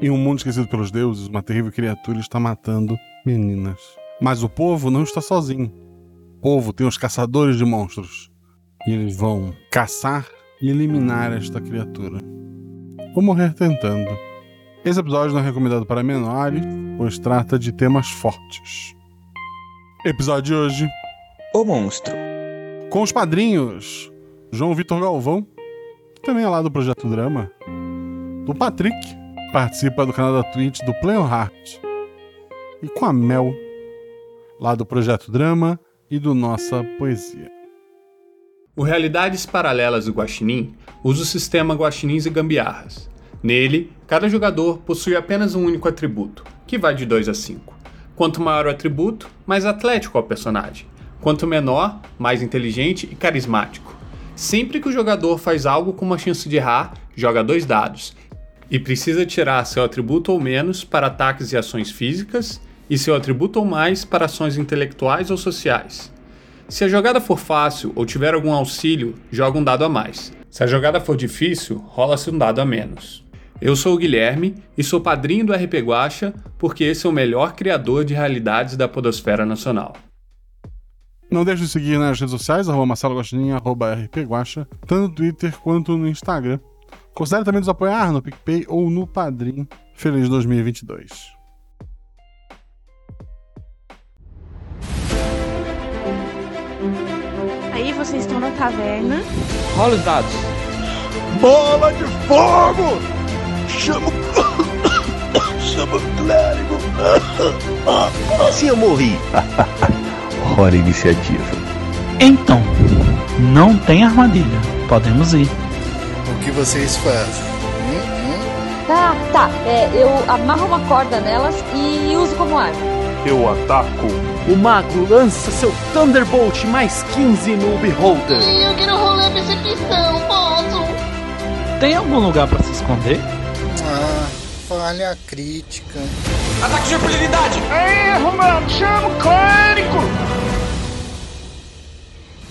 Em um mundo esquecido pelos deuses, uma terrível criatura está matando meninas. Mas o povo não está sozinho. O povo tem os caçadores de monstros. E eles vão caçar e eliminar esta criatura. Ou morrer tentando. Esse episódio não é recomendado para menores, pois trata de temas fortes. Episódio de hoje: O Monstro. Com os padrinhos João Vitor Galvão, que também é lá do Projeto Drama, do Patrick, participa do canal da Twitch do Playon Heart, e com a Mel, lá do Projeto Drama e do Nossa Poesia. O Realidades Paralelas do Guaxinim usa o sistema Guaxinins e Gambiarras. Nele, cada jogador possui apenas um único atributo, que vai de 2 a 5. Quanto maior o atributo, mais atlético é o personagem. Quanto menor, mais inteligente e carismático. Sempre que o jogador faz algo com uma chance de errar, joga dois dados e precisa tirar seu atributo ou menos para ataques e ações físicas e seu atributo ou mais para ações intelectuais ou sociais. Se a jogada for fácil ou tiver algum auxílio, joga um dado a mais. Se a jogada for difícil, rola-se um dado a menos. Eu sou o Guilherme e sou padrinho do RP Guacha porque esse é o melhor criador de realidades da podosfera nacional. Não deixe de seguir nas redes sociais, arroba Marcelo Guaxinim, arroba RP Guacha, tanto no Twitter quanto no Instagram. Considere também nos apoiar no PicPay ou no Padrim. Feliz 2022. Aí vocês estão na taverna. Rola os dados. Bola de fogo! Chama o. Chama o clérigo! Se eu morri. Hora iniciativa. Então, não tem armadilha. Podemos ir. Que vocês fazem? Tá, tá. É, eu amarro uma corda nelas e uso como arma. Eu ataco. O mago lança seu Thunderbolt mais 15 no Beholder. Eu quero rolar percepção, posso? Tem algum lugar para se esconder? Ah, falha crítica. Ataque de impunidade! Erro, mano! Chama o clérigo!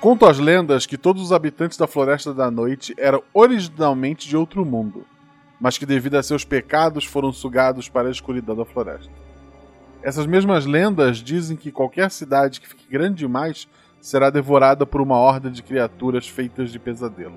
Conto as lendas que todos os habitantes da Floresta da Noite eram originalmente de outro mundo, mas que devido a seus pecados foram sugados para a escuridão da floresta. Essas mesmas lendas dizem que qualquer cidade que fique grande demais será devorada por uma horda de criaturas feitas de pesadelo.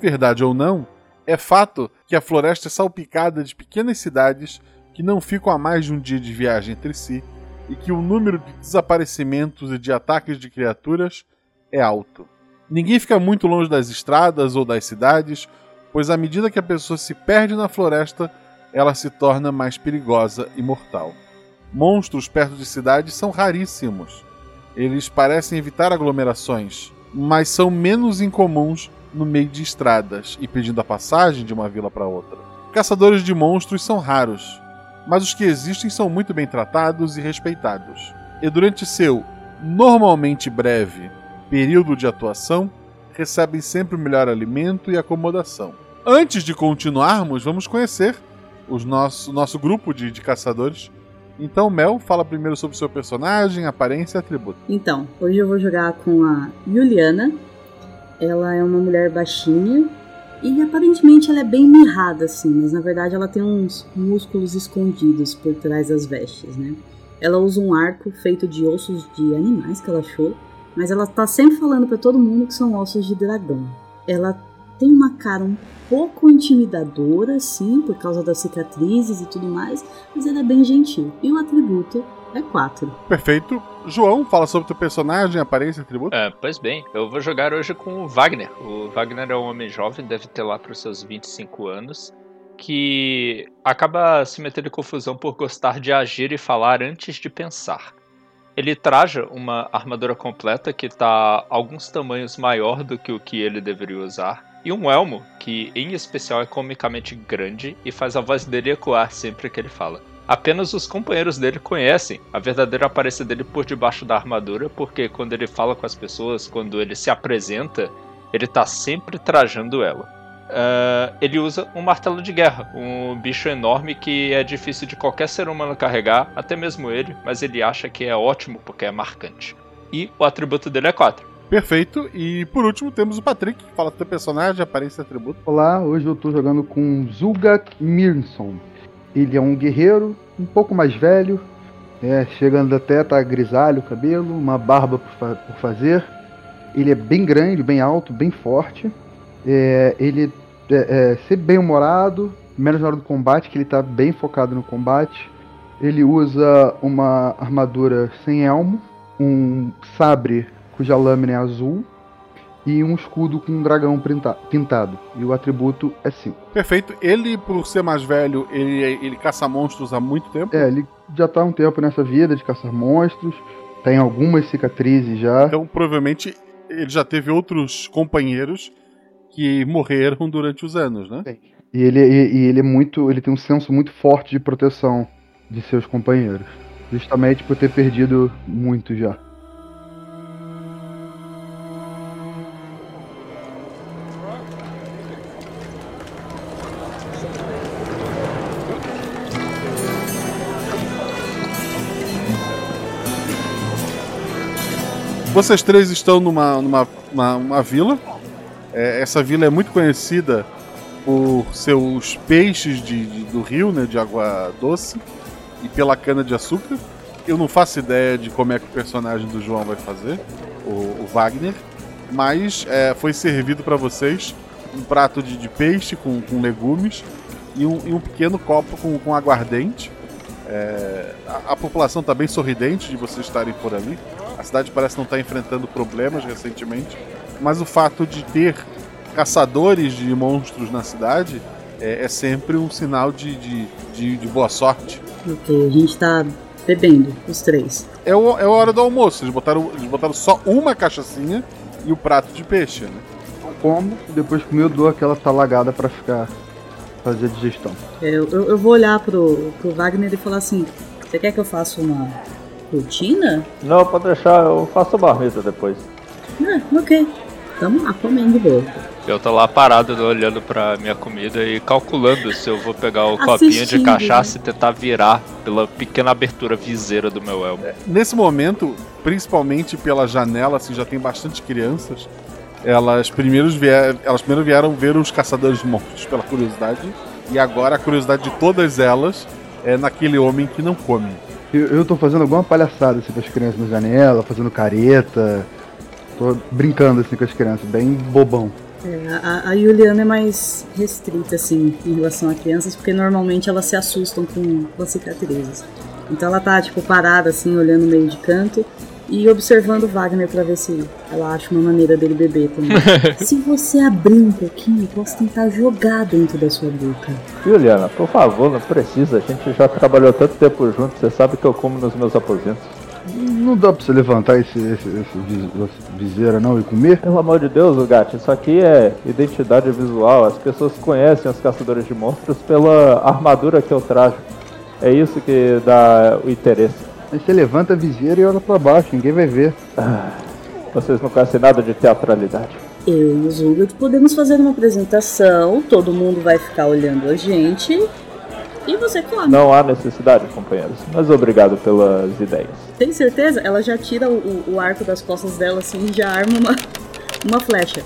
Verdade ou não, é fato que a floresta é salpicada de pequenas cidades que não ficam a mais de um dia de viagem entre si e que o número de desaparecimentos e de ataques de criaturas é alto. Ninguém fica muito longe das estradas ou das cidades, pois à medida que a pessoa se perde na floresta, ela se torna mais perigosa e mortal. Monstros perto de cidades são raríssimos. Eles parecem evitar aglomerações, mas são menos incomuns no meio de estradas e pedindo a passagem de uma vila para outra. Caçadores de monstros são raros, mas os que existem são muito bem tratados e respeitados. E durante seu normalmente breve período de atuação, recebem sempre o melhor alimento e acomodação. Antes de continuarmos, vamos conhecer os nosso, nosso grupo de, de caçadores. Então, Mel, fala primeiro sobre o seu personagem, aparência e atributo. Então, hoje eu vou jogar com a Juliana. Ela é uma mulher baixinha e aparentemente ela é bem mirrada, assim, mas na verdade ela tem uns músculos escondidos por trás das vestes, né? Ela usa um arco feito de ossos de animais que ela achou mas ela tá sempre falando para todo mundo que são ossos de dragão. Ela tem uma cara um pouco intimidadora, sim, por causa das cicatrizes e tudo mais, mas ela é bem gentil. E o atributo é 4. Perfeito. João, fala sobre o teu personagem, aparência e atributo. É, pois bem, eu vou jogar hoje com o Wagner. O Wagner é um homem jovem, deve ter lá para os seus 25 anos, que acaba se metendo em confusão por gostar de agir e falar antes de pensar. Ele traja uma armadura completa que está alguns tamanhos maior do que o que ele deveria usar. e um elmo que, em especial, é comicamente grande e faz a voz dele ecoar sempre que ele fala. Apenas os companheiros dele conhecem a verdadeira aparência dele por debaixo da armadura, porque quando ele fala com as pessoas, quando ele se apresenta, ele tá sempre trajando ela. Uh, ele usa um martelo de guerra, um bicho enorme que é difícil de qualquer ser humano carregar, até mesmo ele, mas ele acha que é ótimo porque é marcante. E o atributo dele é 4. Perfeito. E por último temos o Patrick, que fala do teu personagem, aparência e atributo. Olá, hoje eu tô jogando com Zulgak Mirson. Ele é um guerreiro, um pouco mais velho, é, chegando até tá grisalho o cabelo, uma barba por, fa por fazer. Ele é bem grande, bem alto, bem forte. É, ele é, é sempre bem humorado, menos na hora do combate, que ele está bem focado no combate. Ele usa uma armadura sem elmo, um sabre cuja lâmina é azul e um escudo com um dragão pintado. E o atributo é 5. Perfeito. Ele, por ser mais velho, ele, ele caça monstros há muito tempo? É, ele já está há um tempo nessa vida de caçar monstros. Tem algumas cicatrizes já. Então, provavelmente, ele já teve outros companheiros que morreram durante os anos, né? Sim. E ele, e, e ele é muito. ele tem um senso muito forte de proteção de seus companheiros. Justamente por ter perdido muito já. Vocês três estão numa, numa uma, uma vila é, essa vila é muito conhecida por seus peixes de, de, do rio, né, de água doce, e pela cana de açúcar. Eu não faço ideia de como é que o personagem do João vai fazer, o, o Wagner, mas é, foi servido para vocês um prato de, de peixe com, com legumes e um, e um, pequeno copo com, com aguardente. É, a, a, população está bem sorridente de vocês estarem por ali. A cidade parece não estar tá enfrentando problemas recentemente mas o fato de ter caçadores de monstros na cidade é, é sempre um sinal de, de, de, de, boa sorte. Ok, a gente tá bebendo, os três. É, o, é a hora do almoço, eles botaram, eles botaram só uma cachaçinha e o prato de peixe, né? Como, depois que eu dou aquela talagada para ficar fazer a digestão. É, eu, eu, vou olhar pro, pro Wagner e falar assim: você quer que eu faça uma rotina? Não, pode deixar, eu faço a marmita depois. Ah, ok. Tamo lá comendo boa. Eu tô lá parado olhando pra minha comida e calculando se eu vou pegar o copinho de cachaça e tentar virar pela pequena abertura viseira do meu elmo. É, nesse momento, principalmente pela janela, assim, já tem bastante crianças. Elas primeiro, vier, elas primeiro vieram ver os caçadores mortos pela curiosidade. E agora a curiosidade de todas elas é naquele homem que não come. Eu, eu tô fazendo alguma palhaçada assim, as crianças na janela, fazendo careta, Tô brincando assim com as crianças, bem bobão. É, a, a Juliana é mais restrita, assim, em relação a crianças, porque normalmente elas se assustam com, com as cicatrizes. Então ela tá, tipo, parada, assim, olhando meio de canto e observando o Wagner para ver se ela acha uma maneira dele beber também. se você abrir um pouquinho, eu posso tentar jogar dentro da sua boca. Juliana, por favor, não precisa. A gente já trabalhou tanto tempo junto, você sabe que eu como nos meus aposentos. Não dá pra você levantar esse, esse, esse viseira não e comer? Pelo amor de Deus, o gato, isso aqui é identidade visual. As pessoas conhecem os caçadores de monstros pela armadura que eu trajo. É isso que dá o interesse. Aí você levanta a viseira e olha pra baixo, ninguém vai ver. Ah, vocês não conhecem nada de teatralidade. Eu e o Zulgad podemos fazer uma apresentação, todo mundo vai ficar olhando a gente e você come. Não há necessidade, companheiros. Mas obrigado pelas ideias. Tem certeza? Ela já tira o, o arco das costas dela assim e já arma uma, uma flecha.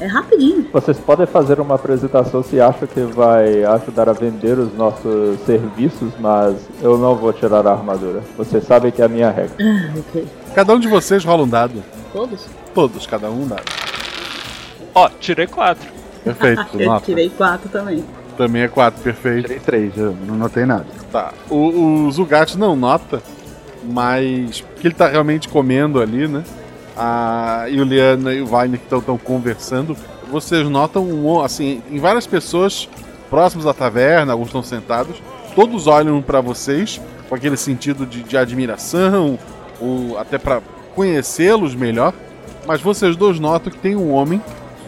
É rapidinho. Vocês podem fazer uma apresentação se acham que vai ajudar a vender os nossos serviços, mas eu não vou tirar a armadura. Vocês sabem que é a minha regra. Ah, ok. Cada um de vocês rola um dado. Todos? Todos, cada um um dado. Ó, oh, tirei quatro. Perfeito. eu tirei quatro também. Também é 4, perfeito. Tirei 3, eu não notei nada. Tá. O, o Zugat não nota, mas que ele tá realmente comendo ali, né? A Juliana e o Vine que estão conversando. Vocês notam, um, assim, em várias pessoas próximas à taverna, alguns estão sentados, todos olham para vocês com aquele sentido de, de admiração, ou até para conhecê-los melhor. Mas vocês dois notam que tem um homem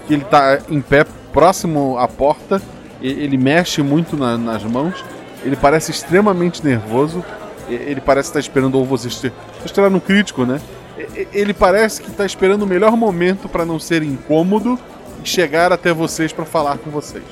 que ele tá em pé próximo à porta, ele mexe muito na- nas mãos, ele parece extremamente nervoso, ele parece estar esperando ou você estirar no crítico, né? Ele parece que está esperando o melhor momento para não ser incômodo e chegar até vocês para falar com vocês.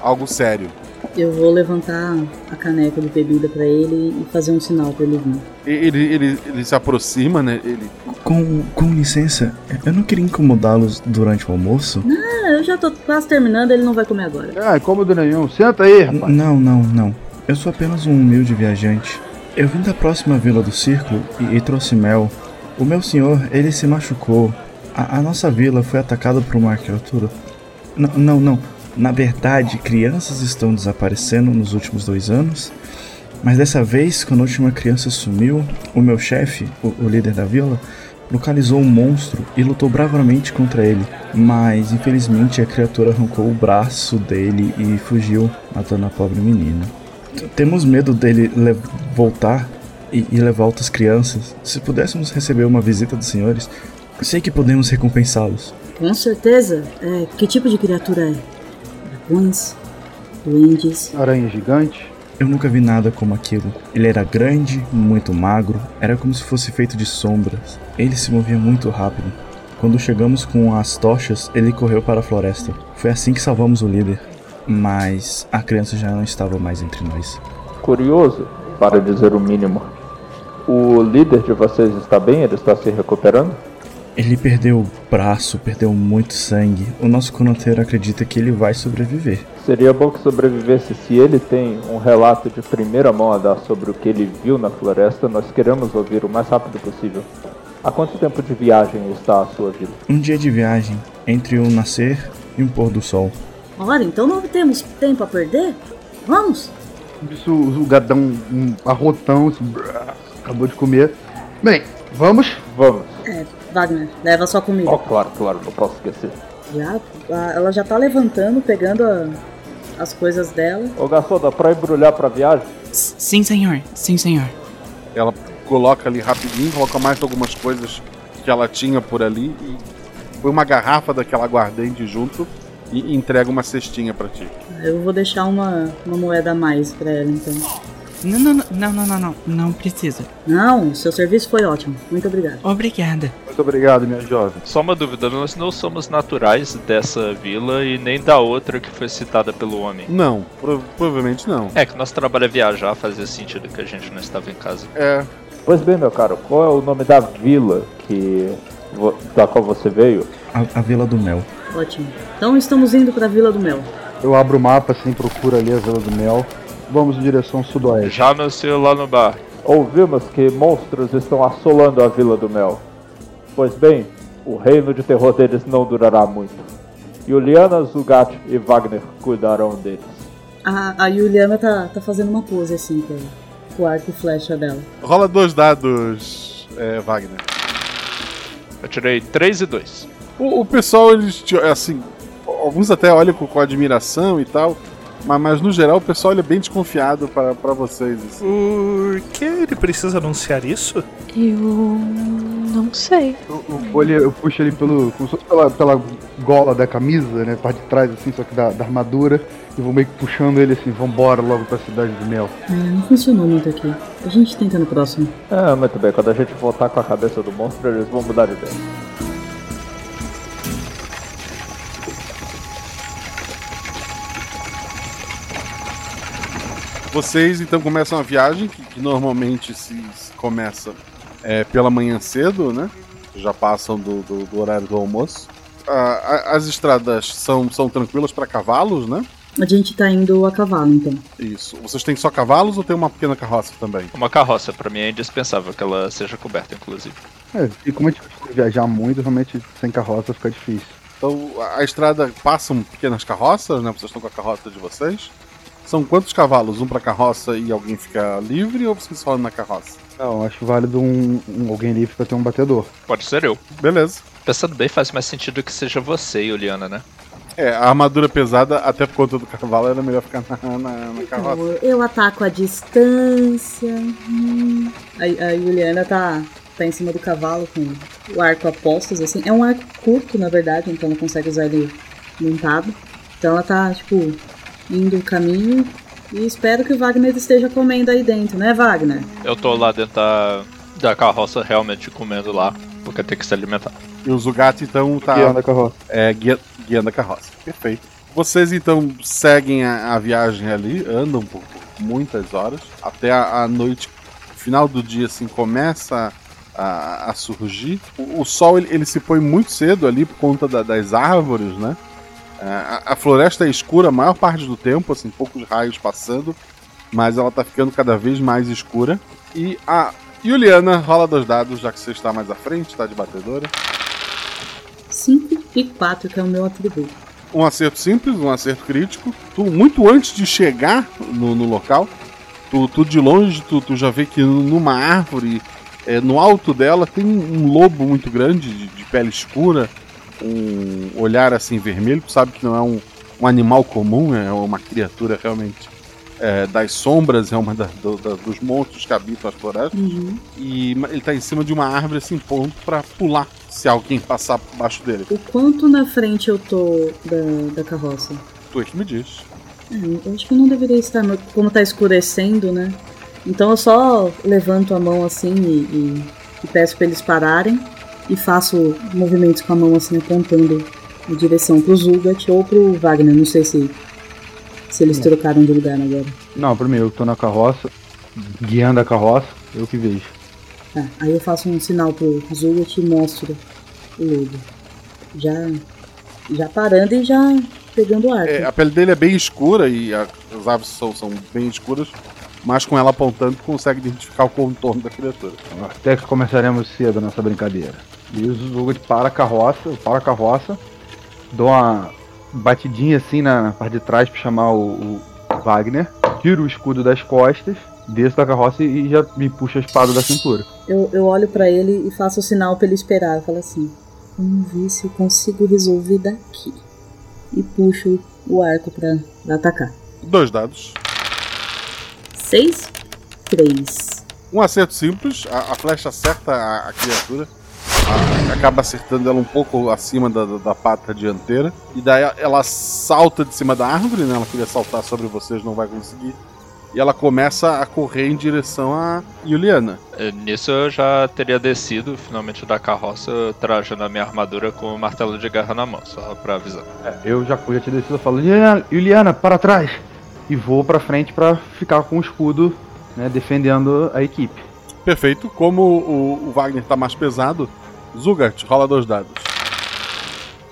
Algo sério. Eu vou levantar a caneca de bebida pra ele e fazer um sinal pra ele vir. E- Ele, ele, ele se aproxima, né? Ele Com, com licença, eu não queria incomodá-los durante o almoço. Ah, eu já tô quase terminando, ele não vai comer agora. Ah, incômodo nenhum. Senta aí, rapaz. Não, não, não. Eu sou apenas um humilde viajante. Eu vim da próxima vila do círculo e, e trouxe mel. O meu senhor, ele se machucou. A, a nossa vila foi atacada por uma criatura. N- não, não. Na verdade, crianças estão desaparecendo nos últimos dois anos. Mas dessa vez, quando a última criança sumiu, o meu chefe, o, o líder da vila, localizou um monstro e lutou bravamente contra ele. Mas infelizmente a criatura arrancou o braço dele e fugiu, matando a pobre menina. T- Temos medo dele le- voltar e, e levar outras crianças. Se pudéssemos receber uma visita dos senhores, sei que podemos recompensá-los. Com certeza. É, que tipo de criatura é? Dragões? Duendes? Aranha gigante? Eu nunca vi nada como aquilo. Ele era grande, muito magro, era como se fosse feito de sombras. Ele se movia muito rápido. Quando chegamos com as tochas, ele correu para a floresta. Foi assim que salvamos o líder. Mas a criança já não estava mais entre nós. Curioso, para dizer o mínimo. O líder de vocês está bem? Ele está se recuperando? Ele perdeu o braço, perdeu muito sangue. O nosso conoteiro acredita que ele vai sobreviver. Seria bom que sobrevivesse se ele tem um relato de primeira mão a dar sobre o que ele viu na floresta. Nós queremos ouvir o mais rápido possível. Há quanto tempo de viagem está a sua vida? Um dia de viagem entre um nascer e um pôr do sol. Ora, então não temos tempo a perder? Vamos! Isso, o gadão, um arrotão, assim, brá, acabou de comer. Bem, vamos? Vamos. É, Wagner, leva sua comida. Oh, claro, claro, não posso esquecer. Já, ela já tá levantando, pegando a- as coisas dela. Ô garçom, dá pra embrulhar pra viagem? Sim, senhor. Sim, senhor. Ela coloca ali rapidinho, coloca mais algumas coisas que ela tinha por ali e põe uma garrafa daquela aguardente junto e entrega uma cestinha pra ti. Eu vou deixar uma, uma moeda a mais pra ela, então. Não, não, não, não, não, não, não. Não precisa. Não, seu serviço foi ótimo. Muito obrigado. Obrigada. Muito obrigado, minha jovem. Só uma dúvida, nós não somos naturais dessa vila e nem da outra que foi citada pelo homem. Não, pro- provavelmente não. É que nosso trabalho é viajar, fazia sentido que a gente não estava em casa. É. Pois bem, meu caro, qual é o nome da vila que vo- da qual você veio? A, a Vila do Mel. Ótimo. Então estamos indo pra Vila do Mel. Eu abro o mapa assim, procuro ali a Vila do Mel. Vamos em direção sudoeste. Já anunciou lá no bar. Ouvimos que monstros estão assolando a Vila do Mel. Pois bem, o reino de terror deles não durará muito. Juliana, Zugat e Wagner cuidarão deles. A, a Juliana tá, tá fazendo uma pose assim com, com o arco e flecha dela. Rola dois dados, é, Wagner. Eu tirei 3 e 2. O, o pessoal, eles, assim, alguns até olham com, com admiração e tal, mas, mas no geral o pessoal ele é bem desconfiado para para vocês. assim. Por que ele precisa anunciar isso? Eu não sei. Eu, olho- eu puxo ele pelo, como se fosse pela, pela gola da camisa, né? Parte de trás, assim, só que da, da armadura. E vou meio que puxando ele assim, vambora logo pra cidade do Mel. É, não funcionou muito aqui. A gente tenta no próximo. Ah, muito bem, quando a gente voltar com a cabeça do monstro, eles vão mudar de ideia. Vocês então começam a viagem, que, que normalmente se, se começa é, pela manhã cedo, né? Já passam do, do- do horário do almoço. Ah, a- as estradas são, são tranquilas para cavalos, né? A gente tá indo a cavalo, então. Isso. Vocês têm só cavalos ou tem uma pequena carroça também? Uma carroça, pra mim é indispensável que ela seja coberta, inclusive. É, e como a gente costuma viajar muito, realmente sem carroça fica difícil. Então a, a estrada passam pequenas carroças, né? Vocês estão com a carroça de vocês. São quantos cavalos? Um para carroça e alguém fica livre ou vocês falam na carroça? Não, acho válido um, um- alguém livre pra ter um batedor. Pode ser eu. Beleza. Pensando bem, faz mais sentido que seja você, Juliana, né? É, a armadura pesada, até por conta do cavalo, era melhor ficar na, na, na carroça. Eu, eu ataco a distância. Hum. A, a Juliana tá, tá em cima do cavalo com o arco a postos, assim. É um arco curto, na verdade, então ela consegue usar ele montado. Então ela tá, tipo, indo o caminho e espero que o Wagner esteja comendo aí dentro, né, Wagner? Eu tô lá dentro da, da carroça realmente comendo lá, porque tem que se alimentar. E o Zugatti então tá. Guiando a carroça. É, guia, guiando a carroça. Perfeito. Vocês então seguem a, a viagem ali, andam por, por muitas horas, até a, a noite, final do dia, assim, começa a, a surgir. O, o sol ele, ele se põe muito cedo ali por conta da- das árvores, né? A, a floresta é escura a maior parte do tempo, assim, poucos raios passando, mas ela tá ficando cada vez mais escura. E a Juliana rola dos dados, já que você está mais à frente, tá de batedora. 5 e 4, que é o meu atributo. um acerto simples, um acerto crítico. Tu, muito antes de chegar no, no local, tu, tu de longe, tu, tu já vê que numa árvore, é, no alto dela, tem um lobo muito grande, de, de pele escura, um olhar assim vermelho. Tu sabe que não é um, um animal comum, é uma criatura realmente é, das sombras, é uma da- do- da- dos monstros que habitam as florestas. Uhum. E ele tá em cima de uma árvore assim, ponto pra pular, se alguém passar por baixo dele. O quanto na frente eu tô da, da carroça? Tu é que me diz. É, eu acho que eu não deveria estar, mas como tá escurecendo, né? Então eu só levanto a mão assim e, e- e peço pra eles pararem e faço movimentos com a mão assim apontando em direção pro Zugat ou pro Wagner, não sei se, se eles trocaram de lugar agora. Não, primeiro eu tô na carroça, guiando a carroça, eu que vejo. Tá, aí eu faço um sinal pro Zugat e mostro o lobo. Já, já parando e já pegando o arco. É, a pele dele é bem escura e a- as aves são, são bem escuras, mas com ela apontando tu consegue identificar o contorno da criatura. Até que começaremos cedo a nossa brincadeira. E o Zugat para a carroça, eu paro a carroça, dou uma batidinha assim na, na parte de trás pra chamar o, o Wagner, tiro o escudo das costas, desço da carroça e já me puxo a espada da cintura. Eu, eu olho pra ele e faço o sinal pra ele esperar. Eu falo assim: Vamos ver se eu consigo resolver daqui. E puxo o arco pra, pra atacar. Dois dados. Seis, três. Um acerto simples, a, a flecha acerta a, a criatura, a- acaba acertando ela um pouco acima da, da- da pata dianteira, e daí ela salta de cima da árvore, né? Ela queria saltar sobre vocês, não vai conseguir. E ela começa a correr em direção a Juliana. Eh, Nisso eu já teria descido finalmente da carroça, trajando a minha armadura com o martelo de guerra na mão, só pra avisar. É, eu já, já te descido, eu falo, Juliana, Juliana, para trás! E vou pra frente pra ficar com o escudo, né, defendendo a equipe. Perfeito. Como o, o Wagner tá mais pesado, Zugart, rola dois dados.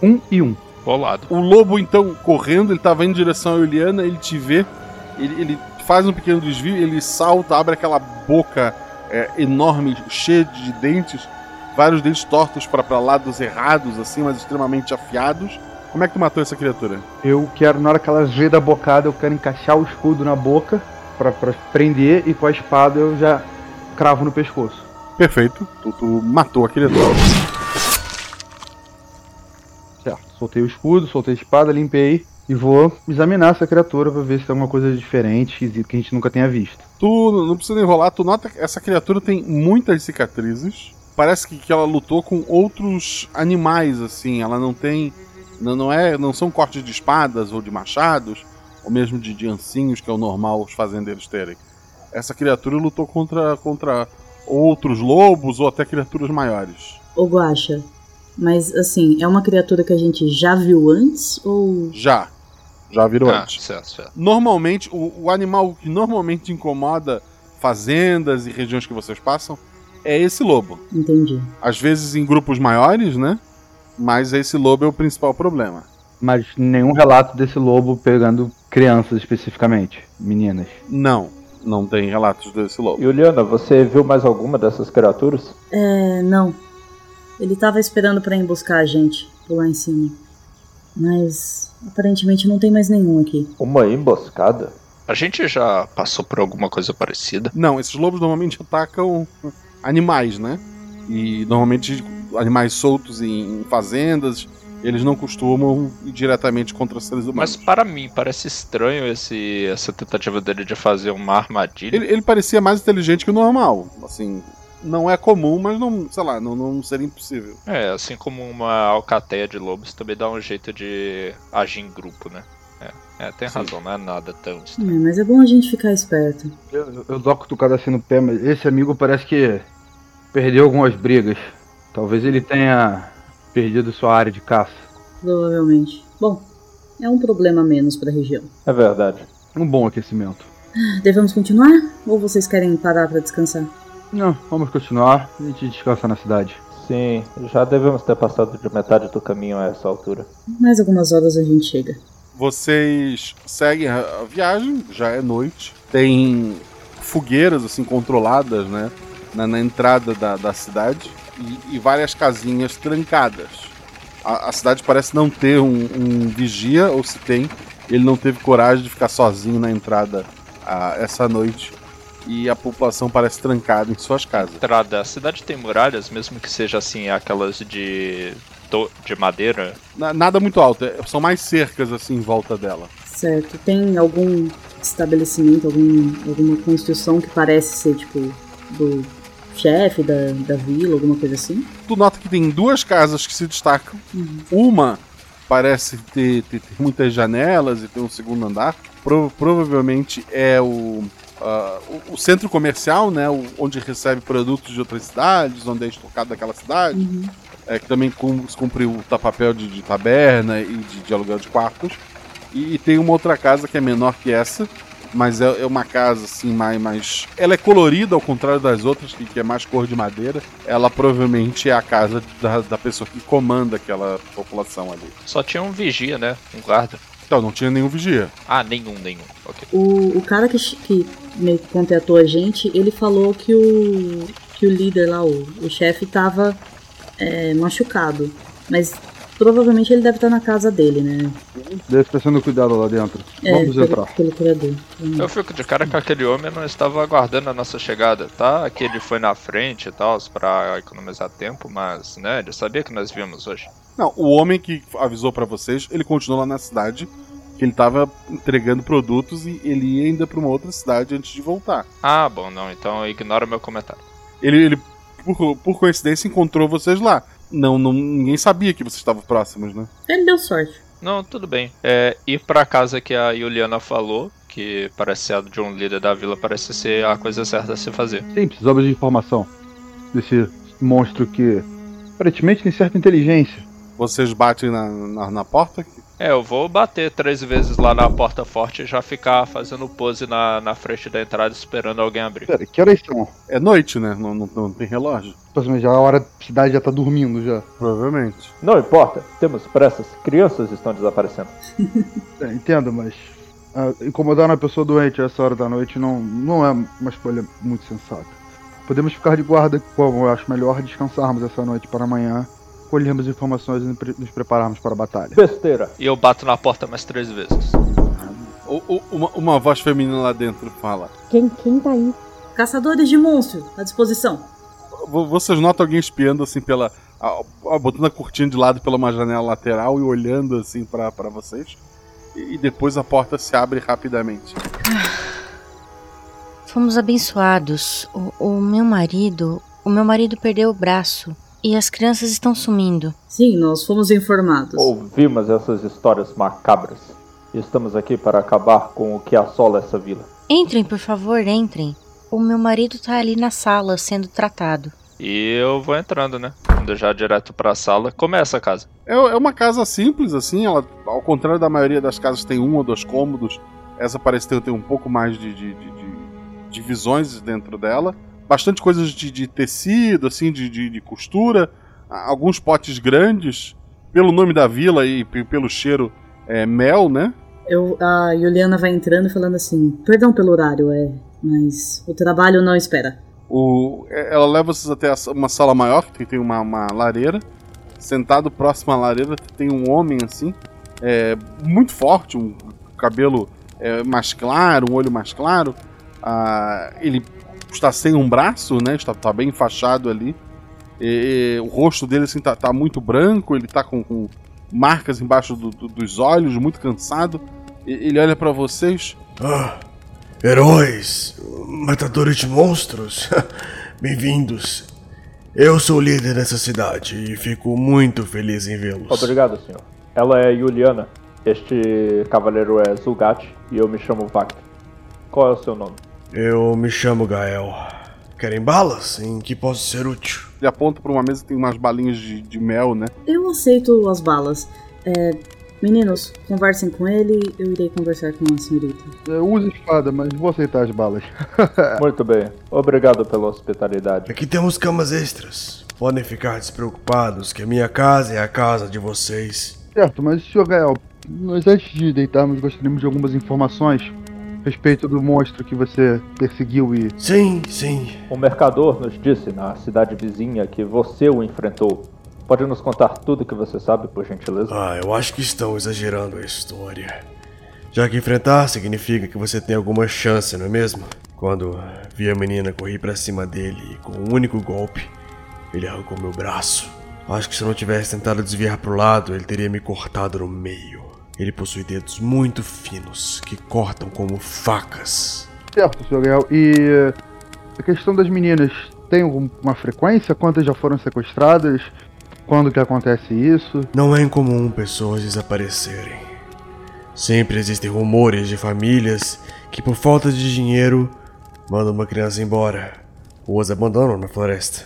Um e um. Rolado. O lobo, então, correndo, ele tava indo em direção a Juliana, ele te vê, ele, ele faz um pequeno desvio, ele salta, abre aquela boca é, enorme, cheia de dentes, vários dentes tortos para lados errados, assim, mas extremamente afiados. Como é que tu matou essa criatura? Eu quero, na hora que ela vê da bocada, eu quero encaixar o escudo na boca pra prender e com a espada eu já cravo no pescoço. Perfeito, tu, tu matou a criatura. Certo, soltei o escudo, soltei a espada, limpei e vou examinar essa criatura pra ver se tem alguma coisa diferente, esquisita que a gente nunca tenha visto. Tu não precisa enrolar, tu nota que essa criatura tem muitas cicatrizes. Parece que, que ela lutou com outros animais, assim. Ela não tem. Não, não, é, não são cortes de espadas ou de machados, ou mesmo de, de ancinhos, que é o normal os fazendeiros terem. Essa criatura lutou contra, contra outros lobos ou até criaturas maiores. Ô Guaxa, mas assim, é uma criatura que a gente já viu antes ou. Já. Já virou Ah, antes. certo, certo. Normalmente, o, o animal que normalmente incomoda fazendas e regiões que vocês passam é esse lobo. Entendi. Às vezes em grupos maiores, né? Mas esse lobo é o principal problema. Mas nenhum relato desse lobo pegando crianças especificamente, meninas. Não, não tem relatos desse lobo. Juliana, você viu mais alguma dessas criaturas? É, não. Ele tava esperando pra ir buscar a gente por lá em cima. Mas aparentemente não tem mais nenhum aqui. Uma emboscada? A gente já passou por alguma coisa parecida? Não, esses lobos normalmente atacam animais, né? E normalmente animais soltos em fazendas, eles não costumam ir diretamente contra seres humanos. Mas para mim parece estranho esse, essa tentativa dele de fazer uma armadilha. Ele, ele parecia mais inteligente que o normal. Assim, Não é comum, mas não, sei lá, não, não seria impossível. É, assim como uma alcateia de lobos também dá um jeito de agir em grupo, né? É, é tem Sim. razão, não é nada tão É, mas é bom a gente ficar esperto. Eu, eu dou uma cutucada assim no pé, mas esse amigo parece que perdeu algumas brigas. Talvez ele tenha perdido sua área de caça. Provavelmente. Bom, é um problema a menos pra região. É verdade. Um bom aquecimento. Devemos continuar? Ou vocês querem parar pra descansar? Não, vamos continuar. A gente descansa na cidade. Sim, já devemos ter passado de metade do caminho a essa altura. Mais algumas horas a gente chega. Vocês seguem a a viagem, já é noite. Tem fogueiras assim controladas, né? Na, na entrada da, da cidade e, e várias casinhas trancadas. A, a cidade parece não ter um, um vigia, ou se tem, ele não teve coragem de ficar sozinho na entrada ah, essa noite. E a população parece trancada em suas casas. Entrada, a cidade tem muralhas, mesmo que seja assim, aquelas de, de madeira. Na- nada muito alto, é- são mais cercas assim em volta dela. Certo. Tem algum estabelecimento, algum, alguma construção que parece ser, tipo, do chefe da, da vila, alguma coisa assim? Tu nota que tem duas casas que se destacam. Uma parece ter, ter- ter muitas janelas e tem um segundo andar. Pro- provavelmente é o, ah, o, o centro comercial, né? o- onde recebe produtos de outras cidades, onde é estocado daquela cidade. É, que também cum- cumpre o papel de, de taberna e de, de aluguel de quartos. E, e tem uma outra casa que é menor que essa, mas é, é uma casa assim mais, mais. Ela é colorida ao contrário das outras, que, que é mais cor de madeira. Ela provavelmente é a casa da, da pessoa que comanda aquela população ali. Só tinha um vigia, né? Um guarda. Então, não tinha nenhum vigia. Ah, nenhum, nenhum. Ok. O, o cara que, que meio que contratou a gente, ele falou que o, que o líder lá, o, o chefe, tava é, machucado. Mas provavelmente ele deve estar na casa dele, né? Deve estar sendo cuidado lá dentro. É, Vamos pelo, entrar. pelo curador. Eu fico de cara que aquele homem não estava aguardando a nossa chegada, tá? Que ele foi na frente e tal, pra economizar tempo, mas, né, ele sabia que nós víamos hoje. Não, o homem que avisou pra vocês, ele continuou lá na cidade, que ele tava entregando produtos e ele ia ainda pra uma outra cidade antes de voltar. Ah, bom, não, então ignora o meu comentário. Ele, ele por, por coincidência, encontrou vocês lá. Não, não, ninguém sabia que vocês estavam próximos, né? Ele deu sorte. Não, tudo bem. É, ir pra casa que a Juliana falou, que parece ser a de um líder da vila, parece ser a coisa certa a se fazer. Sim, precisamos de informação desse monstro que aparentemente tem certa inteligência. Vocês batem na, na, na porta? É, eu vou bater três vezes lá na porta forte e já ficar fazendo pose na, na frente da entrada esperando alguém abrir. Pera, que horas são? É noite, né? Não, não, não tem relógio. Mas já a hora a cidade já tá dormindo já. Provavelmente. Não importa, temos pressas. Crianças estão desaparecendo. É, entendo, mas ah, incomodar uma pessoa doente a essa hora da noite não, não é uma escolha muito sensata. Podemos ficar de guarda, como eu acho melhor descansarmos essa noite para amanhã, colhermos informações e nos pre- nos prepararmos para a batalha. Besteira. E eu bato na porta mais três vezes. O- o- uma, uma voz feminina lá dentro fala. Quem, quem tá aí? Caçadores de monstros, à disposição. Vo- Vocês notam alguém espiando assim pela. a- a- botando a cortina de lado pela uma janela lateral e olhando assim pra pra vocês. E, e depois a porta se abre rapidamente. Fomos abençoados. O, o meu marido. O meu marido perdeu o braço. E as crianças estão sumindo. Sim, nós fomos informados. Ouvimos essas histórias macabras. Estamos aqui para acabar com o que assola essa vila. Entrem, por favor, entrem. O meu marido tá ali na sala sendo tratado. E eu vou entrando, né? Indo já direto pra sala. Como é essa casa? É, é uma casa simples, assim, ela, ao contrário da maioria das casas tem um ou dois cômodos, essa parece ter, ter um pouco mais de, de, de- de divisões dentro dela. Bastante coisas de, de tecido, assim, de, de, de costura, alguns potes grandes, pelo nome da vila e pe- pelo cheiro, é mel, né? Eu, a Juliana vai entrando e falando assim: Perdão pelo horário, é, mas o trabalho não espera. O, é- ela leva vocês até uma sala maior, que tem- tem uma, uma lareira. Sentado próximo à lareira tem um homem assim, é, muito forte, um cabelo é, mais claro, um olho mais claro. Ah, ele está sem um braço, né? Está, está bem enfaixado ali. E- e o rosto dele assim, tá, tá muito branco, ele tá com, com marcas embaixo do- do- dos olhos, muito cansado. E- ele olha para vocês. Ah, heróis, matadores de monstros. Bem-vindos. Eu sou o líder dessa cidade e fico muito feliz em vê-los. Obrigado, senhor. Ela é Juliana. Este cavaleiro é Zulgat e eu me chamo Vakt. Qual é o seu nome? Eu me chamo Gael. Querem balas? Em que posso ser útil? Ele aponta pra uma mesa que tem umas balinhas de, de mel, né? Eu aceito as balas. É, meninos, conversem com ele, eu irei conversar com a senhorita. Eu uso espada, mas vou aceitar as balas. Muito bem. Obrigado pela hospitalidade. Aqui temos camas extras. Podem ficar despreocupados que a minha casa é a casa de vocês. Certo, mas senhor Gael, nós antes de deitarmos gostaríamos de algumas informações respeito do monstro que você perseguiu e. Sim, sim. O mercador nos disse na cidade vizinha que você o enfrentou. Pode nos contar tudo o que você sabe, por gentileza? Ah, eu acho que estão exagerando a história. Já que enfrentar significa que você tem alguma chance, não é mesmo? Quando vi a menina correr pra cima dele e com um único golpe, ele arrancou meu braço. Acho que se eu não tivesse tentado desviar pro lado, ele teria me cortado no meio. Ele possui dedos muito finos que cortam como facas. Certo, senhor Gael. E a questão das meninas tem alguma frequência? Quantas já foram sequestradas? Quando que acontece isso? Não é incomum pessoas desaparecerem. Sempre existem rumores de famílias que, por falta de dinheiro, mandam uma criança embora ou as abandonam na floresta.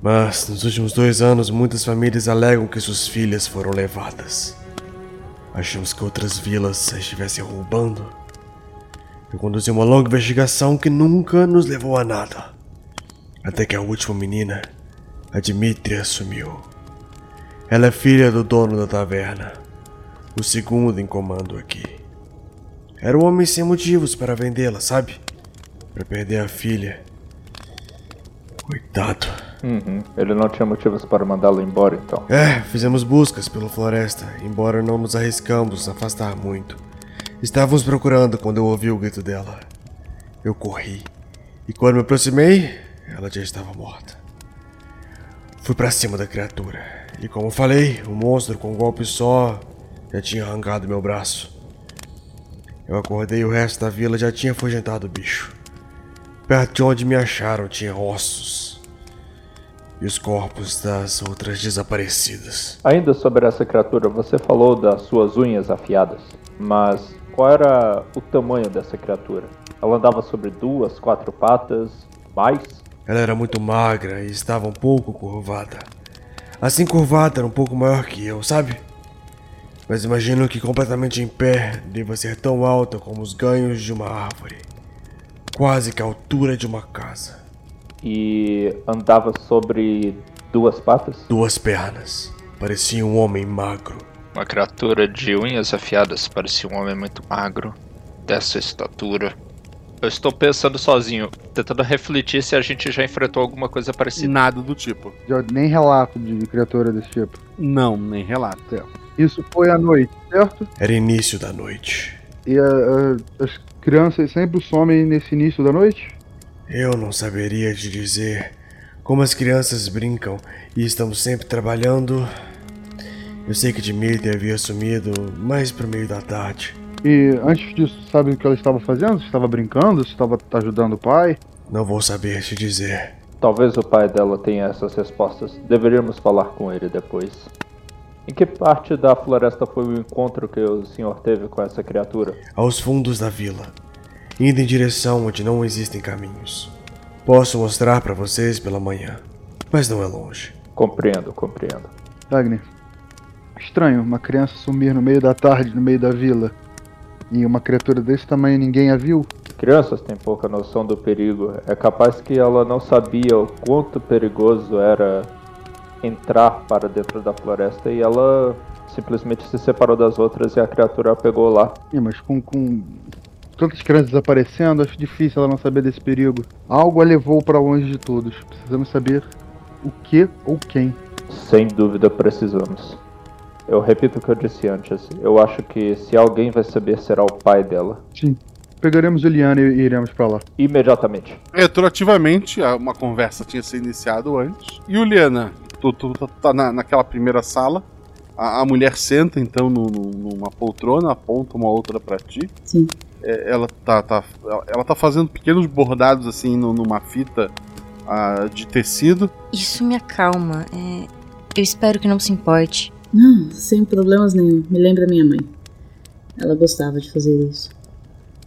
Mas nos últimos dois anos, muitas famílias alegam que suas filhas foram levadas. Achamos que outras vilas estivessem roubando. Eu conduzi uma longa investigação que nunca nos levou a nada. Até que a última menina, a Dimitria, sumiu. Ela é filha do dono da taverna, o segundo em comando aqui. Era um homem sem motivos para vendê-la, sabe? Para perder a filha. Coitado. Uhum. Ele não tinha motivos para mandá-lo embora, então. É, fizemos buscas pela floresta, embora não nos arriscamos a afastar muito. Estávamos procurando quando eu ouvi o grito dela. Eu corri, e quando me aproximei, ela já estava morta. Fui para cima da criatura, e como falei, o monstro com um golpe só já tinha arrancado meu braço. Eu acordei e o resto da vila já tinha afugentado o bicho. Perto de onde me acharam tinha ossos e os corpos das outras desaparecidas. Ainda sobre essa criatura, você falou das suas unhas afiadas, mas qual era o tamanho dessa criatura? Ela andava sobre duas, quatro patas, mais? Ela era muito magra e estava um pouco curvada. Assim curvada era um pouco maior que eu, sabe? Mas imagino que completamente em pé deva ser tão alta como os ganhos de uma árvore. Quase que a altura de uma casa. E andava sobre duas patas? Duas pernas. Parecia um homem magro. Uma criatura de unhas afiadas, parecia um homem muito magro, dessa estatura. Eu estou pensando sozinho, tentando refletir se a gente já enfrentou alguma coisa parecida. Nada do tipo. Já nem relato de criatura desse tipo. Não, nem relato. Isso foi à noite, certo? Era início da noite. E a- a- as crianças sempre somem nesse início da noite? Eu não saberia te dizer como as crianças brincam e estão sempre trabalhando. Eu sei que Dimitri havia sumido mais pro meio da tarde. E antes disso, sabe o que ela estava fazendo? Se estava brincando? Se estava ajudando o pai? Não vou saber te dizer. Talvez o pai dela tenha essas respostas. Deveríamos falar com ele depois. Em que parte da floresta foi o encontro que o senhor teve com essa criatura? Aos fundos da vila, indo em direção onde não existem caminhos. Posso mostrar para vocês pela manhã, mas não é longe. Compreendo, compreendo. Wagner, estranho uma criança sumir no meio da tarde, no meio da vila. E uma criatura desse tamanho ninguém a viu? Crianças têm pouca noção do perigo. É capaz que ela não sabia o quanto perigoso era entrar para dentro da floresta e ela simplesmente se separou das outras e a criatura a pegou lá. Ih, mas com, com tantas crianças desaparecendo, acho difícil ela não saber desse perigo. Algo a levou para longe de todos. Precisamos saber o que ou quem. Sem dúvida precisamos. Eu repito o que eu disse antes. Eu acho que se alguém vai saber será o pai dela. Sim. Pegaremos Juliana e iremos para lá. Imediatamente. Retroativamente, uma conversa tinha sido iniciada antes. Juliana, tu, tu, tu tá na, naquela primeira sala. A, a mulher senta então no- no- numa poltrona, aponta uma outra pra ti. Sim. é, ela tá, tá, ela tá fazendo pequenos bordados assim no- numa fita ah, de tecido. Isso me acalma. É, eu espero que não se importe. Não, sem problemas nenhum. Me lembra minha mãe. Ela gostava de fazer isso.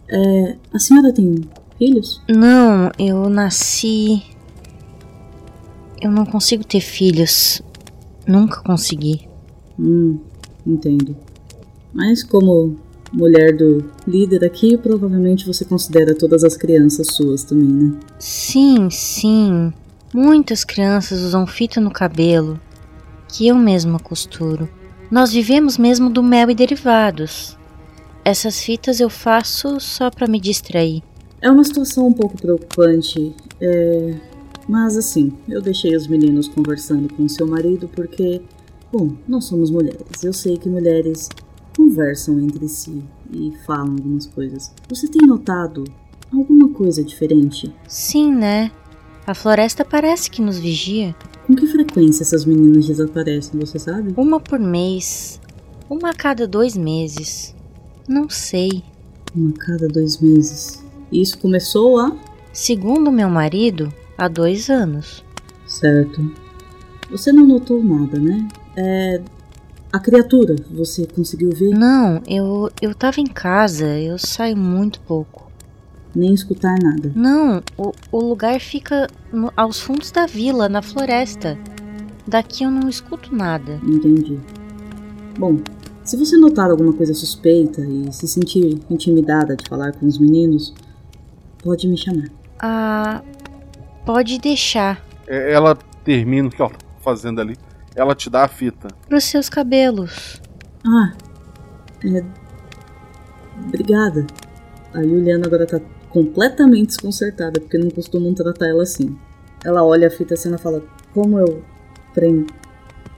É, a senhora tem filhos? Não, eu nasci. Eu não consigo ter filhos. Nunca consegui. Hum, entendo. Mas como mulher do líder aqui, provavelmente você considera todas as crianças suas também, né? Sim, sim. Muitas crianças usam fita no cabelo, que eu mesma costuro. Nós vivemos mesmo do mel e derivados. Essas fitas eu faço só pra me distrair. É uma situação um pouco preocupante. É... Mas assim, eu deixei os meninos conversando com seu marido porque, bom, nós somos mulheres. Eu sei que mulheres conversam entre si e falam algumas coisas. Você tem notado alguma coisa diferente? Sim, né? A floresta parece que nos vigia. Com que frequência essas meninas desaparecem, você sabe? Uma por mês. Uma a cada dois meses. Não sei. Uma a cada dois meses. E isso começou a. Segundo meu marido, há dois anos. Certo. Você não notou nada, né? É. A criatura, você conseguiu ver? Não, eu, eu tava em casa, eu saio muito pouco. Nem escutar nada. Não, o, o lugar fica no- aos fundos da vila, na floresta. Daqui eu não escuto nada. Entendi. Bom, se você notar alguma coisa suspeita e se sentir intimidada de falar com os meninos, pode me chamar. Ah, pode deixar. É, Ela termina o que ela tá fazendo ali. Ela te dá a fita. Pros seus cabelos. Ah, é. Obrigada. A Juliana agora tá completamente desconcertada porque não costumam tratar ela assim. Ela olha a fita assim e fala: Como eu prendo.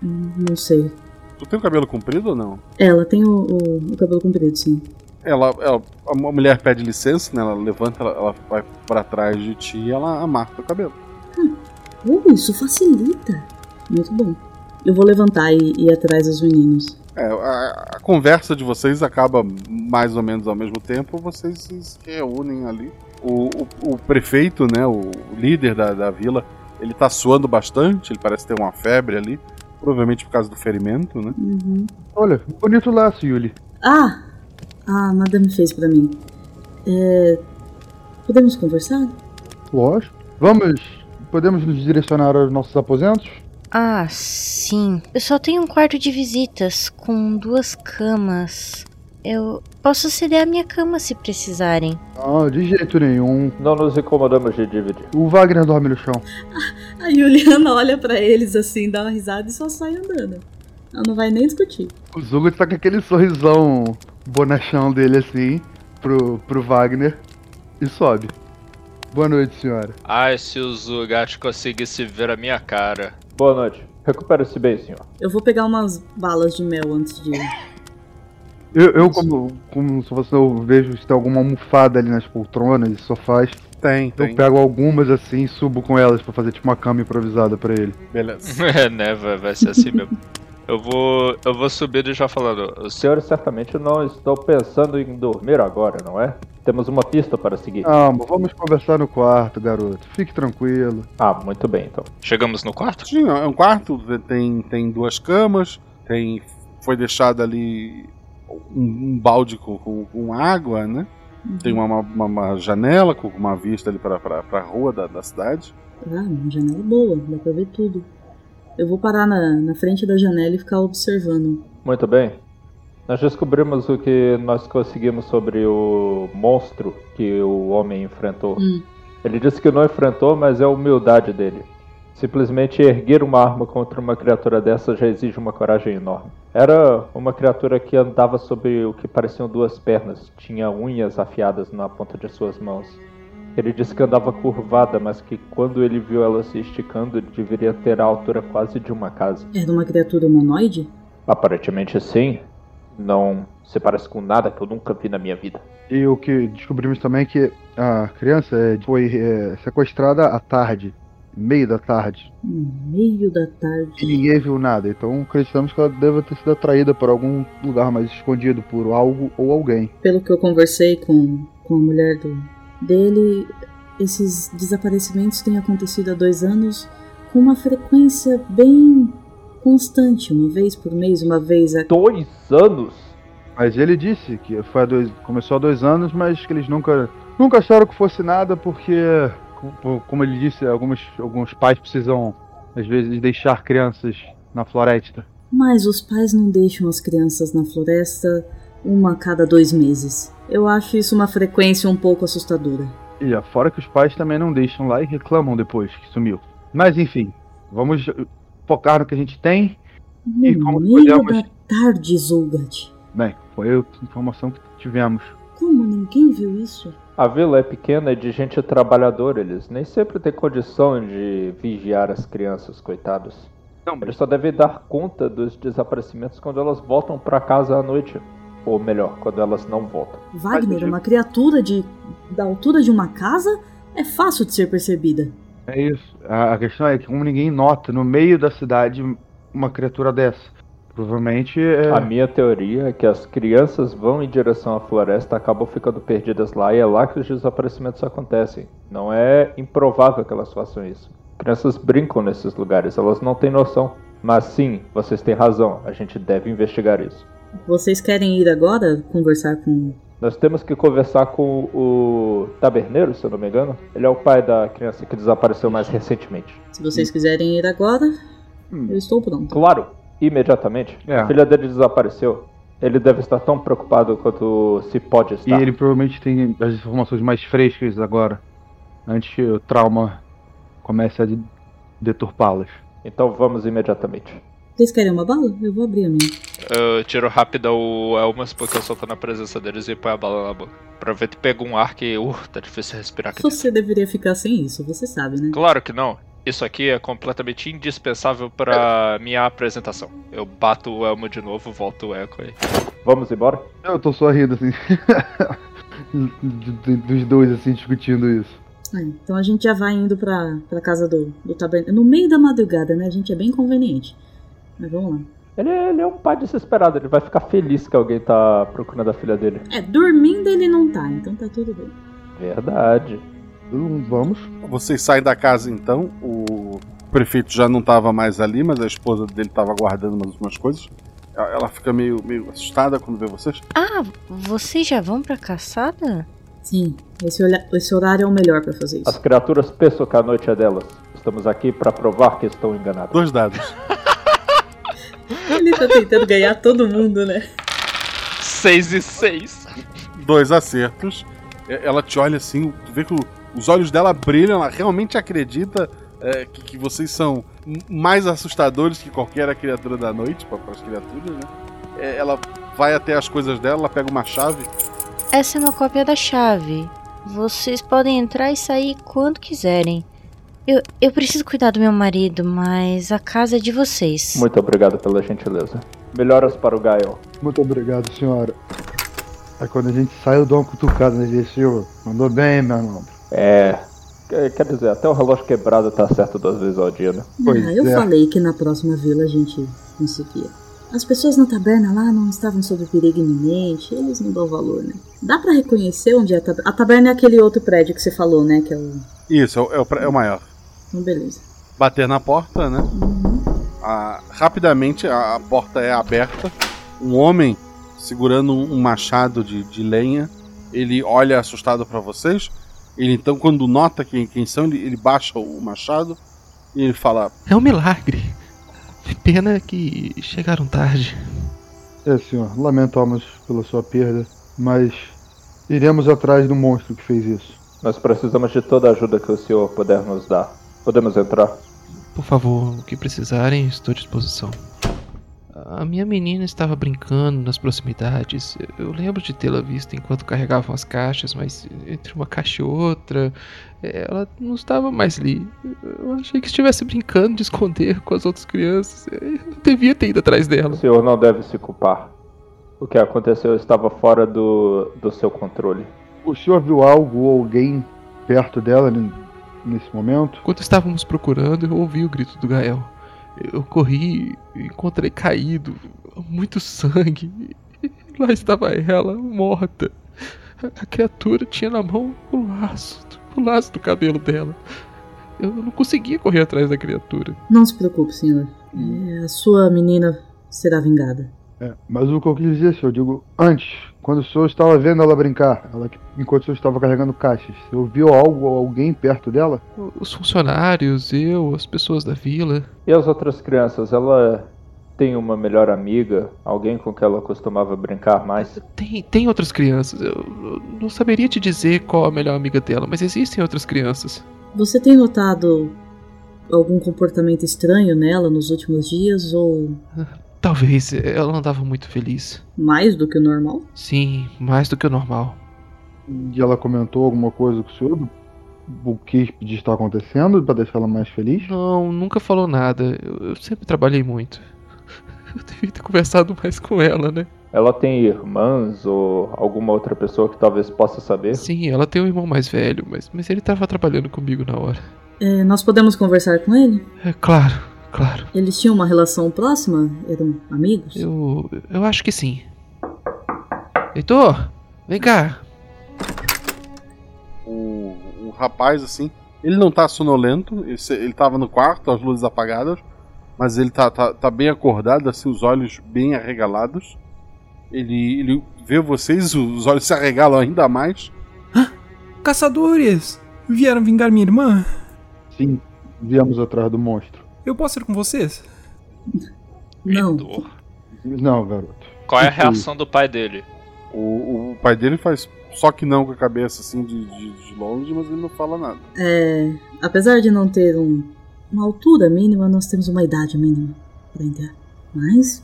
Hum, Não sei. Tu tem o cabelo comprido ou não? Ela tem o, o- o cabelo comprido, sim. Ela, ela, a mulher pede licença, né? Ela levanta, ela, ela vai pra trás de ti e ela amarra o cabelo. Uh, isso facilita. Muito bom. Eu vou levantar e ir atrás dos meninos. É, a, a conversa de vocês acaba mais ou menos ao mesmo tempo, vocês se reúnem ali. O, o, o prefeito, né, o líder da, da vila, ele tá suando bastante, ele parece ter uma febre ali, provavelmente por causa do ferimento, né? Uhum. Olha, bonito laço, Yuli. Ah! A madame fez pra mim. É. Podemos conversar? Lógico. Vamos. Podemos nos direcionar aos nossos aposentos? Ah, sim. Eu só tenho um quarto de visitas com duas camas. Eu posso ceder a minha cama se precisarem. Não, de jeito nenhum. Não nos incomodamos de dividir. O Wagner dorme no chão. A Juliana olha pra eles assim, dá uma risada e só sai andando. Ela não vai nem discutir. O Zugo tá com aquele sorrisão bonachão dele assim, pro, pro Wagner, e sobe. Boa noite, senhora. Ai, se o Zugat conseguisse ver a minha cara. Boa noite. Recupere-se bem, senhor. Eu vou pegar umas balas de mel antes de. Eu, eu como, como se você eu vejo se tem alguma almofada ali nas poltronas e sofás. Tem, Eu tem. pego algumas assim e subo com elas pra fazer tipo uma cama improvisada pra ele. Beleza. É, né? Vai, vai ser assim mesmo. Eu vou, eu vou subir e já falando. Os senhores certamente não estão pensando em dormir agora, não é? Temos uma pista para seguir. Calma, vamos conversar no quarto, garoto. Fique tranquilo. Ah, muito bem, então. Chegamos no quarto? Sim, é um quarto, tem, tem duas camas, tem foi deixado ali um, um balde com, com, com água, né? Tem uma, uma, uma janela com uma vista ali para a rua da, da cidade. Ah, uma janela boa, dá pra ver tudo. Eu vou parar na, na frente da janela e ficar observando. Muito bem. Nós descobrimos o que nós conseguimos sobre o monstro que o homem enfrentou. Hum. Ele disse que não enfrentou, mas é a humildade dele. Simplesmente erguer uma arma contra uma criatura dessa já exige uma coragem enorme. Era uma criatura que andava sobre o que pareciam duas pernas, tinha unhas afiadas na ponta de suas mãos. Ele disse que andava curvada, mas que quando ele viu ela se esticando, deveria ter a altura quase de uma casa. Era uma criatura humanoide? Aparentemente sim. Não se parece com nada que eu nunca vi na minha vida. E o que descobrimos também é que a criança é, foi é, sequestrada à tarde, meio da tarde. Meio da tarde. E ninguém viu nada, então acreditamos que ela deva ter sido atraída por algum lugar mais escondido por algo ou alguém. Pelo que eu conversei com com a mulher do, dele, esses desaparecimentos têm acontecido há dois anos com uma frequência bem constante, uma vez por mês, uma vez a. Dois anos? Mas ele disse que foi dois, começou há dois anos, mas que eles nunca, nunca acharam que fosse nada, porque, como- como ele disse, alguns, alguns pais precisam, às vezes, deixar crianças na floresta. Mas os pais não deixam as crianças na floresta uma a cada dois meses. Eu acho isso uma frequência um pouco assustadora. E fora que os pais também não deixam lá e reclamam depois que sumiu. Mas enfim, vamos focar no que a gente tem. E No como meio podemos. da tarde, Zulgat. Bem, foi a informação que tivemos. Como ninguém viu isso? A vila é pequena e de gente trabalhadora, eles nem sempre têm condição de vigiar as crianças, coitados. Eles só devem dar conta dos desaparecimentos quando elas voltam pra casa à noite. Ou melhor, quando elas não voltam. Wagner, uma criatura de da altura de uma casa, é fácil de ser percebida. É isso. A, questão é que como ninguém nota no meio da cidade uma criatura dessa. Provavelmente é. A minha teoria é que as crianças vão em direção à floresta, acabam ficando perdidas lá e é lá que os desaparecimentos acontecem. Não é improvável que elas façam isso. Crianças brincam nesses lugares, elas não têm noção. Mas sim, vocês têm razão, a gente deve investigar isso. Vocês querem ir agora conversar com. Nós temos que conversar com o taberneiro, se eu não me engano. Ele é o pai da criança que desapareceu mais recentemente. Se vocês quiserem ir agora, Hum. eu estou pronto. Claro, imediatamente. É. A filha dele desapareceu. Ele deve estar tão preocupado quanto se pode E estar. ele provavelmente tem as informações mais frescas agora. Antes que o trauma comece a de- deturpá-las. Então vamos imediatamente. Vocês querem uma bala? Eu vou abrir a minha. Eu tiro rápido o Elmas porque eu só tô na presença deles e põe a bala na boca. Pra ver que pega um ar que, uh, tá difícil respirar aqui. Você deveria ficar sem isso, você sabe, né? Claro que não. Isso aqui é completamente indispensável pra minha apresentação. Eu bato o Elmo de novo, volto o eco aí. Vamos embora? Eu tô só rindo assim. Dos dois assim discutindo isso. É, então a gente já vai indo pra, pra casa do, do tabernáculo. No meio da madrugada, né? A gente é bem conveniente. Mas vamos lá. Ele, ele é um pai desesperado, ele vai ficar feliz que alguém tá procurando a filha dele. É, dormindo ele não tá, então tá tudo bem. Verdade. Hum, Vamos. Vocês saem da casa então, o prefeito já não estava mais ali, mas a esposa dele estava guardando umas, umas coisas. Ela fica meio, meio assustada quando vê vocês. Ah, vocês já vão pra caçada? Sim, esse, esse horário é o melhor pra fazer isso. As criaturas pensam que a noite é delas. Estamos aqui pra provar que estão enganados. Dois dados. Ele tá tentando ganhar todo mundo, né? 6 e 6. Dois acertos. Ela te olha assim, tu vê que os olhos dela brilham, ela realmente acredita é, que, que vocês são mais assustadores que qualquer criatura da noite, para as criaturas, né? É, ela vai até as coisas dela, ela pega uma chave. Essa é uma cópia da chave. Vocês podem entrar e sair quando quiserem. Eu, eu preciso cuidar do meu marido, mas a casa é de vocês. Muito obrigado pela gentileza. Melhoras para o Gael. Muito obrigado, senhora. Aí quando a gente sai, eu dou uma cutucada nele. Senhor, mandou bem, meu nome. É. quer- dizer, até o relógio quebrado tá certo duas vezes ao dia, né? ah, eu falei que na próxima vila a gente conseguia. As pessoas na taberna lá não estavam sob perigo iminente, eles não dão valor, né? Dá pra reconhecer onde é a taberna? A taberna é aquele outro prédio que você falou, né? Que é o. Isso, é o, é o é o maior. Então, beleza. Bater na porta, né? Ah, rapidamente a, a porta é aberta. Um homem segurando um, um machado de, de lenha. Ele olha assustado pra vocês. Ele então, quando nota quem, quem são, ele, ele baixa o machado e ele fala: É um milagre. Pena que chegaram tarde. É, senhor, lamentamos pela sua perda, mas iremos atrás do monstro que fez isso. Nós precisamos de toda a ajuda que o senhor puder nos dar. Podemos entrar? Por favor, o que precisarem, estou à disposição. A minha menina estava brincando nas proximidades. Eu lembro de tê-la visto enquanto carregavam as caixas, mas entre uma caixa e outra, ela não estava mais ali. Eu achei que estivesse brincando de esconder com as outras crianças. Eu devia ter ido atrás dela. O senhor não deve se culpar. O que aconteceu estava fora do, do seu controle. O senhor viu algo ou alguém perto dela nesse momento? Enquanto estávamos procurando, eu ouvi o grito do Gael. Eu corri, encontrei caído, muito sangue. E Lá estava ela, morta. A criatura tinha na mão o laço, o laço do cabelo dela. Eu não conseguia correr atrás da criatura. Não se preocupe, senhor. É, a sua menina será vingada. É, mas o que eu quis dizer, senhor, eu digo, antes, quando o senhor estava vendo ela brincar, ela, enquanto o senhor estava carregando caixas, você ouviu algo ou alguém perto dela? Os funcionários, eu, as pessoas da vila. E as outras crianças, ela tem uma melhor amiga? Alguém com quem ela costumava brincar mais? Tem, tem outras crianças. Eu não saberia te dizer qual a melhor amiga dela, mas existem outras crianças. Você tem notado algum comportamento estranho nela nos últimos dias ou. Talvez, ela não estava muito feliz. Mais do que o normal? Sim, mais do que o normal. E ela comentou alguma coisa com o senhor? O que está acontecendo para deixar ela mais feliz? Não, nunca falou nada. Eu, eu sempre trabalhei muito. Eu devia ter conversado mais com ela, né? Ela tem irmãs ou alguma outra pessoa que talvez possa saber? Sim, ela tem um irmão mais velho, mas, mas ele estava trabalhando comigo na hora. É, nós podemos conversar com ele? É, claro, claro. Eles tinham uma relação próxima? Eram amigos? Eu. eu acho que sim. Heitor, vem cá. O, o rapaz, assim, ele não tá sonolento, ele, ele tava no quarto, as luzes apagadas, mas ele tá, tá, tá bem acordado, assim, os olhos bem arregalados. Ele, ele vê vocês, os olhos se arregalam ainda mais. Caçadores! Vieram vingar minha irmã? Sim, viemos atrás do monstro. Eu posso ir com vocês? Não. Não, garoto. Qual é a reação do pai dele? O, o pai dele faz só que não com a cabeça, assim, de, de, de longe, mas ele não fala nada. É. Apesar de não ter um, uma altura mínima, nós temos uma idade mínima para entrar. Mas.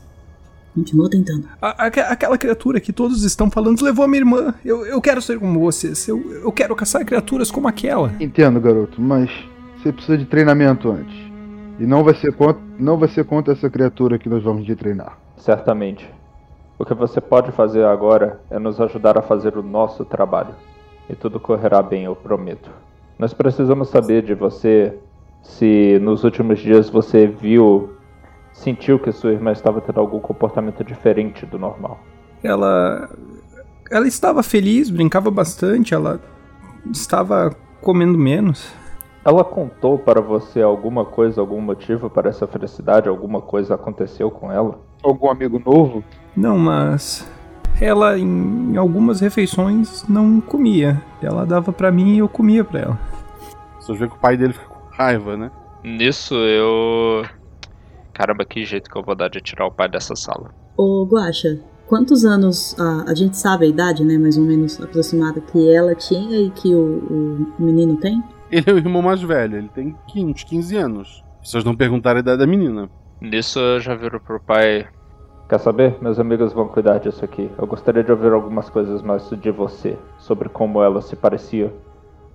Continua tentando. A, a, aquela criatura que todos estão falando levou a minha irmã. Eu, eu quero ser como vocês. Eu, eu quero caçar criaturas como aquela. Entendo, garoto, mas você precisa de treinamento antes. E não vai ser contra, não vai ser contra essa criatura que nós vamos de treinar. Certamente. O que você pode fazer agora é nos ajudar a fazer o nosso trabalho. E tudo correrá bem, eu prometo. Nós precisamos saber de você se nos últimos dias você viu, sentiu que sua irmã estava tendo algum comportamento diferente do normal. Ela. Ela estava feliz, brincava bastante, ela estava comendo menos. Ela contou para você alguma coisa, algum motivo para essa felicidade? Alguma coisa aconteceu com ela? Algum amigo novo? Não, mas ela em algumas refeições não comia. Ela dava para mim e eu comia para ela. Você vê que o pai dele fica com raiva, né? Nisso eu. Caramba, que jeito que eu vou dar de tirar o pai dessa sala. Ô, Guaxa, quantos anos a, a gente sabe a idade, né, mais ou menos aproximada que ela tinha e que o, o menino tem? Ele é o irmão mais velho, ele tem uns 15 anos. Vocês não perguntaram a idade da menina. Nisso eu já viro pro pai. Quer saber? Meus amigos vão cuidar disso aqui. Eu gostaria de ouvir algumas coisas mais de você, sobre como ela se parecia.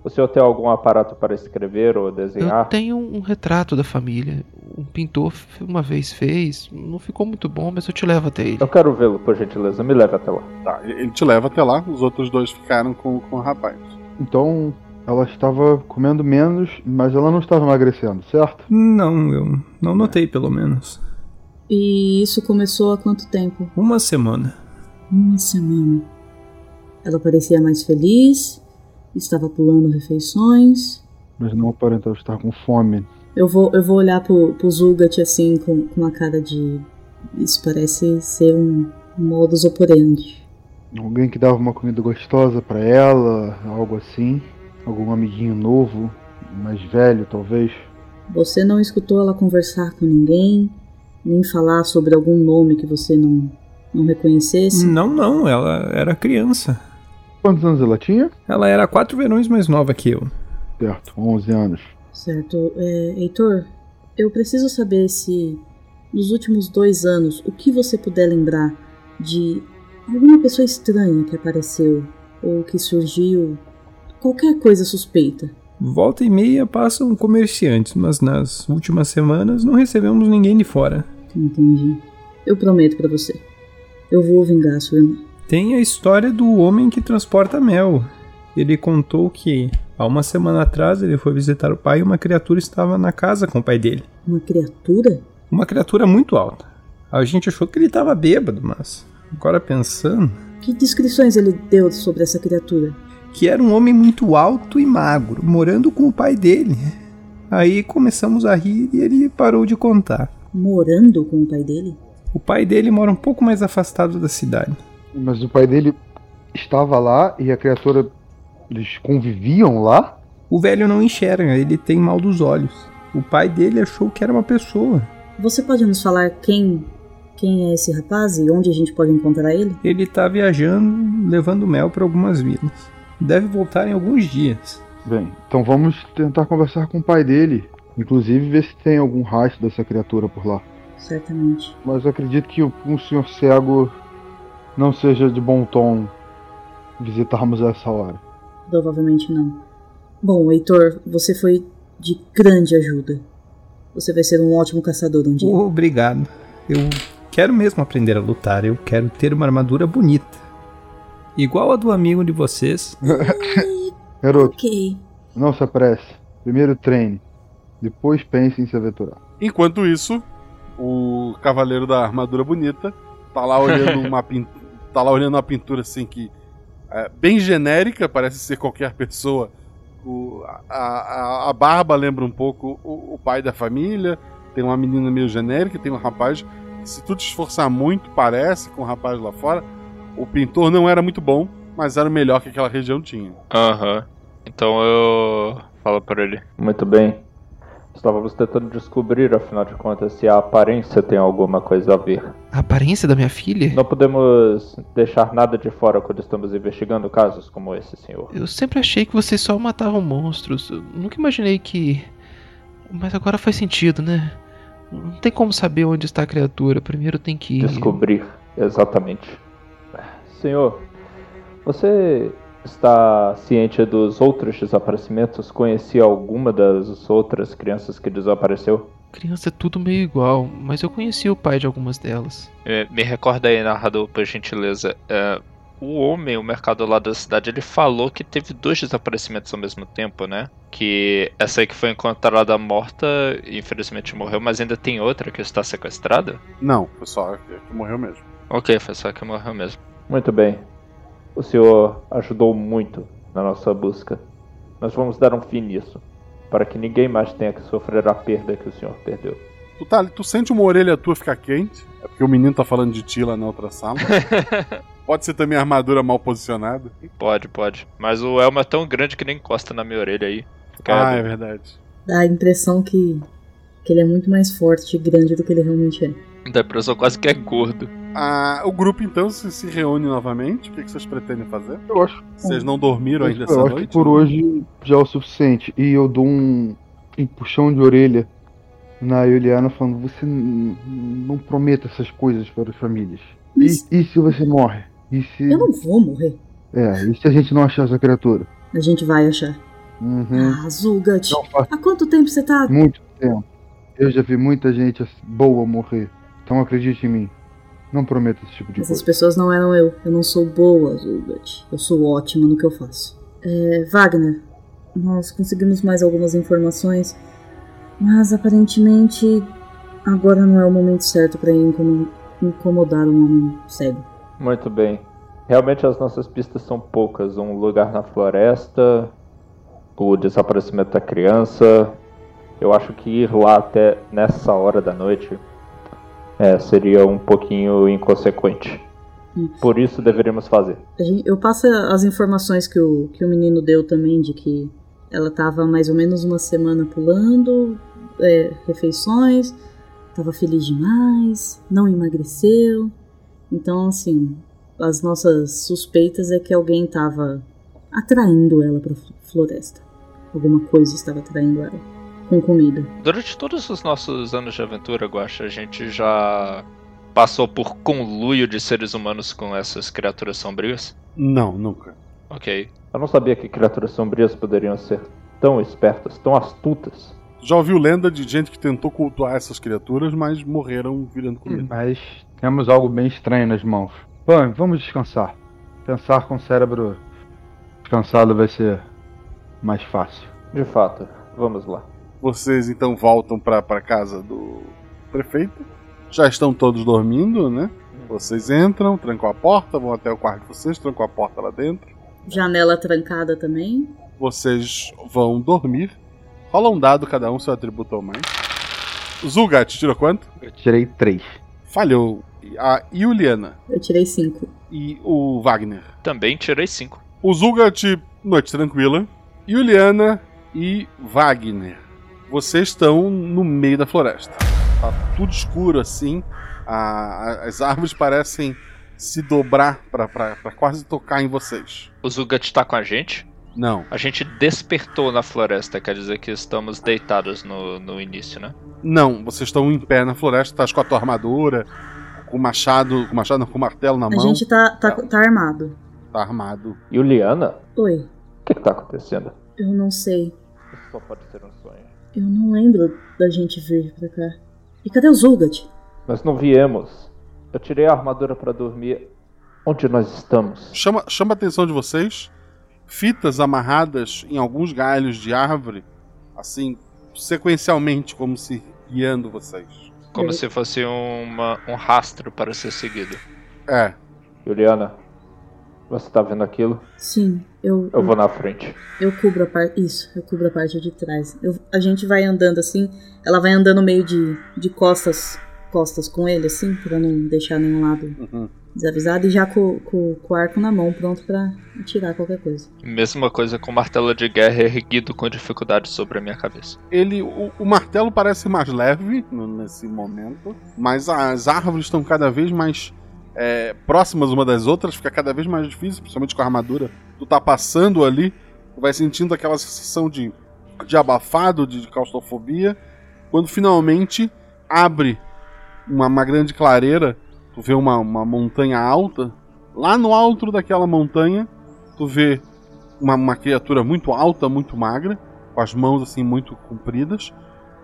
O senhor tem algum aparato para escrever ou desenhar? Eu tenho um retrato da família. Um pintor uma vez fez. Não ficou muito bom, mas eu te levo até ele. Eu quero vê-lo, por gentileza. Me leve até lá. Tá, ele te leva até lá. Os outros dois ficaram com, com o rapaz. Então, ela estava comendo menos, mas ela não estava emagrecendo, certo? Não, eu não notei pelo menos. E isso começou há quanto tempo? Uma semana. Uma semana. Ela parecia mais feliz, estava pulando refeições. Mas não aparentava estar com fome. Eu vou, eu vou olhar pro, pro Zulgat assim, com, com uma cara de. Isso parece ser um modus operandi. Alguém que dava uma comida gostosa para ela, algo assim. Algum amiguinho novo, mais velho talvez. Você não escutou ela conversar com ninguém, nem falar sobre algum nome que você não, não reconhecesse? Não, não, ela era criança. Quantos anos ela tinha? Ela era quatro verões mais nova que eu. Certo, 11 anos. Certo. É, Heitor, eu preciso saber se nos últimos dois anos o que você puder lembrar de alguma pessoa estranha que apareceu ou que surgiu, qualquer coisa suspeita. Volta e meia passam comerciantes, mas nas últimas semanas não recebemos ninguém de fora. Entendi. Eu prometo para você. Eu vou vingar sua irmã. Tem a história do homem que transporta mel. Ele contou que há uma semana atrás ele foi visitar o pai e uma criatura estava na casa com o pai dele. Uma criatura? Uma criatura muito alta. A gente achou que ele estava bêbado, mas agora pensando. Que descrições ele deu sobre essa criatura? Que era um homem muito alto e magro, morando com o pai dele. Aí começamos a rir e ele parou de contar. Morando com o pai dele? O pai dele mora um pouco mais afastado da cidade. Mas o pai dele estava lá e a criatura. Eles conviviam lá? O velho não enxerga, ele tem mal dos olhos. O pai dele achou que era uma pessoa. Você pode nos falar quem quem é esse rapaz e onde a gente pode encontrar ele? Ele tá viajando, levando mel para algumas vilas. Deve voltar em alguns dias. Bem, então vamos tentar conversar com o pai dele. Inclusive ver se tem algum rastro dessa criatura por lá. Certamente. Mas acredito que um senhor cego não seja de bom tom visitarmos a essa hora. Provavelmente não. Bom, Heitor, você foi de grande ajuda. Você vai ser um ótimo caçador um dia. Obrigado. Eu quero mesmo aprender a lutar. Eu quero ter uma armadura bonita. Igual a do amigo de vocês. Garoto, ok. não se apresse. Primeiro treine. Depois pense em se aventurar. Enquanto isso, o cavaleiro da armadura bonita tá lá olhando uma pin... tá lá olhando uma pintura assim que é bem genérica, parece ser qualquer pessoa. O, a, a, a barba lembra um pouco o, o pai da família. Tem uma menina meio genérica, tem um rapaz que, se tu te esforçar muito, parece com o rapaz lá fora. O pintor não era muito bom, mas era o melhor que aquela região tinha. Aham. Então eu falo pra ele. Muito bem. Estávamos tentando descobrir, afinal de contas, se a aparência tem alguma coisa a ver. A aparência da minha filha? Não podemos deixar nada de fora quando estamos investigando casos como esse, senhor. Eu sempre achei que vocês só matavam monstros. Eu nunca imaginei que. Mas agora faz sentido, né? Não tem como saber onde está a criatura. Primeiro tem que. Descobrir, exatamente. Senhor, você está ciente dos outros desaparecimentos? Conhecia alguma das outras crianças que desapareceu? Criança é tudo meio igual, mas eu conheci o pai de algumas delas. É, me recorda aí, narrador, por gentileza. É, o homem, o mercado lá da cidade, ele falou que teve dois desaparecimentos ao mesmo tempo, né? Que essa aí que foi encontrada morta, infelizmente morreu, mas ainda tem outra que está sequestrada? Não, foi só que, que morreu mesmo. Ok, foi só que morreu mesmo. Muito bem. O senhor ajudou muito na nossa busca. Nós vamos dar um fim nisso, para que ninguém mais tenha que sofrer a perda que o senhor perdeu. Tu, tá, tu sente uma orelha tua ficar quente? É porque o menino tá falando de ti lá na outra sala. pode ser também a armadura mal posicionada? Pode, pode. Mas o Elmo é tão grande que nem encosta na minha orelha aí. Ah, é verdade. Dá a impressão que, que ele é muito mais forte e grande do que ele realmente é. Dá a impressão quase que é gordo. Ah, o grupo então se, se reúne novamente. O que, que vocês pretendem fazer? Eu acho. Vocês não dormiram ainda eu essa acho noite? que por hoje já é o suficiente. E eu dou um, um puxão de orelha na Juliana falando: você não prometa essas coisas para as famílias. E, e se você morre? E se. Eu não vou morrer. É, e se a gente não achar essa criatura? A gente vai achar. Uhum. Ah, Zulgat. Há quanto tempo você tá. muito tempo. Eu já vi muita gente boa morrer. Então acredite em mim. Não prometa esse tipo de Essas coisa. pessoas não eram eu. Eu não sou boa, Zulgat. Eu sou ótima no que eu faço. É, Wagner, nós conseguimos mais algumas informações, mas aparentemente agora não é o momento certo para incom- incomodar um homem cego. Muito bem. Realmente as nossas pistas são poucas. Um lugar na floresta, o desaparecimento da criança. Eu acho que ir lá até nessa hora da noite é, seria um pouquinho inconsequente. Por isso deveríamos fazer. A eu passo as informações que o, que o menino deu também, de que ela tava mais ou menos uma semana pulando, é, refeições, tava feliz demais, não emagreceu. Então, assim, as nossas suspeitas é que alguém tava atraindo ela pra fl- floresta. Alguma coisa estava atraindo ela. Com comida. Durante todos os nossos anos de aventura, Guaxa, a gente já passou por conluio de seres humanos com essas criaturas sombrias? Não, nunca. Ok. Eu não sabia que criaturas sombrias poderiam ser tão espertas, tão astutas. Já ouviu lenda de gente que tentou cultuar essas criaturas, mas morreram virando comida. Mas temos algo bem estranho nas mãos. Bom, vamos descansar. Pensar com o cérebro descansado vai ser mais fácil. De fato, vamos lá. Vocês então voltam pra, pra casa do prefeito. Já estão todos dormindo, né? Vocês entram, trancam a porta, vão até o quarto de vocês, trancam a porta lá dentro. Janela trancada também. Vocês vão dormir. Rola um dado cada um, seu atributo ou mais. Zulgat, tirou quanto? Eu tirei três. Falhou. A Juliana Eu tirei cinco. e o Wagner. Também tirei 5. O Zulgat, noite tranquila. Juliana e Wagner. Vocês estão no meio da floresta. Tá tudo escuro assim. A- a- as árvores parecem se dobrar pra quase tocar em vocês. O Zugat tá com a gente? Não. A gente despertou na floresta, quer dizer que estamos deitados no, no início, né? Não, vocês estão em pé na floresta, tá com a tua armadura, com o machado, com o machado, não, com o martelo na A mão. gente tá, tá, tá armado. Tá armado. Juliana? Oi, O que, que tá acontecendo? eu não sei. Isso só pode ser um sonho. Eu não lembro da gente vir pra cá. E cadê o Zulgat? Nós não viemos. Eu tirei a armadura pra dormir. Onde nós estamos? Chama, chama a atenção de vocês. Fitas amarradas em alguns galhos de árvore, assim, sequencialmente, como se guiando vocês. Como se fosse uma, um rastro para ser seguido. É. Juliana, você tá vendo aquilo? Sim, eu. Eu vou na frente. Eu cubro a parte. Isso, eu cubro a parte de trás. Eu- a gente vai andando assim. Ela vai andando meio de, de costas costas com ele, assim, pra não deixar nenhum lado Uhum. desavisado. E já com, com, com o arco na mão, pronto pra atirar qualquer coisa. Mesma coisa com o martelo de guerra erguido com dificuldade sobre a minha cabeça. Ele, o, o martelo parece mais leve no- nesse momento, mas as árvores estão cada vez mais é, próximas uma das outras, fica cada vez mais difícil, principalmente com a armadura. Tu tá passando ali, tu vai sentindo aquela sensação de, de abafado, de claustrofobia. Quando finalmente abre uma, uma grande clareira, tu vê uma, uma montanha alta. Lá no alto daquela montanha, tu vê uma, uma criatura muito alta, muito magra, com as mãos assim muito compridas.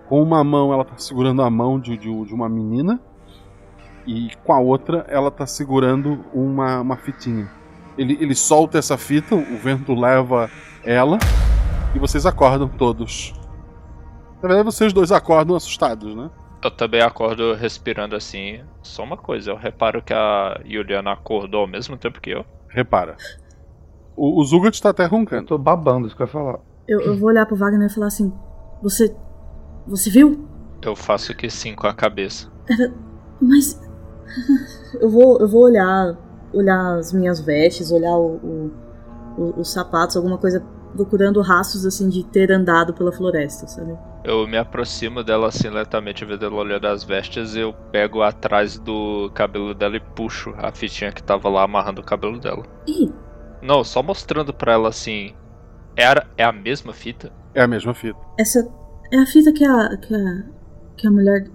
Com uma mão ela tá segurando a mão de, de, de uma menina e com a outra ela tá segurando uma, uma fitinha. Ele, ele solta essa fita, o vento leva ela e vocês acordam todos. Na verdade, vocês dois acordam assustados, né? Eu também acordo respirando assim. Só uma coisa, eu reparo que a Juliana acordou ao mesmo tempo que eu. Repara. O, o Zugat tá até roncando. Tô babando, isso que eu ia falar. Eu, eu vou olhar pro Wagner e falar assim: Você. Você viu? Eu faço que sim com a cabeça. Era. Mas. Eu vou, eu vou olhar. Olhar as minhas vestes, olhar o, o- o- os sapatos, alguma coisa. Procurando rastros assim de ter andado pela floresta, sabe? Eu me aproximo dela assim lentamente, vendo ela olhando as vestes, eu pego atrás do cabelo dela e puxo a fitinha que tava lá amarrando o cabelo dela. Ih, Não, só mostrando pra ela assim. Era, é a mesma fita? É a mesma fita. essa. É a fita que a. que a. que a mulher.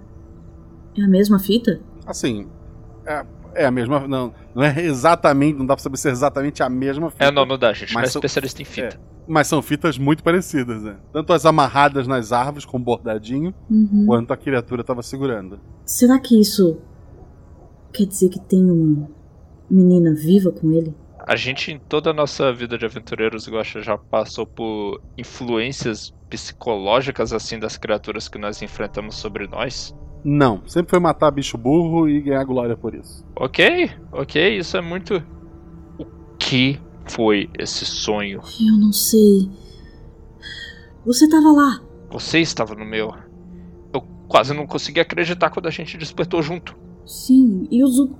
É a mesma fita? Assim, é, é a mesma. Não, não é exatamente. Não dá pra saber se é exatamente a mesma fita. É, não, não dá, a gente não é são- especialista em fita. é, mas são fitas muito parecidas, né? Tanto as amarradas nas árvores com bordadinho, Uhum. quanto a criatura tava segurando. Será que isso. quer dizer que tem uma menina viva com ele? A gente, em toda a nossa vida de aventureiros, gosta já passou por influências psicológicas assim das criaturas que nós enfrentamos sobre nós? Não, sempre foi matar bicho burro e ganhar glória por isso. Ok, ok, isso é muito. O que foi esse sonho? Eu não sei. Você tava lá. Você estava no meu. Eu quase não consegui acreditar quando a gente despertou junto. Sim, e o Zug.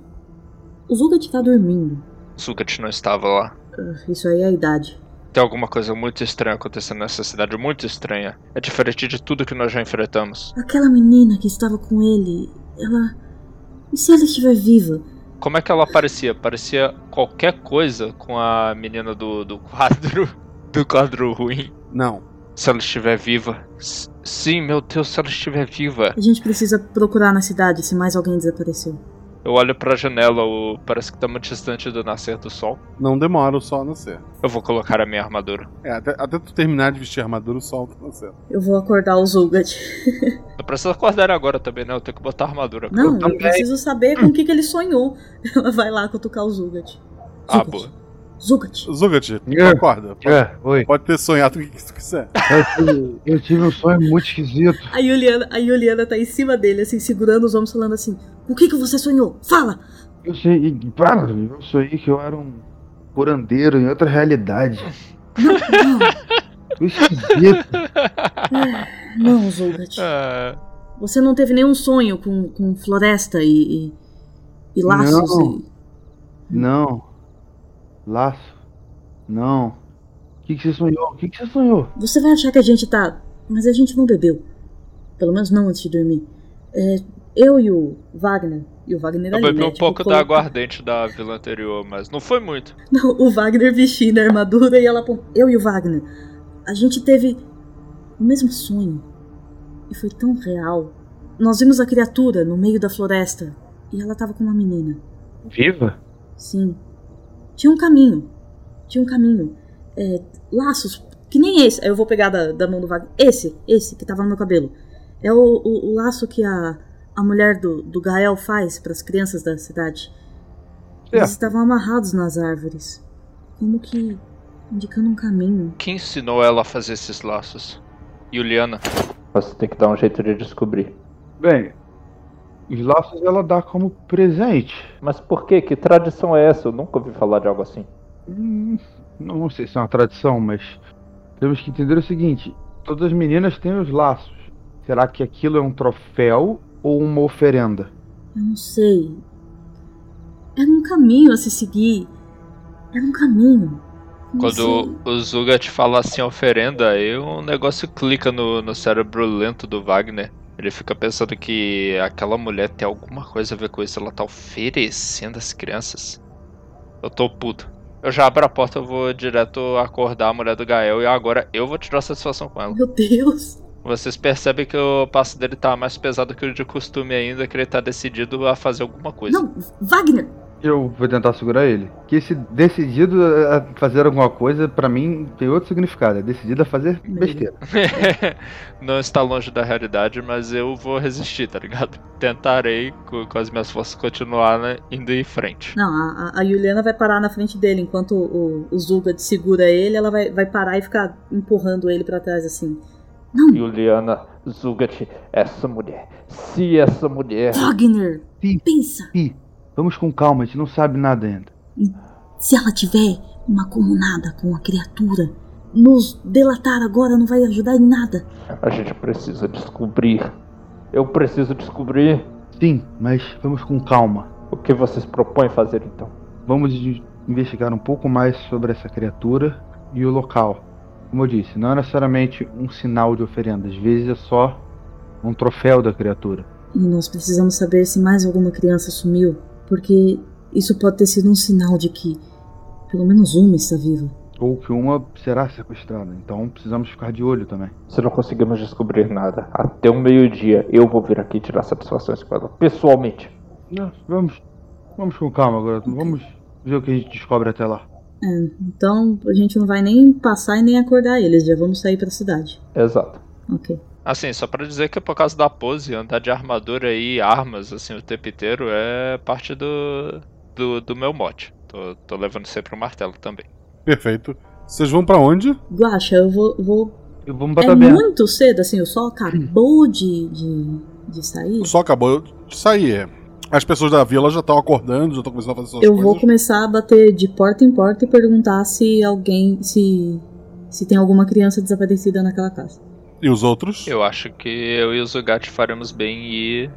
O Zugat tá dormindo. Sugat não estava lá. Ah, Isso aí é a idade. Tem alguma coisa muito estranha acontecendo nessa cidade, muito estranha. É diferente de tudo que nós já enfrentamos. Aquela menina que estava com ele, ela. E se ela estiver viva? Como é que ela parecia? Parecia qualquer coisa com a menina do, do quadro. Do quadro ruim. Não. Se ela estiver viva. S- Sim, meu Deus, se ela estiver viva. A gente precisa procurar na cidade se mais alguém desapareceu. Eu olho pra janela, o... parece que tá muito distante do nascer do sol. Não demora o sol a nascer. Eu vou colocar a minha armadura. É, até, até tu terminar de vestir a armadura, o sol tá nascendo. Eu vou acordar o Zugat. Eu preciso acordar agora também, né? Eu tenho que botar a armadura. Não, eu preciso saber com o que, que ele sonhou. Ela vai lá cutucar o Zugat. Ah, boa. Zugat. Zugat, tu É. acorda. Pode, É, oi. pode ter sonhado o que que tu quiser. Eu tive, eu tive um sonho muito esquisito. A Juliana, a Juliana tá em cima dele, assim, segurando os ombros, falando assim: O que que você sonhou? Fala! Eu sei, para, eu sonhei que eu era um curandeiro em outra realidade. Eu esquisito. Não, Zulgat. Ah, Você não teve nenhum sonho com, com floresta e, e, e laços Não. e. Não. Laço. Não. O que, que você sonhou? O que, que você sonhou? Você vai achar que a gente tá. Mas a gente não bebeu. Pelo menos não antes de dormir. É, eu e o Wagner. E o Wagner eu ali, bebi né, um tipo, pouco da aguardente da vila anterior, mas não foi muito. Não, o Wagner vestindo a armadura e ela. Eu e o Wagner. A gente teve o mesmo sonho. E foi tão real. Nós vimos a criatura no meio da floresta. E ela tava com uma menina. Viva? Sim. Tinha um caminho. Tinha um caminho. É, laços. Que nem esse. Aí eu vou pegar da, da mão do Wagner. Esse, esse que tava no meu cabelo. É o, o, o laço que a, a mulher do, do Gael faz para as crianças da cidade. Eles estavam amarrados nas árvores. Como que. indicando um caminho. Quem ensinou ela a fazer esses laços? Juliana. Você tem que dar um jeito de descobrir. Bem, os laços ela dá como presente. Mas por quê? Que tradição é essa? Eu nunca ouvi falar de algo assim. Hum, não sei se é uma tradição, mas temos que entender o seguinte: todas as meninas têm os laços. Será que aquilo é um troféu ou uma oferenda? Eu não sei. Era um caminho a se seguir. Era um caminho. Não sei. Quando o Zuga te fala assim, oferenda, aí um negócio clica no, no cérebro lento do Wagner. Ele fica pensando que aquela mulher tem alguma coisa a ver com isso. Ela tá oferecendo as crianças. Eu tô puto. Eu já abro a porta, eu vou direto acordar a mulher do Gael e agora eu vou tirar satisfação com ela. Meu Deus. Vocês percebem que o passo dele tá mais pesado que o de costume ainda, que ele tá decidido a fazer alguma coisa. Não, Wagner! Eu vou tentar segurar ele. Que esse decidido a fazer alguma coisa, pra mim, tem outro significado. É decidido a fazer besteira. Não está longe da realidade, mas eu vou resistir, tá ligado? Tentarei, com, com as minhas forças, continuar né, indo em frente. Não, a, a- Juliana vai parar na frente dele enquanto o, o Zulgad segura ele, ela vai, vai parar e ficar empurrando ele pra trás assim. Juliana Zugat, essa mulher. Se essa mulher. Wagner! Pensa! Pi, vamos com calma, a gente não sabe nada ainda. Se ela tiver uma comunada com a criatura, nos delatar agora não vai ajudar em nada. A gente precisa descobrir. Eu preciso descobrir. Sim, mas vamos com calma. O que vocês propõem fazer então? Vamos in- investigar um pouco mais sobre essa criatura e o local. Como eu disse, não é necessariamente um sinal de oferenda, às vezes é só um troféu da criatura. E nós precisamos saber se mais alguma criança sumiu, porque isso pode ter sido um sinal de que pelo menos uma está viva. Ou que uma será sequestrada, então precisamos ficar de olho também. Se não conseguimos descobrir nada, até o meio-dia eu vou vir aqui tirar satisfações com ela, pessoalmente. Não, vamos, vamos com calma agora, vamos ver o que a gente descobre até lá. É, então a gente não vai nem passar e nem acordar eles, já vamos sair pra cidade. Exato. Ok. Assim, só pra dizer que por causa da pose, andar de armadura e armas, assim, o tempo inteiro é parte do, do, do meu mote. Tô, tô levando sempre o martelo também. Perfeito. Vocês vão pra onde? Guaxa, eu vou. vou... Eu vou me É muito cedo, assim, o sol acabou de, de, de sair. O sol acabou de sair. é. As pessoas da vila já estão acordando, já estão começando a fazer suas Eu coisas. vou começar a bater de porta em porta e perguntar se alguém. se. se tem alguma criança desaparecida naquela casa. E os outros? Eu acho que eu e o Zugat faremos bem e.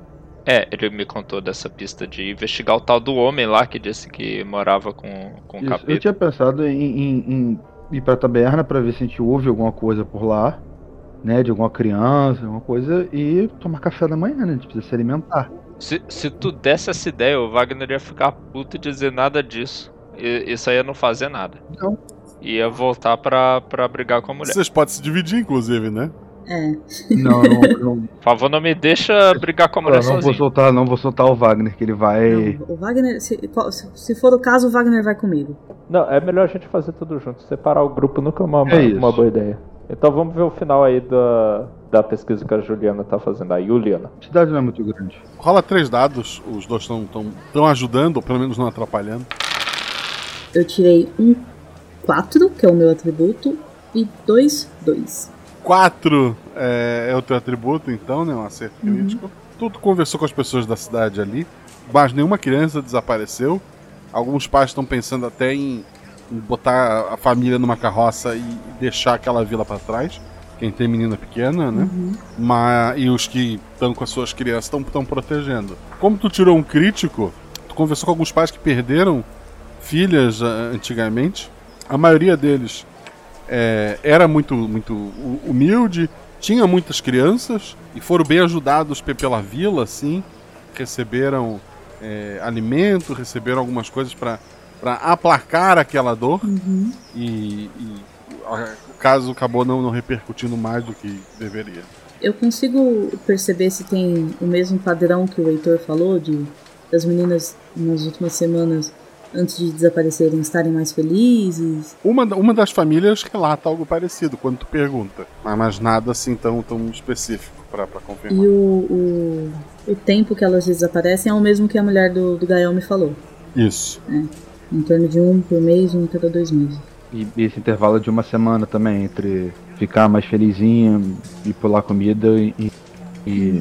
É, ele me contou dessa pista de investigar o tal do homem lá que disse que morava com, com o capeta. Eu tinha pensado em, em- em ir pra taberna pra ver se a gente ouve alguma coisa por lá, né? De alguma criança, alguma coisa, e tomar café da manhã, né? A gente precisa se alimentar. Se, se tu desse essa ideia, o Wagner ia ficar puto e dizer nada disso. E, isso aí ia não fazer nada. Não. Ia voltar pra, pra brigar com a mulher. Vocês podem se dividir, inclusive, né? É. Não, não, não. Por favor, não me deixa brigar com a mulher Eu não vou soltar, não vou soltar o Wagner, que ele vai. O Wagner. Se, se- for o caso, o Wagner vai comigo. Não, é melhor a gente fazer tudo junto. Separar o grupo nunca é uma, É uma boa ideia. Então vamos ver o final aí da, da pesquisa que a Juliana tá fazendo. A Juliana. A cidade não é muito grande. Rola três dados, os dois estão tão, tão ajudando, ou pelo menos não atrapalhando. Eu tirei um 4, que é o meu atributo, e dois 2. Quatro é, é o teu atributo, então, né? Um acerto Uhum. crítico. Tu, tu conversou com as pessoas da cidade ali. mas nenhuma criança desapareceu. Alguns pais estão pensando até em, em botar a família numa carroça e deixar aquela vila para trás. Quem tem menina pequena, né? Uhum. Mas, e os que estão com as suas crianças estão protegendo. Como tu tirou um crítico, tu conversou com alguns pais que perderam filhas ah, antigamente. A maioria deles é, era muito, muito hu- humilde, tinha muitas crianças e foram bem ajudados pe- pela vila, assim. Receberam é, alimento, receberam algumas coisas para aplacar aquela dor. Uhum. E, e a- o caso acabou não, não repercutindo mais do que deveria. Eu consigo perceber se tem o mesmo padrão que o Heitor falou, de das meninas nas últimas semanas, antes de desaparecerem, estarem mais felizes. Uma, uma das famílias relata algo parecido quando tu pergunta, mas, nada assim tão, tão específico para E confirmar. o, o, o tempo que elas desaparecem é o mesmo que a mulher do, do Gael me falou. Isso. É, em torno de um por mês, um cada dois meses. E esse intervalo de uma semana também, entre ficar mais felizinha e pular comida e, e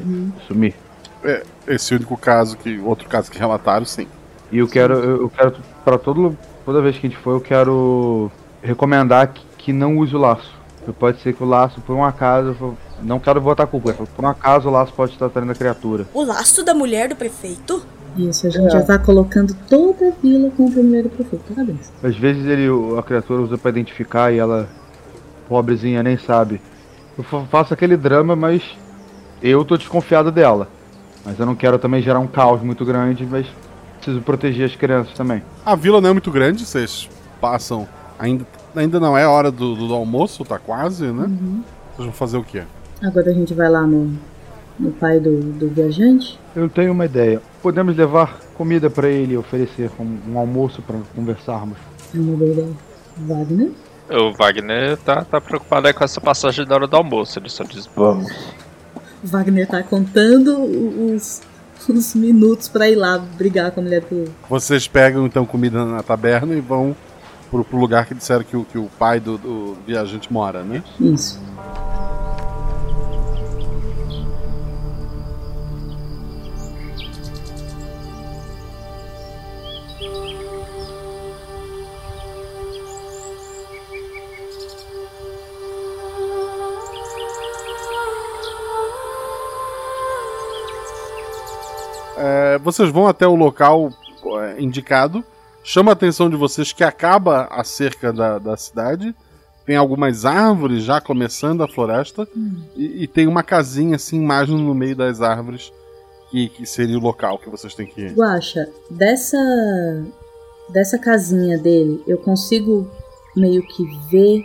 Uhum. sumir. É, esse único caso que. Outro caso que relataram, sim. E eu quero, eu quero para todo toda vez que a gente for, eu quero recomendar que, que não use o laço. Porque Pode ser que o laço, por um acaso, eu não quero botar a culpa, por um acaso o laço pode estar atraindo a criatura. O laço da mulher do prefeito? Isso, a gente É. já tá colocando toda a vila contra o primeiro prefeito. Parabéns. Às vezes ele, a criatura usa pra identificar e ela, pobrezinha, nem sabe. Eu fa- faço aquele drama, mas eu tô desconfiado dela. Mas eu não quero também gerar um caos muito grande, mas preciso proteger as crianças também. A vila não é muito grande, vocês passam. Ainda, ainda não é hora do, do almoço, tá quase, né? Uhum. Vocês vão fazer o quê? Agora a gente vai lá no, no pai do, do viajante. Eu tenho uma ideia. Podemos levar comida pra ele e oferecer um, um almoço pra conversarmos. É uma boa ideia. Wagner? O Wagner tá, tá preocupado aí com essa passagem da hora do almoço. Ele só diz vamos. Wagner tá contando os, os minutos pra ir lá brigar com a mulher do. Vocês pegam então comida na taberna e vão pro, pro lugar que disseram que o, que o pai do, do viajante mora, né? Isso. É, vocês vão até o local é, indicado. Chama a atenção de vocês que acaba a cerca da, da cidade. Tem algumas árvores já começando a floresta. E, e tem uma casinha assim, mais no meio das árvores. Que, que seria o local que vocês têm que ir. Guaxa, dessa. dessa casinha dele, eu consigo meio que ver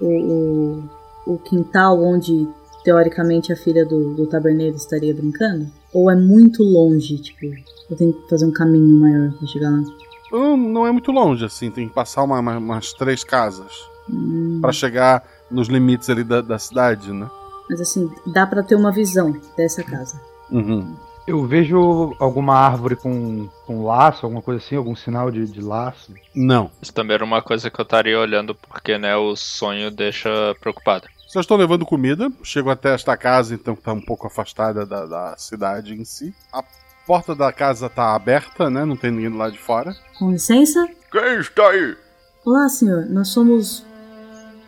o, o, o quintal onde teoricamente a filha do, do taberneiro estaria brincando? Ou é muito longe, tipo, eu tenho que fazer um caminho maior pra chegar lá? Não, não é muito longe, assim. Tem que passar uma- uma- umas três casas. Hum. Pra chegar nos limites ali da, da cidade, né? Mas assim, dá pra ter uma visão dessa casa. Uhum. Eu vejo alguma árvore com, com laço, alguma coisa assim, algum sinal de, de laço. Não. Isso também era uma coisa que eu estaria olhando porque, né, o sonho deixa preocupado. Vocês estão levando comida, chegam até esta casa, então que tá um pouco afastada da, da cidade em si. A porta da casa tá aberta, né? Não tem ninguém do lado de fora. Com licença? Quem está aí? Olá, senhor. Nós somos.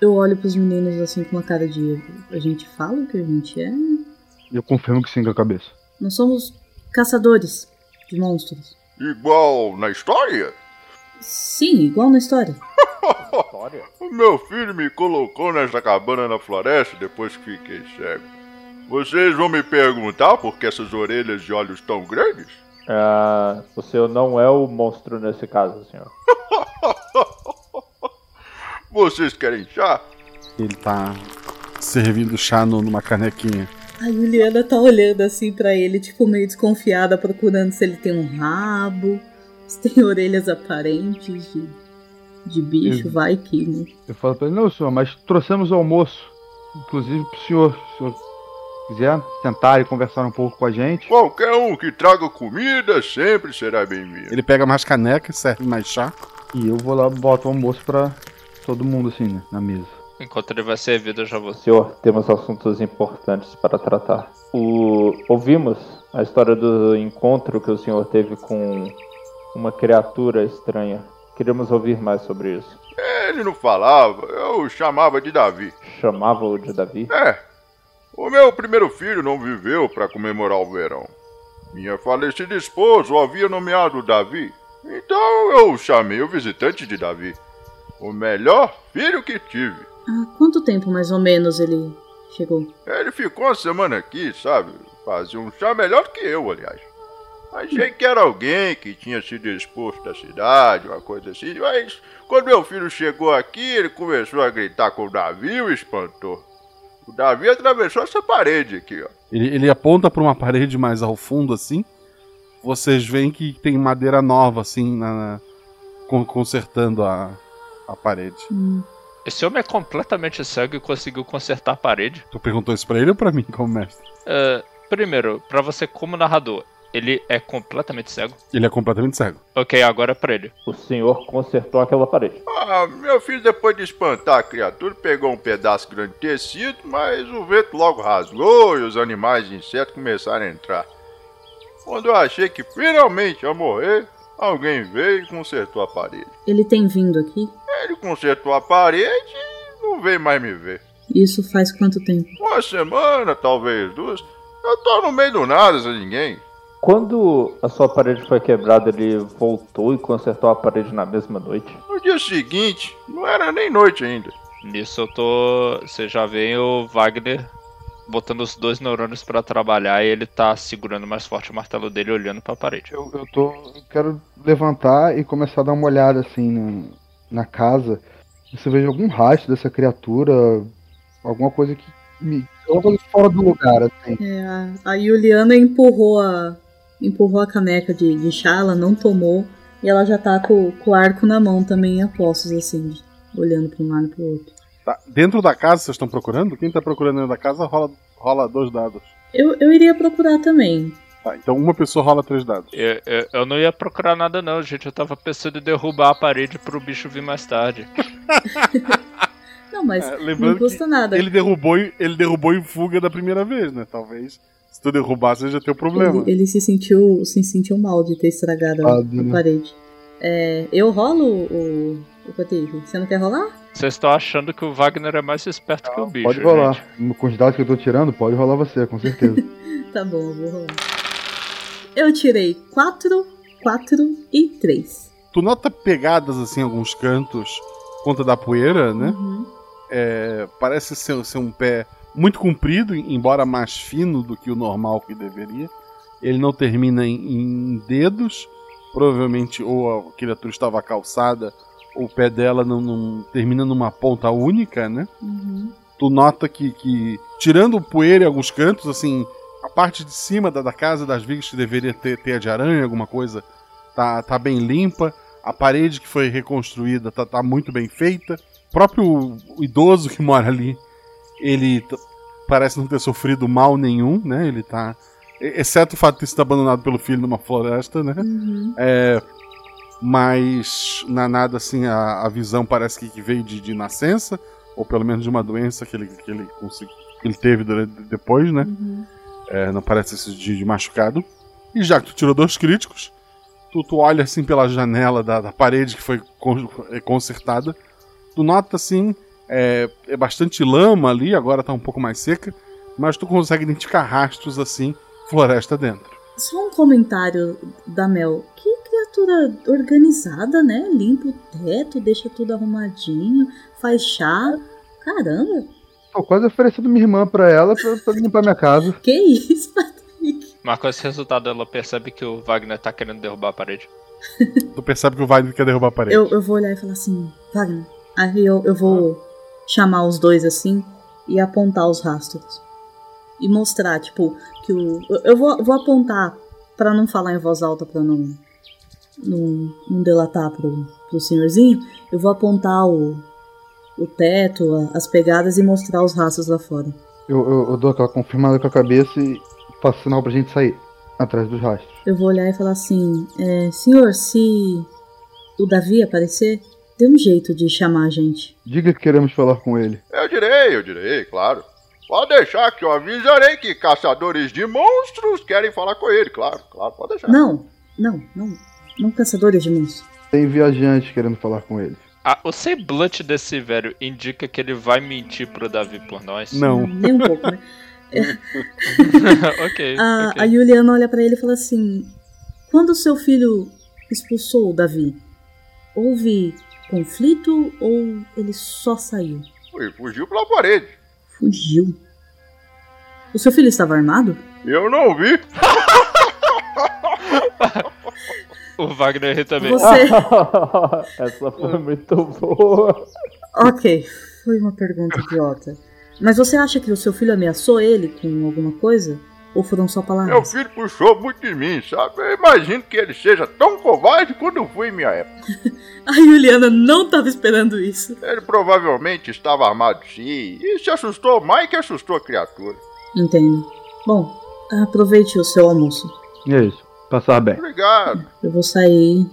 Eu olho pros meninos assim com uma cara de. A gente fala o que a gente é? Eu confirmo que sim com a cabeça. Nós somos caçadores de monstros. Igual na história? Sim, igual na história. O meu filho me colocou nessa cabana na floresta depois que fiquei cego. Vocês vão me perguntar por que essas orelhas e olhos tão grandes? Ah, o senhor não é o monstro nesse caso, senhor. Vocês querem chá? Ele tá servindo chá no- numa canequinha. A Juliana tá olhando assim pra ele, tipo, meio desconfiada, procurando se ele tem um rabo, se tem orelhas aparentes de, de bicho, Uhum. vai que, né? Eu falo pra ele, não, senhor, mas trouxemos o almoço. Inclusive pro senhor. Se o senhor quiser tentar e conversar um pouco com a gente. Qualquer um que traga comida sempre será bem-vindo. Ele pega mais caneca, serve mais chá. E eu vou lá boto o almoço pra todo mundo assim, né, na mesa. Enquanto ele vai servido, eu já vou. Senhor, temos assuntos importantes para tratar. O... Ouvimos A história do encontro que o senhor teve com uma criatura estranha. Queríamos ouvir mais sobre isso. Ele não falava, eu chamava de Davi. Chamava-o de Davi? É. O meu primeiro filho não viveu para comemorar o verão. Minha falecida esposa o havia nomeado Davi. Então eu chamei o visitante de Davi. O melhor filho que tive. Há quanto tempo mais ou menos ele chegou? Ele ficou uma semana aqui, sabe? Fazia um chá melhor que eu, aliás. Achei que era alguém que tinha sido exposto da cidade, uma coisa assim, mas quando meu filho chegou aqui, ele começou a gritar com o Davi e o espantou. O Davi atravessou essa parede aqui, ó. Ele, ele aponta pra uma parede mais ao fundo, assim. Vocês veem que tem madeira nova, assim, na, na- con- consertando a, a parede. Esse homem é completamente cego e conseguiu consertar a parede. Tu perguntou isso pra ele ou pra mim, como mestre? É, primeiro, pra você como narrador, ele é completamente cego? Ele é completamente cego. Ok, agora é pra ele. O senhor consertou aquela parede. Ah, meu filho, depois de espantar a criatura, pegou um pedaço grande de tecido, mas o vento logo rasgou e os animais e insetos começaram a entrar. Quando eu achei que finalmente ia morrer, alguém veio e consertou a parede. Ele tem vindo aqui? Ele consertou a parede e não veio mais me ver. Isso faz quanto tempo? Uma semana, talvez duas. Eu tô no meio do nada sem ninguém. Quando a sua parede foi quebrada, ele voltou e consertou a parede na mesma noite? No dia seguinte, não era nem noite ainda. Nisso eu tô. Você já vem o Wagner botando os dois neurônios pra trabalhar e ele tá segurando mais forte o martelo dele olhando pra parede. Eu, eu tô. eu quero levantar e começar a dar uma olhada assim no- na casa. Se eu vejo algum rastro dessa criatura, alguma coisa que me. Coisa fora do lugar, assim. É, a, a Juliana empurrou a, empurrou a caneca de, de chá, ela não tomou. E ela já tá com, com o arco na mão também, a postos, assim, olhando pra um lado e pro outro. Tá, Dentro da casa vocês estão procurando? Quem tá procurando dentro da casa rola, rola dois dados. Eu, eu iria procurar também. Tá, então uma pessoa rola três dados. Eu, eu, eu não ia procurar nada não, gente. Eu tava pensando em derrubar a parede pro bicho vir mais tarde. Não, mas É, não custa nada. Ele derrubou, em- ele derrubou em fuga da primeira vez, né? Talvez tu derrubar seja teu problema. Ele, ele se sentiu se sentiu mal de ter estragado a, Ah, a parede. É, eu rolo o, o Cotejo. Você não quer rolar? Vocês estão achando que o Wagner é mais esperto que o bicho. Pode rolar. Com os dados que eu tô tirando, pode rolar você, com certeza. Tá bom, eu vou rolar. Eu tirei 4, 4 e 3. Tu nota pegadas assim em alguns cantos, conta da poeira, né? Uhum. É, parece ser, ser um pé muito comprido, embora mais fino do que o normal que deveria. Ele não termina em, em dedos, provavelmente ou a criatura estava calçada, ou o pé dela não, não termina numa ponta única, né? Uhum. tu nota que, que tirando poeira em alguns cantos, assim, a parte de cima da, da casa das vigas que deveria ter teia de aranha, alguma coisa, tá, tá bem limpa. A parede que foi reconstruída tá, tá muito bem feita. O próprio idoso que mora ali, ele parece não ter sofrido mal nenhum, né? Ele tá. Exceto o fato de ter sido abandonado pelo filho numa floresta, né? Uhum. É, mas na nada assim a, a visão parece que, que veio de, de nascença ou pelo menos de uma doença que ele que ele, consegui- ele teve durante, depois, né? É, não parece esse de, de machucado. E já que tu tirou dois críticos, tu, tu olha assim pela janela da, da parede que foi con- consertada, tu nota assim é, é bastante lama ali, agora tá um pouco mais seca, mas tu consegue identificar rastros assim, floresta dentro. Só um comentário da Mel. Que criatura organizada, né? Limpa o teto, deixa tudo arrumadinho, faz chá. Caramba! Tô quase oferecendo minha irmã pra ela pra, pra limpar minha casa. Que isso, Mas com esse resultado ela percebe que o Wagner tá querendo derrubar a parede. Tu percebe que o Wagner quer derrubar a parede. Eu, eu vou olhar e falar assim, Wagner. Aí eu, eu vou chamar os dois assim e apontar os rastros. E mostrar, tipo, que o. Eu, vou, vou apontar pra não falar em voz alta, pra não. Não, não delatar pro, pro senhorzinho. Eu vou apontar o, o teto, a- as pegadas e mostrar os rastros lá fora. Eu, eu, eu dou aquela confirmada com a cabeça e faço sinal pra gente sair atrás dos rastros. Eu vou olhar e falar assim: é, Senhor, se o Davi aparecer, dê um jeito de chamar a gente. Diga que queremos falar com ele. Eu direi, eu direi, claro. Pode deixar que eu avisarei que caçadores de monstros querem falar com ele, claro, claro, pode deixar. Não, não, não. Não caçadores de monstros. Tem viajantes querendo falar com ele. Ah, o semblante desse velho indica que ele vai mentir pro Davi por nós? Não. Nem um pouco, né? ok. A, ok. a Juliana olha pra ele e fala assim: Quando seu filho expulsou o Davi, houve conflito ou ele só saiu? Ui, fugiu pela parede. Fugiu. O seu filho estava armado? Eu não vi. O Wagner ri também. Você- Essa foi muito boa. Ok, foi uma pergunta idiota. Mas você acha que o seu filho ameaçou ele com alguma coisa? Ou foram só Meu palavras? filho puxou muito de mim, sabe? Eu imagino que ele seja tão covarde quando eu fui em minha época. A Juliana não estava esperando isso. Ele provavelmente estava armado sim, e se assustou mais que assustou a criatura. Entendo. Bom, aproveite o seu almoço. É isso. Passar bem. Obrigado. Eu vou sair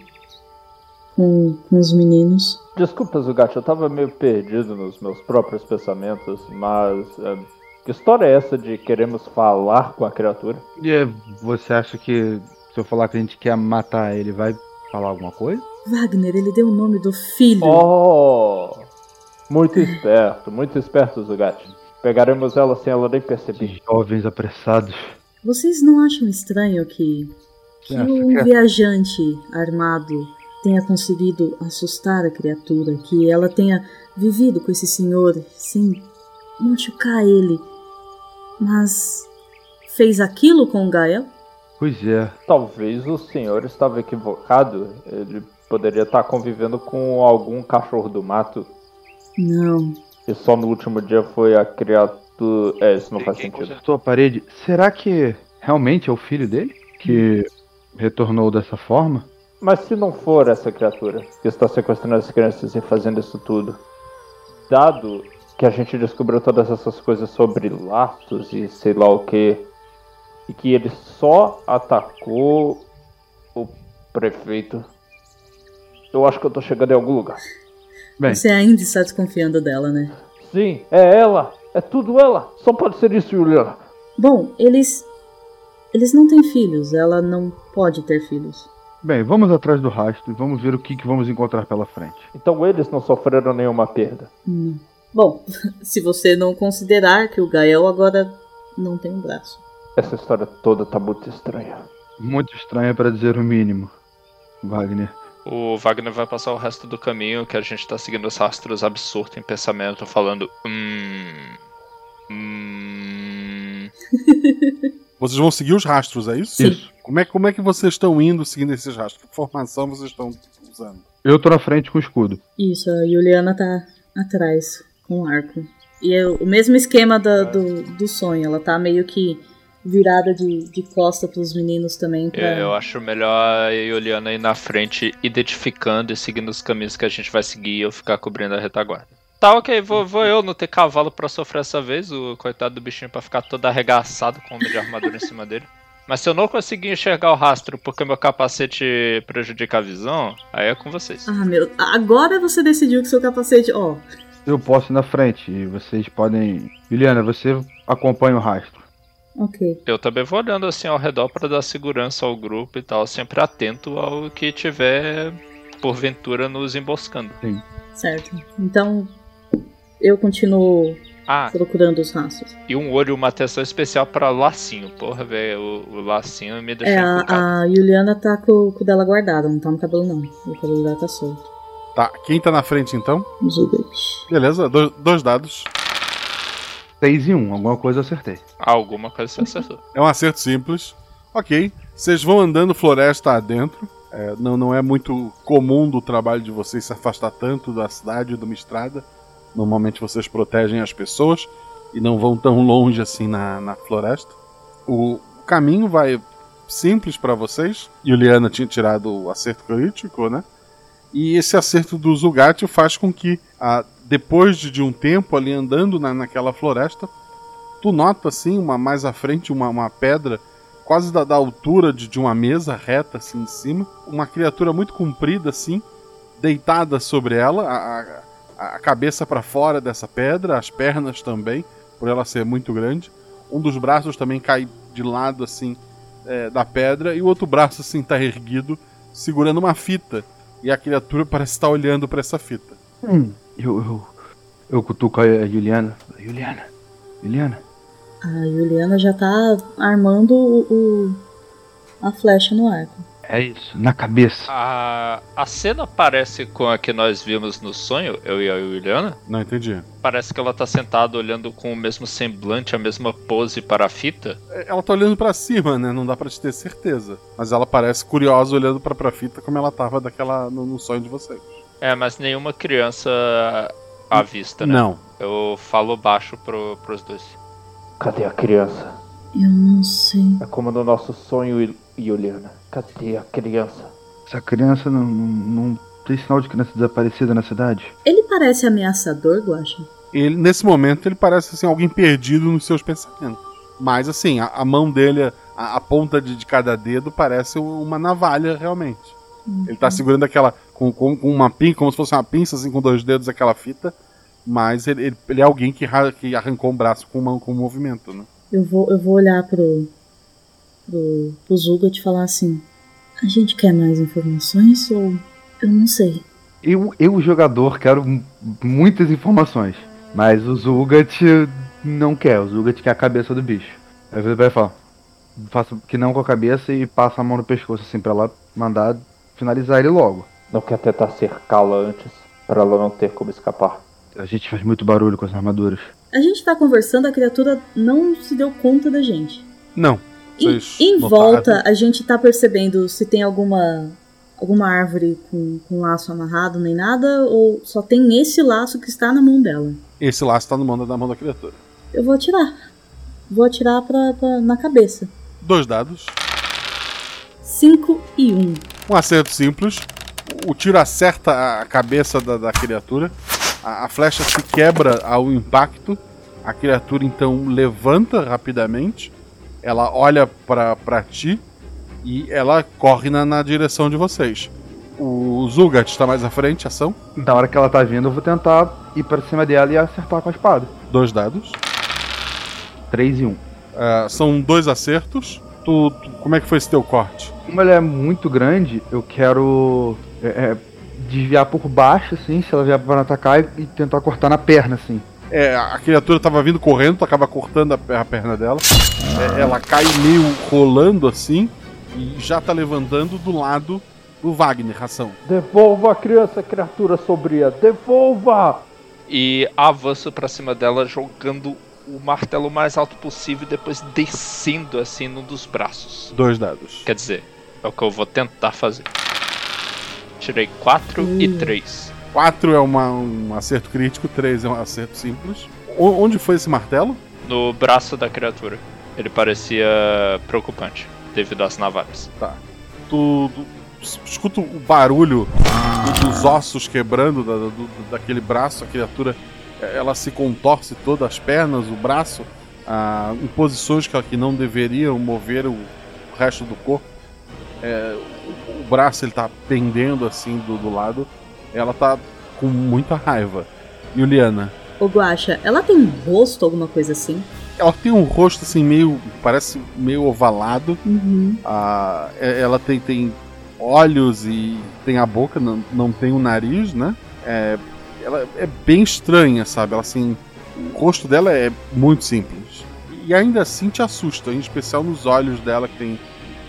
com, com os meninos. Desculpa, Zugat, eu tava meio perdido nos meus próprios pensamentos, mas. é, que história é essa de queremos falar com a criatura? E é, você acha que se eu falar que a gente quer matar ele, vai falar alguma coisa? Wagner, ele deu o nome do filho. Oh! Muito esperto, muito esperto, Zugat. Pegaremos ela sem ela nem perceber. Jovens apressados. Vocês não acham estranho que, que um que é. viajante armado tenha conseguido assustar a criatura, que ela tenha vivido com esse senhor sem machucar ele, mas fez aquilo com o Gael? Pois é. Talvez o senhor estava equivocado. Ele poderia estar convivendo com algum cachorro do mato. Não. E só no último dia foi a criatura. É, isso não faz sentido. Consertou a parede. Será que realmente é o filho dele? Que retornou dessa forma? Mas se não for essa criatura que está sequestrando as crianças e fazendo isso tudo, dado que a gente descobriu todas essas coisas sobre laços e sei lá o que, e que ele só atacou o prefeito, eu acho que eu tô chegando em algum lugar. Bem, Você ainda está desconfiando dela, né? Sim, é ela, é tudo ela. Só pode ser isso, Juliana. Bom, eles. Eles não têm filhos, ela não pode ter filhos. bem, vamos atrás do rastro e vamos ver o que, que vamos encontrar pela frente. Então eles não sofreram nenhuma perda. Hum. Bom, se você não considerar que o Gael agora não tem um braço. Essa história toda tá muito estranha. Muito estranha para dizer o mínimo. Wagner. O Wagner vai passar o resto do caminho que a gente tá seguindo os rastros absurdos em pensamento, falando. Hum. Hum. Vocês vão seguir os rastros, é isso? Sim. Isso. Como é, como é que vocês estão indo seguindo esses rastros? Que formação vocês estão usando? Eu tô na frente com o escudo. Isso, a Juliana tá atrás com o arco. E é o mesmo esquema da- do, do sonho, ela tá meio que virada de, de costa pros meninos também. Pra... É, Eu acho melhor a Juliana ir na frente, identificando e seguindo os caminhos que a gente vai seguir e eu ficar cobrindo a retaguarda. Tá, ok, vou, vou eu não ter cavalo pra sofrer essa vez, o coitado do bichinho pra ficar todo arregaçado com o de armadura em cima dele. Mas se eu não conseguir enxergar o rastro porque meu capacete prejudica a visão, aí é com vocês. Ah, meu. Agora você decidiu que seu capacete. Ó, Eu posso ir na frente e vocês podem. Juliana, você acompanha o rastro. ok. Eu também vou olhando assim ao redor pra dar segurança ao grupo e tal, sempre atento ao que tiver porventura nos emboscando. Sim. Certo. Então, eu continuo Ah, procurando os rastros. e um olho, uma atenção especial pra lacinho. Porra, velho, o, o lacinho me deixou É, a, a Juliana tá com, com o dela guardada, não tá no cabelo não. O cabelo dela tá solto. Tá, quem tá na frente então? Zubat. Beleza, dois, dois dados. 6 e 1, alguma coisa eu acertei. Alguma coisa você acertou. É um acerto simples. Ok. Vocês vão andando floresta adentro. É, não, não é muito comum do trabalho de vocês se afastar tanto da cidade de uma estrada. Normalmente vocês protegem as pessoas e não vão tão longe assim na, na floresta. O caminho vai simples para vocês. Juliana tinha tirado o acerto crítico, né? E esse acerto do Zugat faz com que, depois de, um tempo ali andando na, naquela floresta, tu nota assim, uma, mais à frente, uma, uma pedra quase da, da altura de, de uma mesa reta assim em cima. Uma criatura muito comprida assim, deitada sobre ela, a, a, a cabeça para fora dessa pedra, as pernas também, por ela ser muito grande. Um dos braços também cai de lado assim é, da pedra e o outro braço assim tá erguido, segurando uma fita. E a criatura parece estar olhando para essa fita. Hum, eu, eu, eu cutuco a Juliana. Juliana, Juliana. A Juliana já tá armando o, o- a flecha no arco. É isso, na cabeça. A, a cena parece com a que nós vimos no sonho, eu e a Juliana. Não entendi. Parece que ela tá sentada olhando com o mesmo semblante, a mesma pose para a fita. Ela tá olhando pra cima, né? Não dá pra te ter certeza. Mas ela parece curiosa olhando pra, pra fita como ela tava daquela no, no sonho de vocês. É, mas nenhuma criança à vista, né? Não. Eu falo baixo pro, pros dois. Cadê a criança? Eu não sei. É como no nosso sonho, Juliana. Cadê a criança? Essa criança não, não, não tem sinal de criança desaparecida na cidade? Ele parece ameaçador, Guaxa? Ele, nesse momento, ele parece assim, alguém perdido nos seus pensamentos. Mas assim, a, a mão dele, a, a ponta de, de cada dedo parece uma navalha realmente. Ele tá segurando aquela. Com, com, com uma pinça, como se fosse uma pinça, assim, com dois dedos, aquela fita. Mas ele, ele, ele é alguém que, que arrancou um braço com, uma, com um movimento, né? Eu vou, eu vou olhar pro, pro, pro Zugat e falar assim: A gente quer mais informações ou. Eu não sei. Eu, eu jogador, quero muitas informações. Mas o Zugat não quer. O Zugat quer a cabeça do bicho. Aí vai falar: Faça que não com a cabeça e passa a mão no pescoço, assim, pra ela mandar finalizar ele logo. Não quer tentar cercá-la antes, para ela não ter como escapar. A gente faz muito barulho com as armaduras. A gente tá conversando, a criatura não se deu conta da gente. Não. Em, Vocês em notaram? volta, a gente tá percebendo se tem alguma alguma árvore com, com laço amarrado nem nada, ou só tem esse laço que está na mão dela. Esse laço tá no mão da mão da criatura. Eu vou atirar. Vou atirar pra, pra- na cabeça. Dois dados. 5 e 1. Um. Um acerto simples. O tiro acerta a cabeça da, da criatura. A, a flecha se quebra ao impacto. A criatura então levanta rapidamente. Ela olha pra pra ti e ela corre na, na direção de vocês. O Zulgat está mais à frente, ação. Na hora que ela tá vindo, eu vou tentar ir pra cima dela e acertar com a espada. Dois dados. 3 e 1. Um. Ah, são dois acertos. Tu, tu- como é que foi esse teu corte? Como ela é muito grande, eu quero é, é, desviar por baixo, assim, se ela vier para atacar e, e tentar cortar na perna, assim. É, a criatura tava vindo correndo, tu acaba cortando a, per- a perna dela. É, ela cai meio rolando assim e já tá levantando do lado do Wagner, ação. Devolva a criança, criatura sombria! Devolva! E avanço pra cima dela, jogando o martelo o mais alto possível e depois descendo assim num dos braços. Dois dados. Quer dizer, é o que eu vou tentar fazer. Tirei 4 e 3. 4 é uma- um acerto crítico, 3 é um acerto simples. O- onde foi esse martelo? No braço da criatura. Ele parecia preocupante, devido às navalhas. Tá. Tu, escuta o barulho do- dos ossos quebrando da- do- daquele braço, a criatura eh, ela se contorce toda, as pernas, o braço, ah, em posições que, que não deveriam mover o, o resto do corpo. É, o, o braço ele tá pendendo assim do, do lado. Ela tá com muita raiva. Juliana, Ô Guaxa, ela tem um rosto, alguma coisa assim? ela tem um rosto assim meio. parece meio ovalado. Uhum. Ah, é- ela tem, tem olhos e tem a boca, não, não tem o nariz, né? É, ela é bem estranha, sabe? Ela assim. O rosto dela é muito simples. E ainda assim te assusta, em especial nos olhos dela que tem.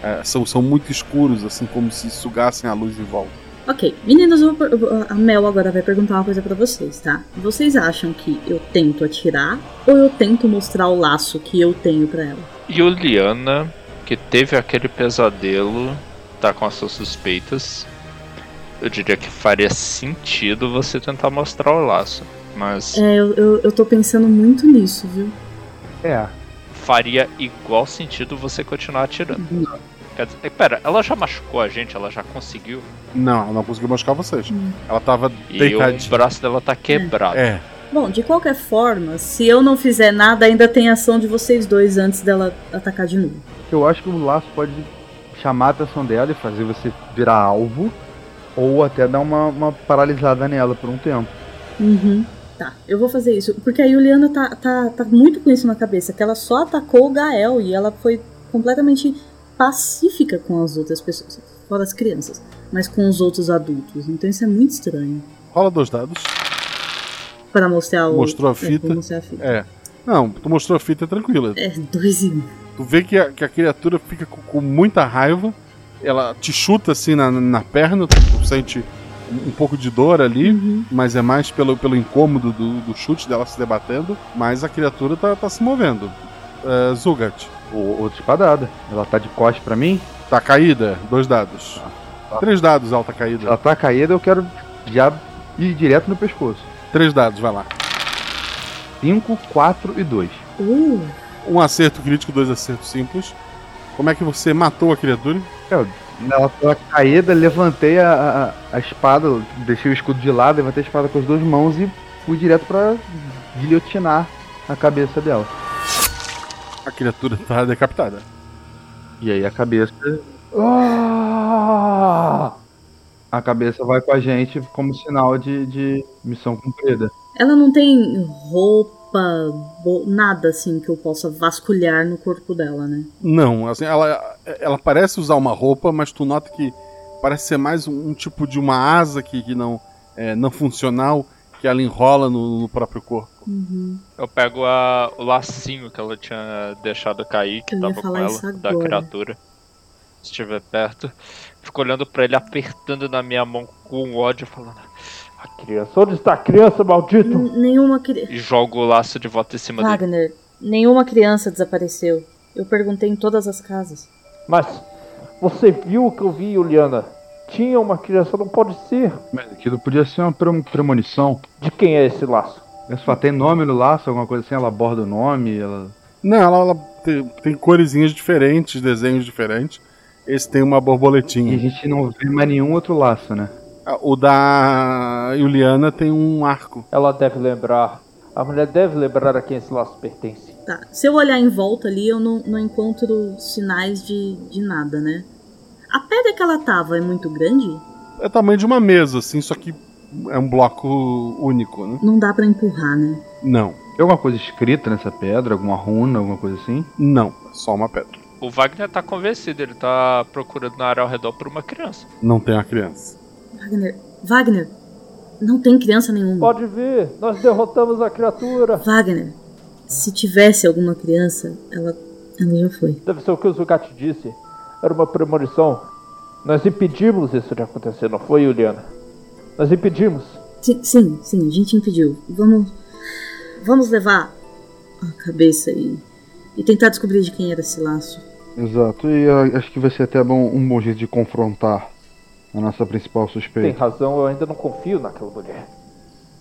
é, são, são muito escuros, assim, como se sugassem a luz em volta. Ok, meninas, eu vou a Mel agora vai perguntar uma coisa pra vocês, tá? Vocês acham que eu tento atirar ou eu tento mostrar o laço que eu tenho pra ela? Juliana, que teve aquele pesadelo, tá com as suas suspeitas. Eu diria que faria sentido você tentar mostrar o laço. Mas É, eu, eu, eu tô pensando muito nisso, viu? É. faria igual sentido você continuar atirando. Quer dizer, pera, ela já machucou a gente? Ela já conseguiu? Não, ela não conseguiu machucar vocês. Ela tava E o braço dela tá quebrado. É. Bom, de qualquer forma, se eu não fizer nada, ainda tem ação de vocês dois antes dela atacar de novo. Eu acho que o laço pode chamar a atenção dela e fazer você virar alvo, ou até dar uma, uma paralisada nela por um tempo. Uhum. Tá, eu vou fazer isso. Porque a Juliana tá, tá, tá muito com isso na cabeça, que ela só atacou o Gael e ela foi completamente pacífica com as outras pessoas. Fora as crianças. Mas com os outros adultos. Então isso é muito estranho. Rola dois dados. Para mostrar o. Mostrou a É, fita. mostrar a fita. É. Não, tu mostrou a fita tranquila. É, dois e um. Tu vê que a, que a criatura fica com, com muita raiva. Ela te chuta assim na, na perna, tu sente um, pouco de dor ali, mas é mais pelo, pelo incômodo do, do chute dela se debatendo. Mas a criatura tá, tá se movendo. Uh, Zugat. O, outra espadada. Ela tá de costas pra mim? Tá caída? Dois dados. Três dados, alta caída. Ela tá caída, eu quero já ir direto no pescoço. Três dados, vai lá. 5, 4 e 2. Uh. Um acerto crítico, dois acertos simples. Como é que você matou a criatura? Eu, ela tava caída, levantei a, a, a espada, deixei o escudo de lado, levantei a espada com as duas mãos e fui direto pra guilhotinar a cabeça dela. A criatura tá decapitada. E aí a cabeça. Ah! A cabeça vai com a gente como sinal de, de missão cumprida. Ela não tem roupa, nada assim que eu possa vasculhar no corpo dela, né? Não, assim, ela, ela parece usar uma roupa, mas tu nota que parece ser mais um, um tipo de uma asa que, que não é não funcional que ela enrola no, no próprio corpo. Eu pego a- o lacinho que ela tinha deixado cair, que Eu tava com ela, da criatura. Se estiver perto. Fico olhando pra ele, apertando na minha mão com ódio, falando. A criança, onde está a criança, maldito? N- Nenhuma criança. E jogo o laço de volta em cima dele. Wagner, nenhuma criança desapareceu. Eu perguntei em todas as casas. Mas você viu o que eu vi, Juliana? Tinha uma criança, não pode ser. Mas aquilo podia ser uma pre- premonição. De quem é esse laço? É só tem nome no laço, alguma coisa assim, ela aborda o nome, ela. Não, ela, ela tem, tem coresinhas diferentes, desenhos diferentes. Esse tem uma borboletinha. E a gente não vê mais nenhum outro laço, né? Ah, O da Juliana tem um arco. Ela deve lembrar. A mulher deve lembrar a quem esse laço pertence. Tá, se eu olhar em volta ali, eu não, não encontro sinais de, de nada, né? A pedra que ela tava é muito grande? É o tamanho de uma mesa, assim, só que é um bloco único, né? Não dá pra empurrar, né? Não. Tem alguma coisa escrita nessa pedra? Alguma runa, alguma coisa assim? Não, é só uma pedra. O Wagner tá convencido, ele tá procurando na área ao redor por uma criança. Não tem a criança. Wagner, Wagner, não tem criança nenhuma. Pode ver, nós derrotamos a criatura. Wagner, se tivesse alguma criança, ela, ela já foi. Deve ser o que o Zugat disse. Era uma premonição. Nós impedimos isso de acontecer, não foi, Juliana? Nós impedimos. Sim, sim, sim, a gente impediu. Vamos, vamos levar a cabeça e, e tentar descobrir de quem era esse laço. Exato, e ah, acho que vai ser até bom, um bom jeito de confrontar a nossa principal Tem suspeita. razão, eu ainda não confio naquela mulher.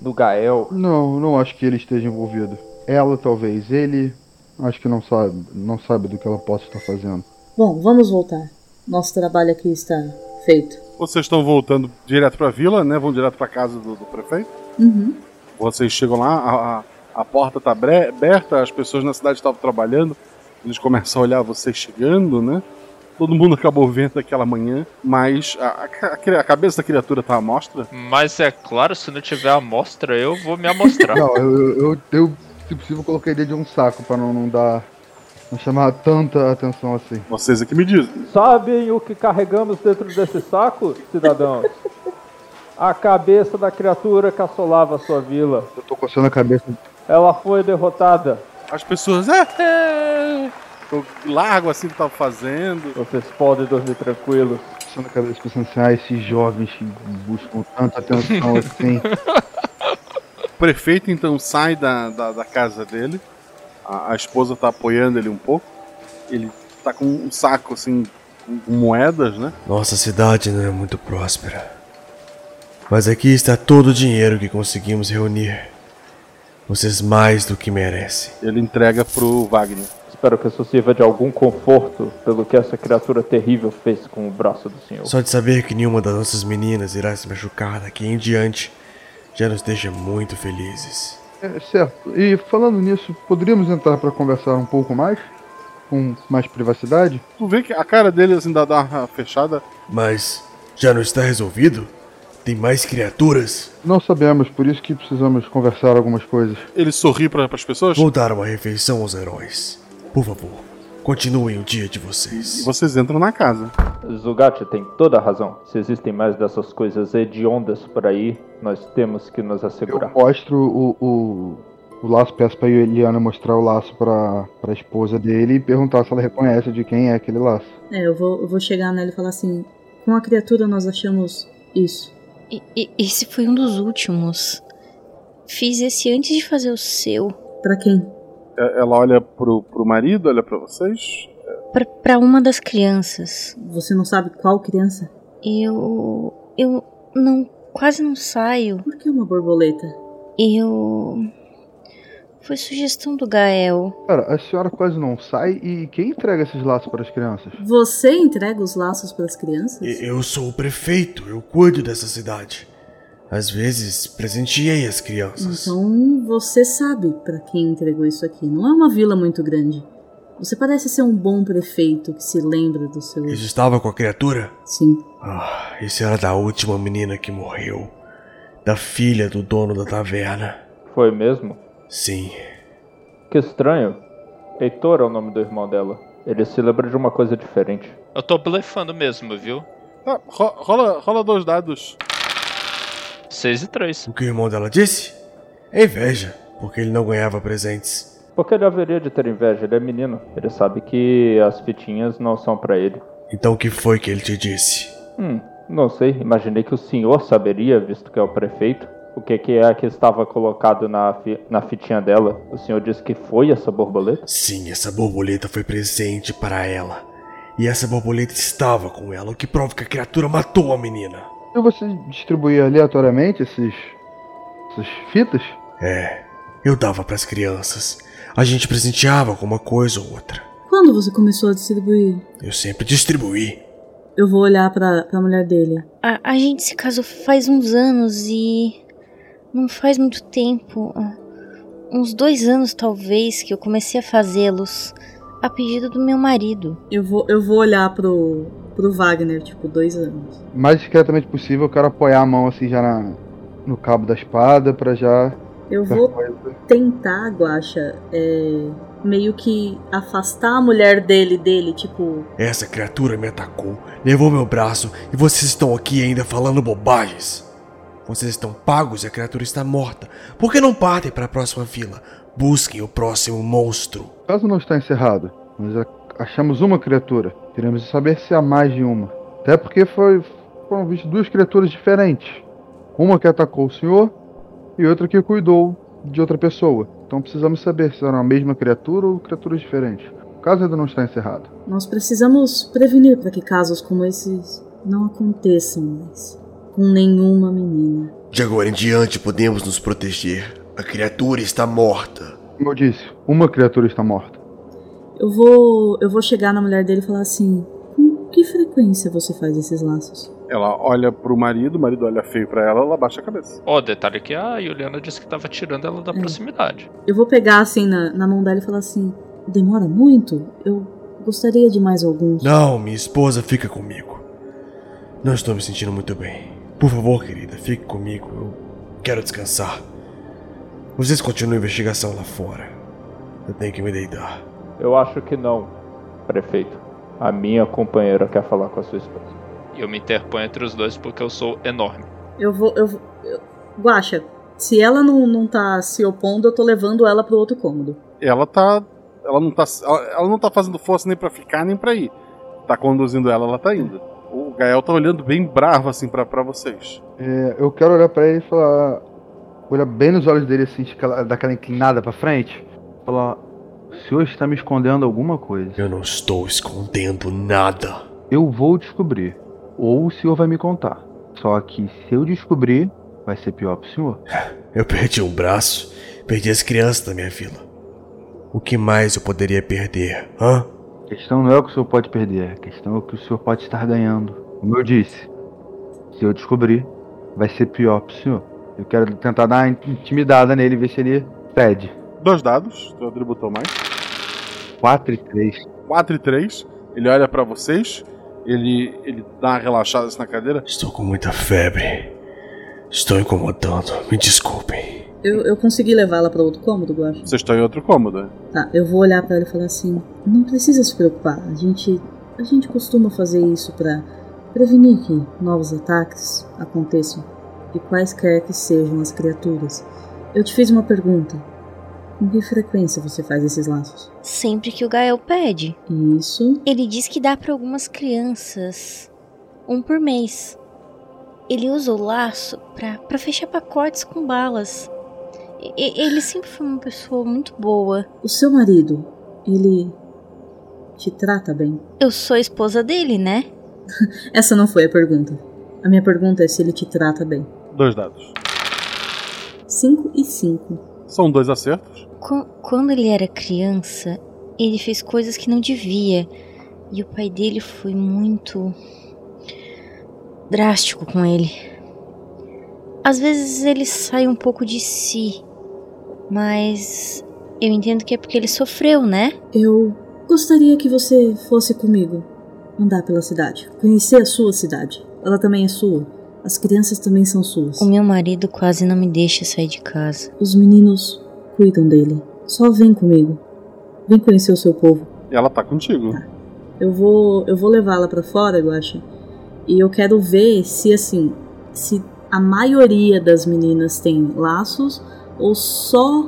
No Gael. Não, não acho que ele esteja envolvido. Ela talvez, ele acho que não sabe, não sabe do que ela possa estar fazendo. Bom, vamos voltar. Nosso trabalho aqui está feito. Vocês estão voltando direto pra vila, né? Vão direto pra casa do, do prefeito. Uhum. Vocês chegam lá, a, a, a porta tá bre- aberta, as pessoas na cidade estavam trabalhando. Eles começam a olhar vocês chegando, né? Todo mundo acabou vendo aquela manhã, mas a, a- a- a cabeça da criatura tá à mostra. Mas é claro, se não tiver amostra, eu vou me amostrar. Não, eu, eu, eu, eu, se possível, coloquei dentro de um saco pra não, não dar. Não chamar tanta atenção assim. Vocês é que me dizem. Sabem o que carregamos dentro desse saco, cidadãos? A cabeça da criatura que assolava a sua vila. Eu tô coçando a cabeça. Ela foi derrotada. As pessoas. É, é. Eu largo assim que tava fazendo. Vocês podem dormir tranquilos. Coçando a cabeça pensando assim, ah, esses jovens que buscam tanta atenção assim. O prefeito então sai da, da, da casa dele. A, a esposa tá apoiando ele um pouco. Ele tá com um saco assim, com com moedas, né? Nossa cidade não é muito próspera. Mas aqui está todo o dinheiro que conseguimos reunir. Vocês mais do que merecem. Ele entrega pro Wagner. Espero que isso sirva de algum conforto pelo que essa criatura terrível fez com o braço do senhor. Só de saber que nenhuma das nossas meninas irá se machucar daqui em diante já nos deixa muito felizes. É, certo. E falando nisso, poderíamos entrar pra conversar um pouco mais? Com mais privacidade? Tu vê que a cara dele assim dá, dá uma fechada. Mas já não está resolvido? Tem mais criaturas? Não sabemos, por isso que precisamos conversar algumas coisas. Ele sorri para as pessoas? Vou dar uma refeição aos heróis. Por favor, continuem o dia de vocês. Vocês entram na casa. Zugatti tem toda a razão. Se existem mais dessas coisas hediondas por aí, nós temos que nos assegurar. Mostro o, o, o laço, peço pra Eliana mostrar o laço pra, pra esposa dele e perguntar se ela reconhece de quem é aquele laço. É, eu vou, eu vou chegar nela e falar assim: com a criatura nós achamos isso. E, e, esse foi um dos últimos. Fiz esse antes de fazer o seu. Pra quem? É, Ela olha pro, pro marido, olha pra vocês. Pra, pra uma das crianças. Você não sabe qual criança? Eu. Eu não. Quase não saio. Por que uma borboleta? Eu. Foi sugestão do Gael. Cara, a senhora quase não sai e quem entrega esses laços para as crianças? Você entrega os laços para as crianças? Eu sou o prefeito, eu cuido dessa cidade. Às vezes, presenteei as crianças. Então você sabe pra quem entregou isso aqui. Não é uma vila muito grande. Você parece ser um bom prefeito que se lembra do seu. Isso estava com a criatura? Sim. Ah, isso era da última menina que morreu. Da filha do dono da taverna. Foi mesmo? Sim. Que estranho. Heitor é o nome do irmão dela. Ele se lembra de uma coisa diferente. Eu tô blefando mesmo, viu? Tá, ro- rola, rola dois dados. 6 e 3. O que o irmão dela disse? É inveja, porque ele não ganhava presentes. Porque ele haveria de ter inveja, ele é menino. Ele sabe que as fitinhas não são pra ele. Então o que foi que ele te disse? Hum, não sei. Imaginei que o senhor saberia, visto que é o prefeito. O que, que é que estava colocado na, fi- na fitinha dela? O senhor disse que foi essa borboleta? Sim, essa borboleta foi presente para ela. E essa borboleta estava com ela, o que prova que a criatura matou a menina. E você distribuía aleatoriamente esses. essas fitas? É, eu dava para as crianças. A gente presenteava com uma coisa ou outra. Quando você começou a distribuir? Eu sempre distribuí. Eu vou olhar pra, pra mulher dele. A, a gente se casou faz uns anos e. Não faz muito tempo. Uns dois anos, talvez, que eu comecei a fazê-los. A pedido do meu marido. Eu vou, eu vou olhar pro, pro Wagner, tipo, dois anos. O mais discretamente possível, eu quero apoiar a mão assim já na, no cabo da espada pra já. Eu vou tentar, Guaxa, é, meio que afastar a mulher dele dele, tipo, Essa criatura me atacou, levou meu braço e vocês estão aqui ainda falando bobagens. Vocês estão pagos e a criatura está morta. Por que não partem para a próxima vila? Busquem o próximo monstro. O caso não está encerrado. Nós a- achamos uma criatura. Queremos saber se há mais de uma. Até porque foi, foram vistas duas criaturas diferentes. Uma que atacou o senhor e outra que cuidou de outra pessoa. Então precisamos saber se eram a mesma criatura ou criaturas diferentes. O caso ainda não está encerrado. nós precisamos prevenir para que casos como esses não aconteçam mais com nenhuma menina. De agora em diante podemos nos proteger. A criatura está morta. Como eu disse, uma criatura está morta. Eu vou, eu vou chegar na mulher dele e falar assim: com que frequência você faz esses laços? Ela olha pro marido, o marido olha feio pra ela, ela baixa a cabeça. Ó, detalhe que a Juliana disse que tava tirando ela da proximidade. Eu vou pegar assim na, na mão dela e falar assim: demora muito? Eu gostaria de mais alguns. Não, minha esposa fica comigo. Não estou me sentindo muito bem. Por favor, querida, fique comigo. Eu quero descansar. Vocês continuam a investigação lá fora. Eu tenho que me deitar. Eu acho que não, prefeito. A minha companheira quer falar com a sua esposa. E eu me interponho entre os dois porque eu sou enorme. Eu vou. Eu, vou- eu, Guaxa, se ela não, não tá se opondo, eu tô levando ela pro outro cômodo. Ela tá. Ela não tá. Ela, ela não tá fazendo força nem pra ficar, nem pra ir. Tá conduzindo ela, ela tá indo. O Gael tá olhando bem bravo assim pra, pra vocês. É, eu quero olhar pra ele e falar. Olhar bem nos olhos dele assim, aquela- daquela inclinada pra frente. Falar. O senhor está me escondendo alguma coisa. Eu não estou escondendo nada. Eu vou descobrir. Ou o senhor vai me contar. Só que se eu descobrir, vai ser pior pro senhor. Eu perdi um braço, perdi as crianças da minha vila. O que mais eu poderia perder, hã? A questão não é o que o senhor pode perder, a questão é o que o senhor pode estar ganhando. Como eu disse, se eu descobrir, vai ser pior pro senhor. Eu quero tentar dar uma intimidada nele, ver se ele pede. Dois dados, tu atributou mais. 4 e 3. 4 e 3. Ele olha pra vocês. Ele, ele dá uma relaxada assim na cadeira. Estou com muita febre. Estou incomodando, me desculpem. Eu, eu consegui levá-la para outro cômodo, Guacha? Vocês estão em outro cômodo. Tá, eu vou olhar para ela e falar assim: não precisa se preocupar. A gente, a gente costuma fazer isso para prevenir que novos ataques aconteçam de quaisquer que sejam as criaturas. Eu te fiz uma pergunta. Com que frequência você faz esses laços? Sempre que o Gael pede. Isso. Ele diz que dá para algumas crianças um por mês. Ele usa o laço para fechar pacotes com balas. E- ele sempre foi uma pessoa muito boa. O seu marido, ele te trata bem? Eu sou a esposa dele, né? Essa não foi a pergunta. A minha pergunta é se ele te trata bem. Dois dados. 5 e 5. São dois acertos. Qu- Quando ele era criança, ele fez coisas que não devia. E o pai dele foi muito. drástico com ele. Às vezes ele sai um pouco de si. Mas eu entendo que é porque ele sofreu, né? Eu gostaria que você fosse comigo andar pela cidade, conhecer a sua cidade. Ela também é sua. As crianças também são suas. O meu marido quase não me deixa sair de casa. Os meninos cuidam dele. Só vem comigo. Vem conhecer o seu povo. E ela tá contigo. Eu vou, eu vou levá-la pra fora, Guaxa. E eu quero ver se assim, se a maioria das meninas tem laços ou só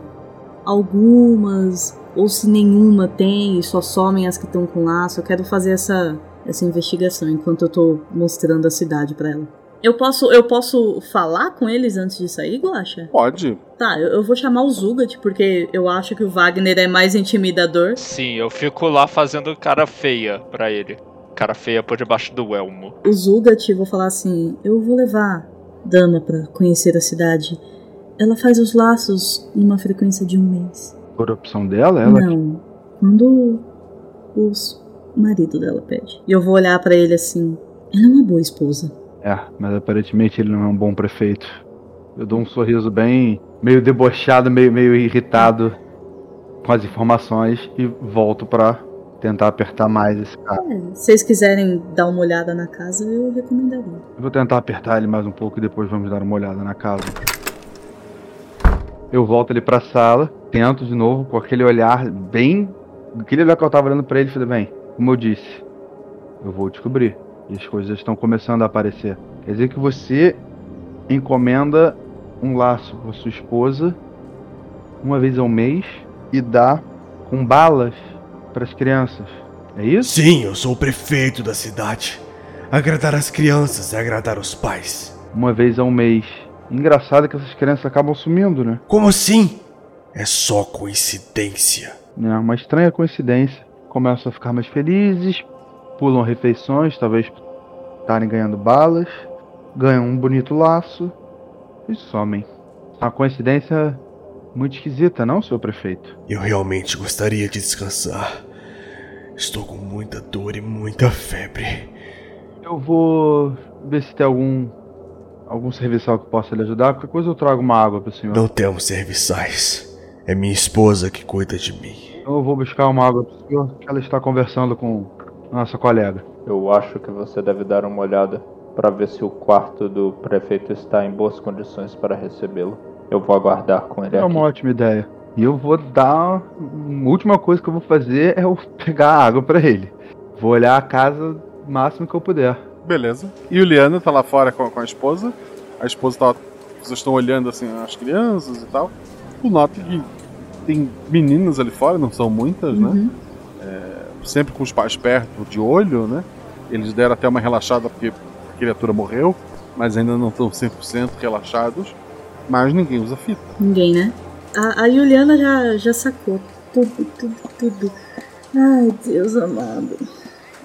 algumas ou se nenhuma tem e só somem as que estão com laço. Eu quero fazer essa essa investigação enquanto eu tô mostrando a cidade pra ela. Eu posso, eu posso falar com eles antes de sair, Guaxa? Pode. Tá, eu, eu vou chamar o Zugat, porque eu acho que o Wagner é mais intimidador. Sim, eu fico lá fazendo cara feia pra ele. Cara feia por debaixo do elmo. O Zugat, vou falar assim: eu vou levar Dama pra conhecer a cidade. Ela faz os laços numa frequência de um mês. Por opção dela, ela. Não, quando os marido dela pede. E eu vou olhar pra ele assim: ela é uma boa esposa. É, mas aparentemente ele não é um bom prefeito. Eu dou um sorriso bem. meio debochado, meio, meio irritado com as informações e volto pra tentar apertar mais esse cara. É, se vocês quiserem dar uma olhada na casa, eu recomendaria. Eu vou tentar apertar ele mais um pouco e depois vamos dar uma olhada na casa. Eu volto ali pra sala, tento de novo com aquele olhar bem. Aquele olhar que eu tava olhando pra ele, falei, bem, como eu disse, eu vou descobrir. E as coisas estão começando a aparecer. Quer dizer que você encomenda um laço com a sua esposa uma vez ao mês e dá com balas para as crianças. É isso? Sim, eu sou o prefeito da cidade. Agradar as crianças é agradar os pais. Uma vez ao mês. Engraçado que essas crianças acabam sumindo, né? Como assim? É só coincidência. É uma estranha coincidência. Começam a ficar mais felizes, pulam refeições, talvez estarem ganhando balas, ganham um bonito laço e somem. Uma coincidência muito esquisita, não, senhor prefeito? Eu realmente gostaria de descansar. Estou com muita dor e muita febre. Eu vou ver se tem algum algum serviçal que possa lhe ajudar. Qualquer coisa eu trago uma água pro senhor. Não temos serviçais. É minha esposa que cuida de mim. Eu vou buscar uma água pro senhor, que ela está conversando com nossa colega. Eu acho que você deve dar uma olhada para ver se o quarto do prefeito está em boas condições para recebê-lo. Eu vou aguardar com ele É aqui. uma ótima ideia. E eu vou dar. A última coisa que eu vou fazer é eu pegar água pra ele. Vou olhar a casa o máximo que eu puder. Beleza. E Juliana tá lá fora com, com a esposa. A esposa tá. Vocês estão olhando assim as crianças e tal. Tu nota que tem meninas ali fora, não são muitas, né? Uhum. É, sempre com os pais perto, de olho, né? Eles deram até uma relaxada porque a criatura morreu, mas ainda não estão 100% relaxados. Mas ninguém usa fita. Ninguém, né? A, a Juliana já, já sacou tudo, tudo, tudo. Ai, Deus amado.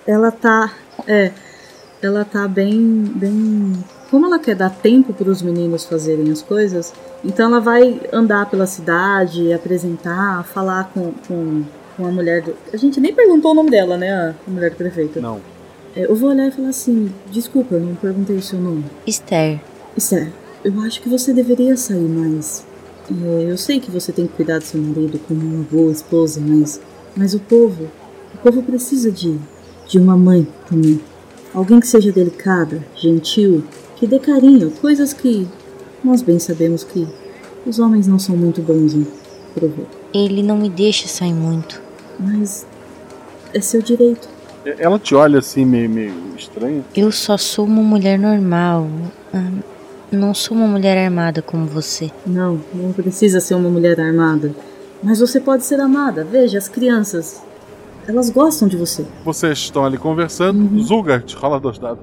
Ela tá. É. Ela tá bem. bem. Como ela quer dar tempo para os meninos fazerem as coisas, então ela vai andar pela cidade, apresentar, falar com, com, com a mulher do. A gente nem perguntou o nome dela, né? A, a mulher do prefeito. Não. É, eu vou olhar e falar assim: desculpa, eu não perguntei o seu nome. Esther. Esther, eu acho que você deveria sair mais. É, eu sei que você tem que cuidar do seu marido como uma boa esposa, mas, mas o povo, o povo precisa de, de uma mãe também. Alguém que seja delicada, gentil, que dê carinho, coisas que Nós bem sabemos que os homens não são muito bons em prover. Ele não me deixa sair muito. Mas é seu direito. Ela te olha assim, meio, meio estranha. Eu só sou uma mulher normal. Ah, não sou uma mulher armada como você. Não, não precisa ser uma mulher armada. Mas você pode ser amada. Veja, as crianças. Elas gostam de você. Vocês estão ali conversando. Uhum. Zulgart, rola dois dados.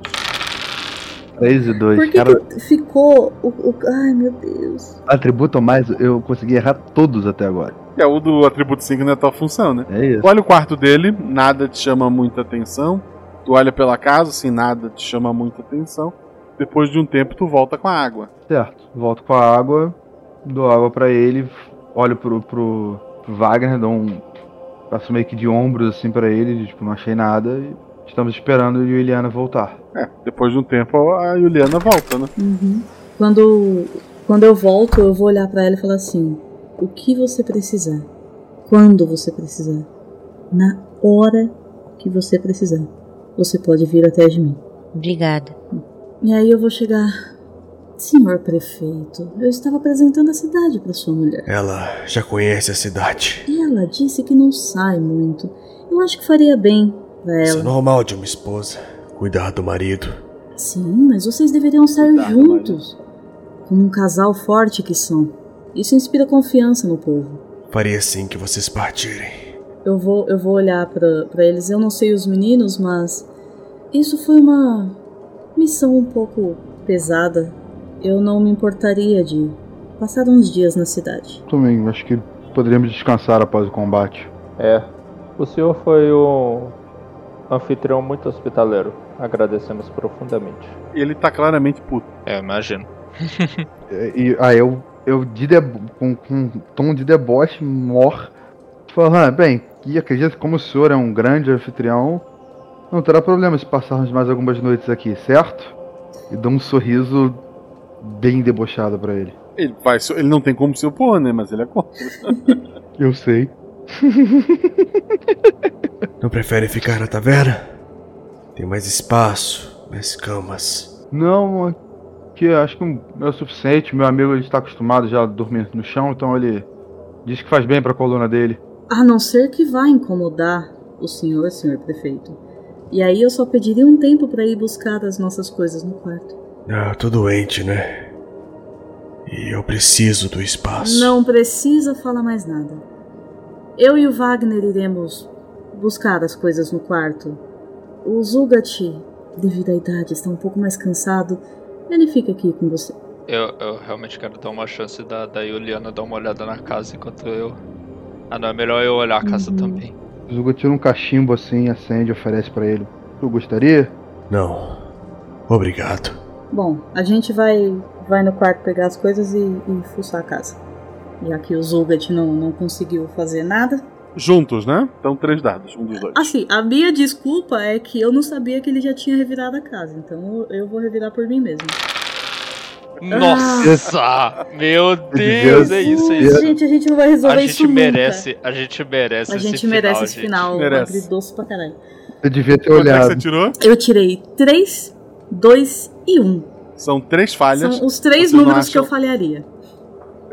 3 e 2. Por que, Cara, que ficou o, o- Ai, meu Deus. atributo mais, eu consegui errar todos até agora. É o do atributo 5 não é tua função, né? É isso. Tu olha o quarto dele, nada te chama muita atenção. Tu olha pela casa, assim, nada te chama muita atenção. Depois de um tempo, tu volta com a água. Certo. Volto com a água, dou água pra ele, olho pro, pro, pro Wagner, dou um. Passo meio que de ombros assim pra ele, tipo, não achei nada. E estamos esperando a Juliana voltar. É, depois de um tempo, a Juliana volta, né? Uhum. Quando, quando eu volto, eu vou olhar pra ela e falar assim: o que você precisar, quando você precisar, na hora que você precisar, você pode vir até de mim. Obrigada. E aí eu vou chegar. Senhor prefeito, eu estava apresentando a cidade para sua mulher. Ela já conhece a cidade. Ela disse que não sai muito. Eu acho que faria bem pra Isso é normal de uma esposa. Cuidar do marido. Sim, mas vocês deveriam sair juntos. Como um casal forte que são. Isso inspira confiança no povo. Faria assim que vocês partirem. Eu vou, eu vou olhar pra pra eles. Eu não sei os meninos, mas isso foi uma missão um pouco pesada. Eu não me importaria de passar uns dias na cidade. Também, acho que poderíamos descansar após o combate. É. O senhor foi um anfitrião muito hospitaleiro. Agradecemos profundamente. Ele tá claramente puto. É, imagino. E, e aí eu, eu de debo- com, com um tom de deboche, mor, falando, ah, bem, e acredito que como o senhor é um grande anfitrião, não terá problema se passarmos mais algumas noites aqui, certo? E dou um sorriso bem debochado pra ele. Ele, vai, ele não tem como se opor, né? Mas ele é contra. Eu sei. Não preferem ficar na taverna? Tem mais espaço, mais camas. Não, que acho que é o suficiente. Meu amigo ele está acostumado já a dormir no chão, então ele diz que faz bem pra coluna dele. A não ser que vá incomodar o senhor, senhor prefeito. E aí eu só pediria um tempo pra ir buscar as nossas coisas no quarto. Ah, tô doente, né? E eu preciso do espaço. Não precisa falar mais nada. Eu e o Wagner iremos buscar as coisas no quarto. O Zugat, devido à idade, está um pouco mais cansado. Ele fica aqui com você. Eu, eu realmente quero dar uma chance da, da Juliana dar uma olhada na casa enquanto eu. Ah, não, é melhor eu olhar a casa Uhum. também. Zuga tira um cachimbo assim, acende, oferece pra ele. Tu gostaria? Não. Obrigado. Bom, a gente vai vai no quarto pegar as coisas e, e fuçar a casa. Já que o Zugat não, não conseguiu fazer nada. Juntos, né? Então, três dados, um dos dois. Assim, a minha desculpa é que eu não sabia que ele já tinha revirado a casa. Então eu vou revirar por mim mesmo. Nossa! Meu Deus, é isso, é isso. Gente, a gente não vai resolver a isso gente nunca. merece, a gente merece A esse gente final, merece esse gente. final Merece. agridoce pra caralho. Eu devia ter Quanto é que olhado. você tirou? Eu tirei 3, 2 e 1. São três falhas. São os três números que eu falharia.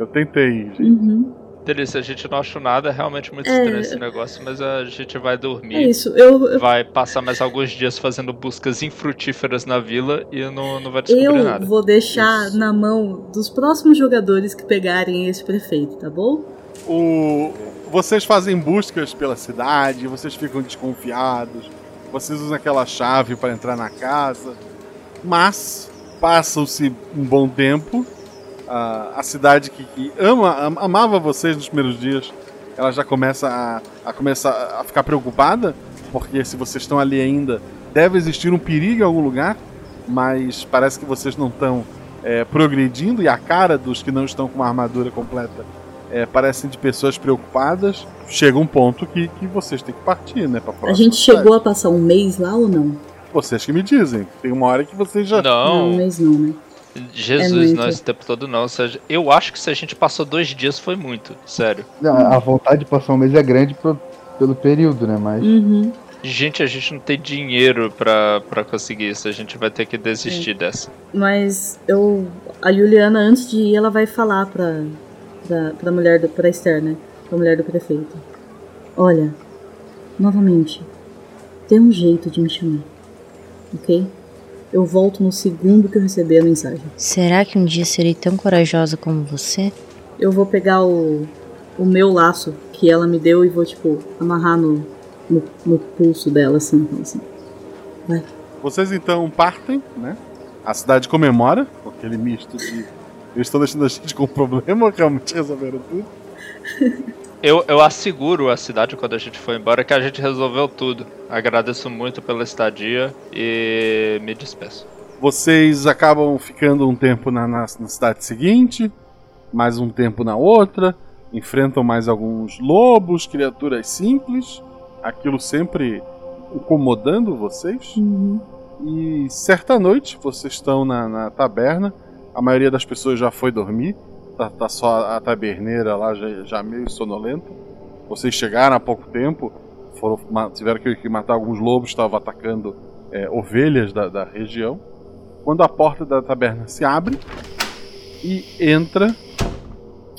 Eu tentei, gente. Uhum. Delícia, a gente não achou nada é realmente muito É. estranho esse negócio, mas a gente vai dormir. É isso, eu- eu- Vai passar mais alguns dias fazendo buscas infrutíferas na vila e não, não vai descobrir Eu nada. vou deixar na mão dos próximos jogadores que pegarem esse prefeito, tá bom? O... Vocês fazem buscas pela cidade, vocês ficam desconfiados, vocês usam aquela chave para entrar na casa, mas passam-se um bom tempo. A, a cidade que, que ama, am- amava vocês nos primeiros dias, ela já começa a, a começar a ficar preocupada, porque se vocês estão ali ainda, deve existir um perigo em algum lugar, mas parece que vocês não estão é, progredindo e a cara dos que não estão com uma armadura completa é, parecem de pessoas preocupadas. Chega um ponto que, que vocês têm que partir, né? Pra A gente cidade. chegou a passar um mês lá ou não? Vocês que me dizem. Tem uma hora que vocês já. Não. um mês não, né? Jesus, É não, esse tempo todo não. Seja, eu acho que se a gente passou dois dias foi muito, sério. A vontade de passar um mês é grande pro- pelo período, né? Mas. Uhum. Gente, a gente não tem dinheiro pra, pra conseguir isso. A gente vai ter que desistir dessa. Mas eu. A Juliana, antes de ir, ela vai falar pra. pra, pra mulher do. pra Esther, né? Pra mulher do prefeito. Olha, novamente, tem um jeito de me chamar. Ok? Eu volto no segundo que eu receber a mensagem. Será que um dia serei tão corajosa como você? Eu vou pegar o. o meu laço que ela me deu e vou, tipo, amarrar no. no, no pulso dela, assim, assim. Vai. Vocês então partem, né? A cidade comemora, com aquele misto de. Eu estou deixando a gente com problema, realmente resolveram tudo. Eu, eu asseguro a cidade quando a gente for embora que a gente resolveu tudo. Agradeço muito pela estadia e me despeço. Vocês acabam ficando um tempo na, na, na cidade seguinte, mais um tempo na outra, enfrentam mais alguns lobos, criaturas simples, aquilo sempre incomodando vocês. E certa noite, vocês estão na, na taberna, a maioria das pessoas já foi dormir, tá, tá só a taberneira lá já, já meio sonolenta. Vocês chegaram há pouco tempo, foram, tiveram que, que matar alguns lobos, estavam atacando é, ovelhas da, da região. Quando a porta da taberna se abre e entra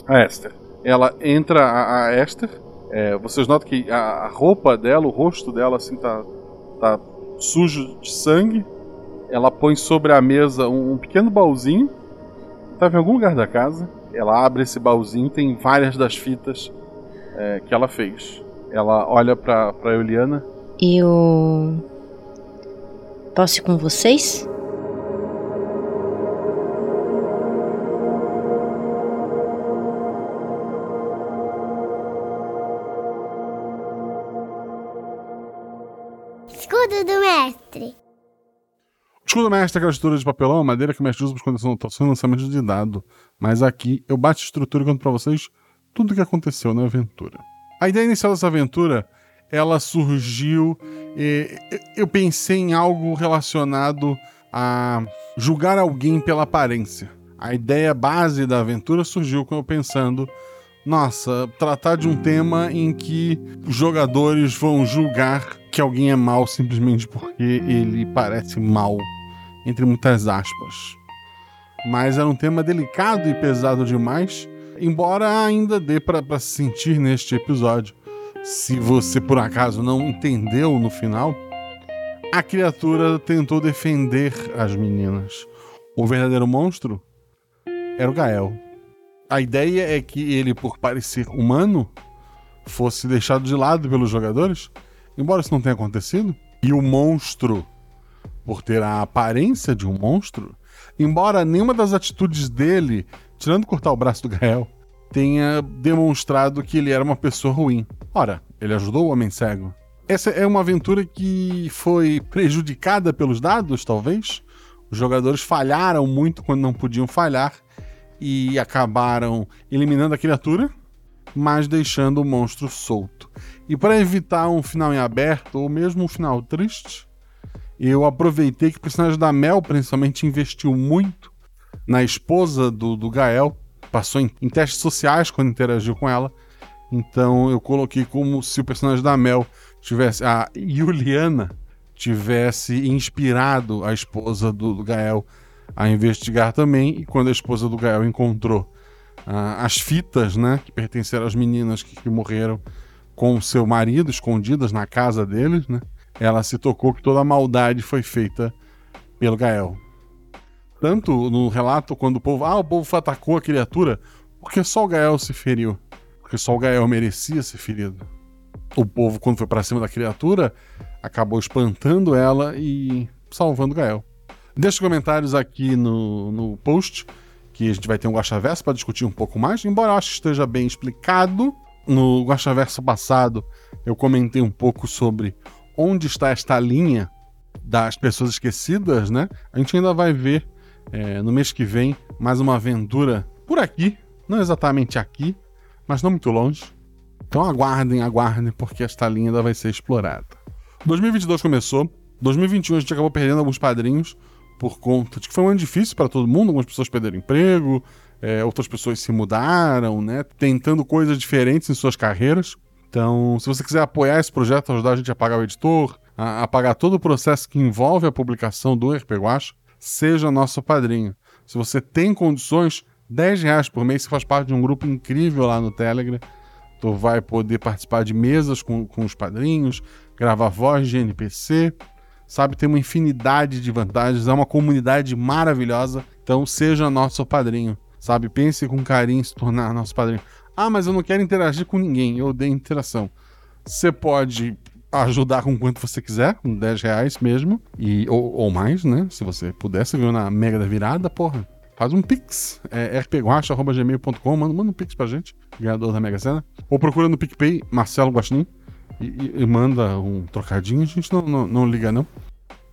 a Esther. Ela entra a, a Esther. é, vocês notam que a, a roupa dela, o rosto dela, assim, tá, tá sujo de sangue. Ela põe sobre a mesa um, um pequeno baúzinho. Estava em algum lugar da casa. Ela abre esse baúzinho, tem várias das fitas é, que ela fez. Ela olha pra, pra Juliana. Eu. Posso ir com vocês? Escudo mestre é aquela estrutura de papelão, madeira que o mestre usa estão sendo lançamentos de dado. Mas aqui eu bato estrutura e conto pra vocês tudo o que aconteceu na aventura. A ideia inicial dessa aventura, ela surgiu. eh, eu pensei em algo relacionado a julgar alguém pela aparência. A ideia base da aventura surgiu com eu pensando nossa, tratar de um tema em que os jogadores vão julgar que alguém é mal simplesmente porque ele parece mal, entre muitas aspas. Mas era um tema delicado e pesado demais, embora ainda dê se sentir neste episódio. Se você por acaso não entendeu no final, a criatura tentou defender as meninas. O verdadeiro monstro era o Gael. A ideia é que ele, por parecer humano, fosse deixado de lado pelos jogadores, embora isso não tenha acontecido. E o monstro, por ter a aparência de um monstro, embora nenhuma das atitudes dele, tirando cortar o braço do Gael, tenha demonstrado que ele era uma pessoa ruim. Ora, ele ajudou o homem cego. Essa é uma aventura que foi prejudicada pelos dados, talvez. Os jogadores falharam muito quando não podiam falhar e acabaram eliminando a criatura, mas deixando o monstro solto. E para evitar um final em aberto ou mesmo um final triste, eu aproveitei que o personagem da Mel, principalmente, investiu muito na esposa do, do Gael, passou em, em testes sociais quando interagiu com ela. Então eu coloquei como se o personagem da Mel tivesse. A Juliana tivesse inspirado a esposa do, do Gael a investigar também. E quando a esposa do Gael encontrou ah, as fitas, né, que pertenceram às meninas que, que morreram com o seu marido, escondidas na casa deles, né, ela se tocou que toda a maldade foi feita pelo Gael. Tanto no relato quando o povo, ah, o povo atacou a criatura, porque só o Gael se feriu. Porque só o Gael merecia ser ferido. O povo, quando foi pra cima da criatura, acabou espantando ela e salvando o Gael. Deixe comentários aqui no, no post, que a gente vai ter um Guaxaverso para discutir um pouco mais, embora eu acho que esteja bem explicado. No Guaxaverso passado, eu comentei um pouco sobre onde está esta linha das pessoas esquecidas, né? A gente ainda vai ver é, no mês que vem mais uma aventura por aqui, não exatamente aqui, mas não muito longe. Então aguardem, aguardem, porque esta linha ainda vai ser explorada. 2022 começou, 2021 a gente acabou perdendo alguns padrinhos por conta de que foi um ano difícil para todo mundo, algumas pessoas perderam emprego, é, outras pessoas se mudaram, né? Tentando coisas diferentes em suas carreiras. Então, se você quiser apoiar esse projeto, ajudar a gente a pagar o editor, a, a pagar todo o processo que envolve a publicação do RP Guacha, seja nosso padrinho. Se você tem condições, 10 reais por mês, você faz parte de um grupo incrível lá no Telegram. Tu vai poder participar de mesas com, com os padrinhos, gravar voz de NPC, sabe? Tem uma infinidade de vantagens, é uma comunidade maravilhosa. Então, seja nosso padrinho, sabe? Pense com carinho em se tornar nosso padrinho. Ah, mas eu não quero interagir com ninguém, eu odeio interação. Você pode ajudar com quanto você quiser, com 10 reais mesmo, e, ou, ou mais, né? Se você puder, você ganhou na Mega da Virada, porra. Faz um pix, é rpguacha.gmail.com, manda, manda um pix pra gente, ganhador da Mega Sena. Ou procura no PicPay, Marcelo Guaxinim, e, e, e manda um trocadinho, a gente não, não, não liga não.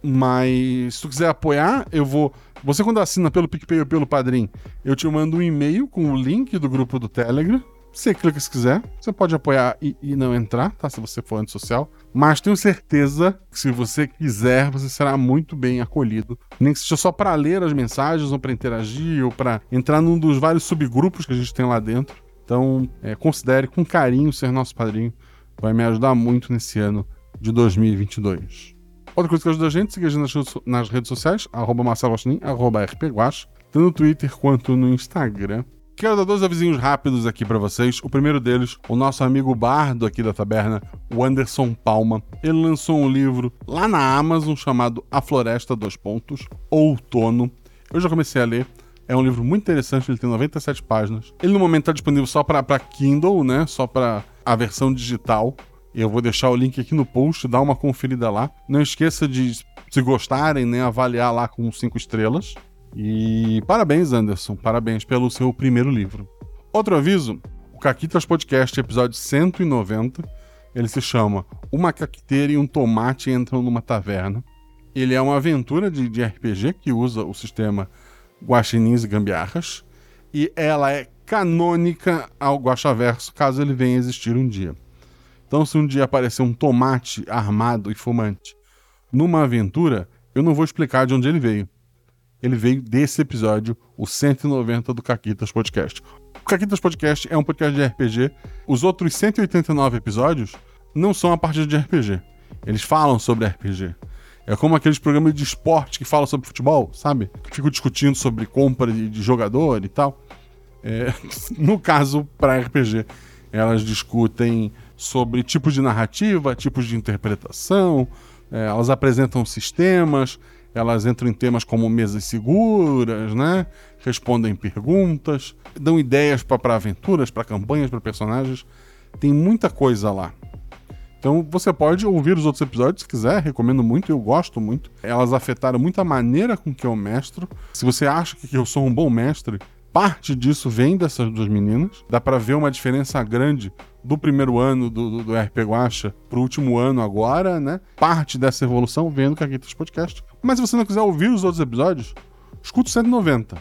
Mas se tu quiser apoiar, eu vou. Você, quando assina pelo PicPay ou pelo Padrim, eu te mando um e-mail com o link do grupo do Telegram. Você clica se quiser. Você pode apoiar e, e não entrar, tá? Se você for antissocial. Mas tenho certeza que se você quiser, você será muito bem acolhido. Nem que seja só para ler as mensagens, ou para interagir, ou para entrar num dos vários subgrupos que a gente tem lá dentro. Então, é, considere com carinho ser nosso padrinho. Vai me ajudar muito nesse ano de 2022. Outra coisa que ajuda a gente, siga a gente nas, redes sociais, arroba Marcelo arroba rpguax, tanto no Twitter quanto no Instagram. Quero dar dois avisinhos rápidos aqui para vocês. O primeiro deles, o nosso amigo bardo aqui da taberna, o Anderson Palma. Ele lançou um livro lá na Amazon chamado A Floresta dos Pontos, Outono. Eu já comecei a ler. É um livro muito interessante, ele tem 97 páginas. Ele no momento está disponível só para Kindle, né? Só para a versão digital. Eu vou deixar o link aqui no post, dá uma conferida lá. Não esqueça de, se gostarem, né, avaliar lá com cinco estrelas. E parabéns, Anderson. Parabéns pelo seu primeiro livro. Outro aviso: o Caquitas Podcast, episódio 190. Ele se chama Uma Caquiteira e um Tomate Entram numa Taverna. Ele é uma aventura de, de RPG que usa o sistema Guaxinins e Gambiarras. E ela é canônica ao Guaxaverso, caso ele venha existir um dia. Então, se um dia aparecer um tomate armado e fumante numa aventura, eu não vou explicar de onde ele veio. Ele veio desse episódio, o 190 do Caquitas Podcast. O Caquitas Podcast é um podcast de RPG. Os outros 189 episódios não são a partir de RPG. Eles falam sobre RPG. É como aqueles programas de esporte que falam sobre futebol, sabe? Que ficam discutindo sobre compra de, jogador e tal. É, no caso, para RPG, elas discutem sobre tipos de narrativa, tipos de interpretação, é, elas apresentam sistemas, elas entram em temas como mesas seguras, né? respondem perguntas, dão ideias para aventuras, para campanhas, para personagens. Tem muita coisa lá. Então você pode ouvir os outros episódios se quiser, recomendo muito, eu gosto muito. Elas afetaram muito a maneira com que eu mestro. Se você acha que eu sou um bom mestre, parte disso vem dessas duas meninas. Dá para ver uma diferença grande do primeiro ano do, do, do RP Guacha pro último ano agora, né? Parte dessa evolução vendo que aqui tem podcast. Mas se você não quiser ouvir os outros episódios, escuta o 190,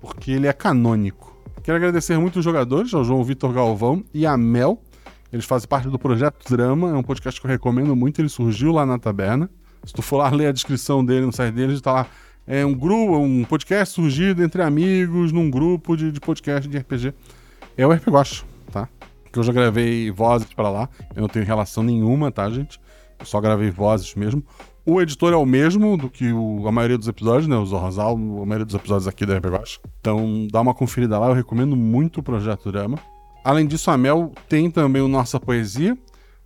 porque ele é canônico. Quero agradecer muito os jogadores, ao João Vitor Galvão e a Mel. Eles fazem parte do Projeto Drama, é um podcast que eu recomendo muito, ele surgiu lá na taberna. Se tu for lá ler a descrição dele no site deles, tá lá. É um grupo, um podcast surgido entre amigos, num grupo de, de podcast de RPG. É o RP Guacha, tá? Que eu já gravei vozes para lá. Eu não tenho relação nenhuma, tá, gente? Eu só gravei vozes mesmo. O editor é o mesmo do que o, a maioria dos episódios, né? O Zorrozal, a maioria dos episódios aqui da RP Baixo. Então dá uma conferida lá, eu recomendo muito o Projeto Drama. Além disso, a Mel tem também o Nossa Poesia,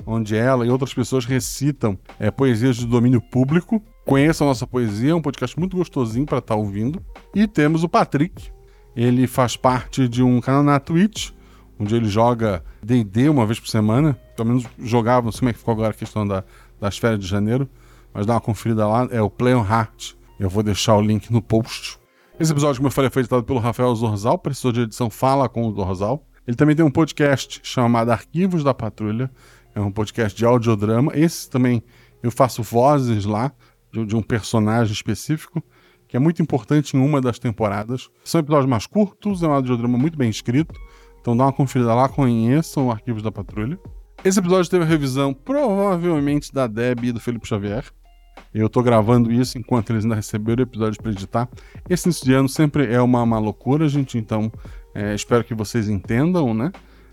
onde ela e outras pessoas recitam é, poesias de domínio público. Conheça a nossa poesia, é um podcast muito gostosinho para estar tá ouvindo. E temos o Patrick. Ele faz parte de um canal na Twitch onde ele joga D&D uma vez por semana. Pelo menos jogava, não sei como é que ficou agora a questão da, das férias de janeiro, mas dá uma conferida lá, é o Play on Heart. Eu vou deixar o link no post. Esse episódio, como eu falei, foi editado pelo Rafael Zorzal, professor de edição Fala com o Zorzal. Ele também tem um podcast chamado Arquivos da Patrulha, é um podcast de audiodrama. Esse também eu faço vozes lá, de, de um personagem específico, que é muito importante em uma das temporadas. São episódios mais curtos, é um audiodrama muito bem escrito, então dá uma conferida lá, conheçam Arquivos da Patrulha. Esse episódio teve a revisão provavelmente da Deb e do Felipe Xavier. Eu tô gravando isso enquanto eles ainda receberam o episódio para editar. Esse início de ano sempre é uma, uma loucura, gente, então é, espero que vocês entendam, né?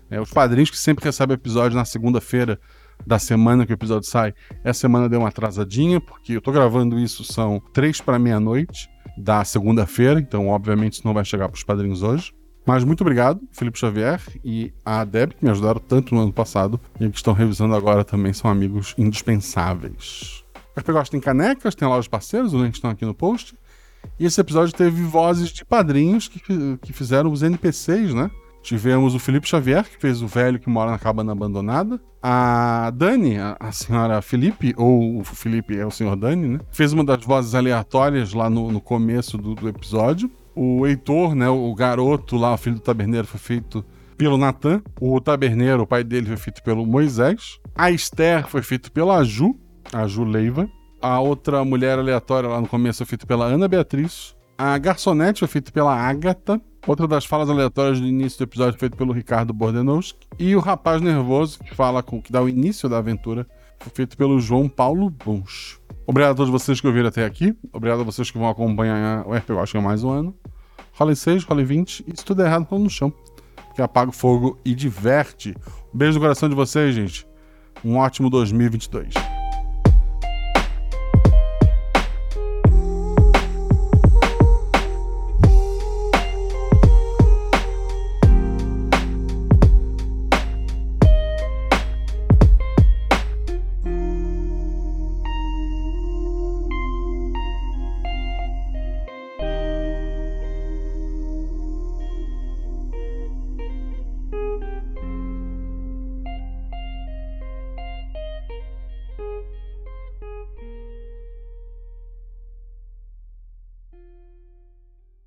É, os padrinhos que sempre recebem episódio na segunda-feira da semana que o episódio sai. Essa semana deu uma atrasadinha, porque eu tô gravando isso, são três para meia-noite da segunda-feira, então obviamente isso não vai chegar para os padrinhos hoje. Mas muito obrigado, Felipe Xavier e a Deb, que me ajudaram tanto no ano passado e que estão revisando agora também, são amigos indispensáveis. O RP tem canecas, tem loja de parceiros, os links estão aqui no post. E esse episódio teve vozes de padrinhos que, que fizeram os NPCs, né? Tivemos o Felipe Xavier, que fez o velho que mora na cabana abandonada. A Dani, a, a senhora Felipe, ou o Felipe é o senhor Dani, né? Fez uma das vozes aleatórias lá no, no começo do, do episódio. O Heitor, né, o garoto lá, o filho do taberneiro, foi feito pelo Natan. O taberneiro, o pai dele, foi feito pelo Moisés. A Esther foi feito pela Ju, a Ju Leiva. A outra mulher aleatória lá no começo foi feita pela Ana Beatriz. A garçonete foi feita pela Agatha. Outra das falas aleatórias do início do episódio foi feita pelo Ricardo Bordenowski. E o rapaz nervoso que fala com que dá o início da aventura foi feito pelo João Paulo Bunch. Obrigado a todos vocês que ouviram até aqui. Obrigado a vocês que vão acompanhar o RP Watch mais um ano. Role 6, role 20 e se tudo é errado, rola no chão. Que apaga o fogo e diverte. Um beijo no coração de vocês, gente. Um ótimo 2022.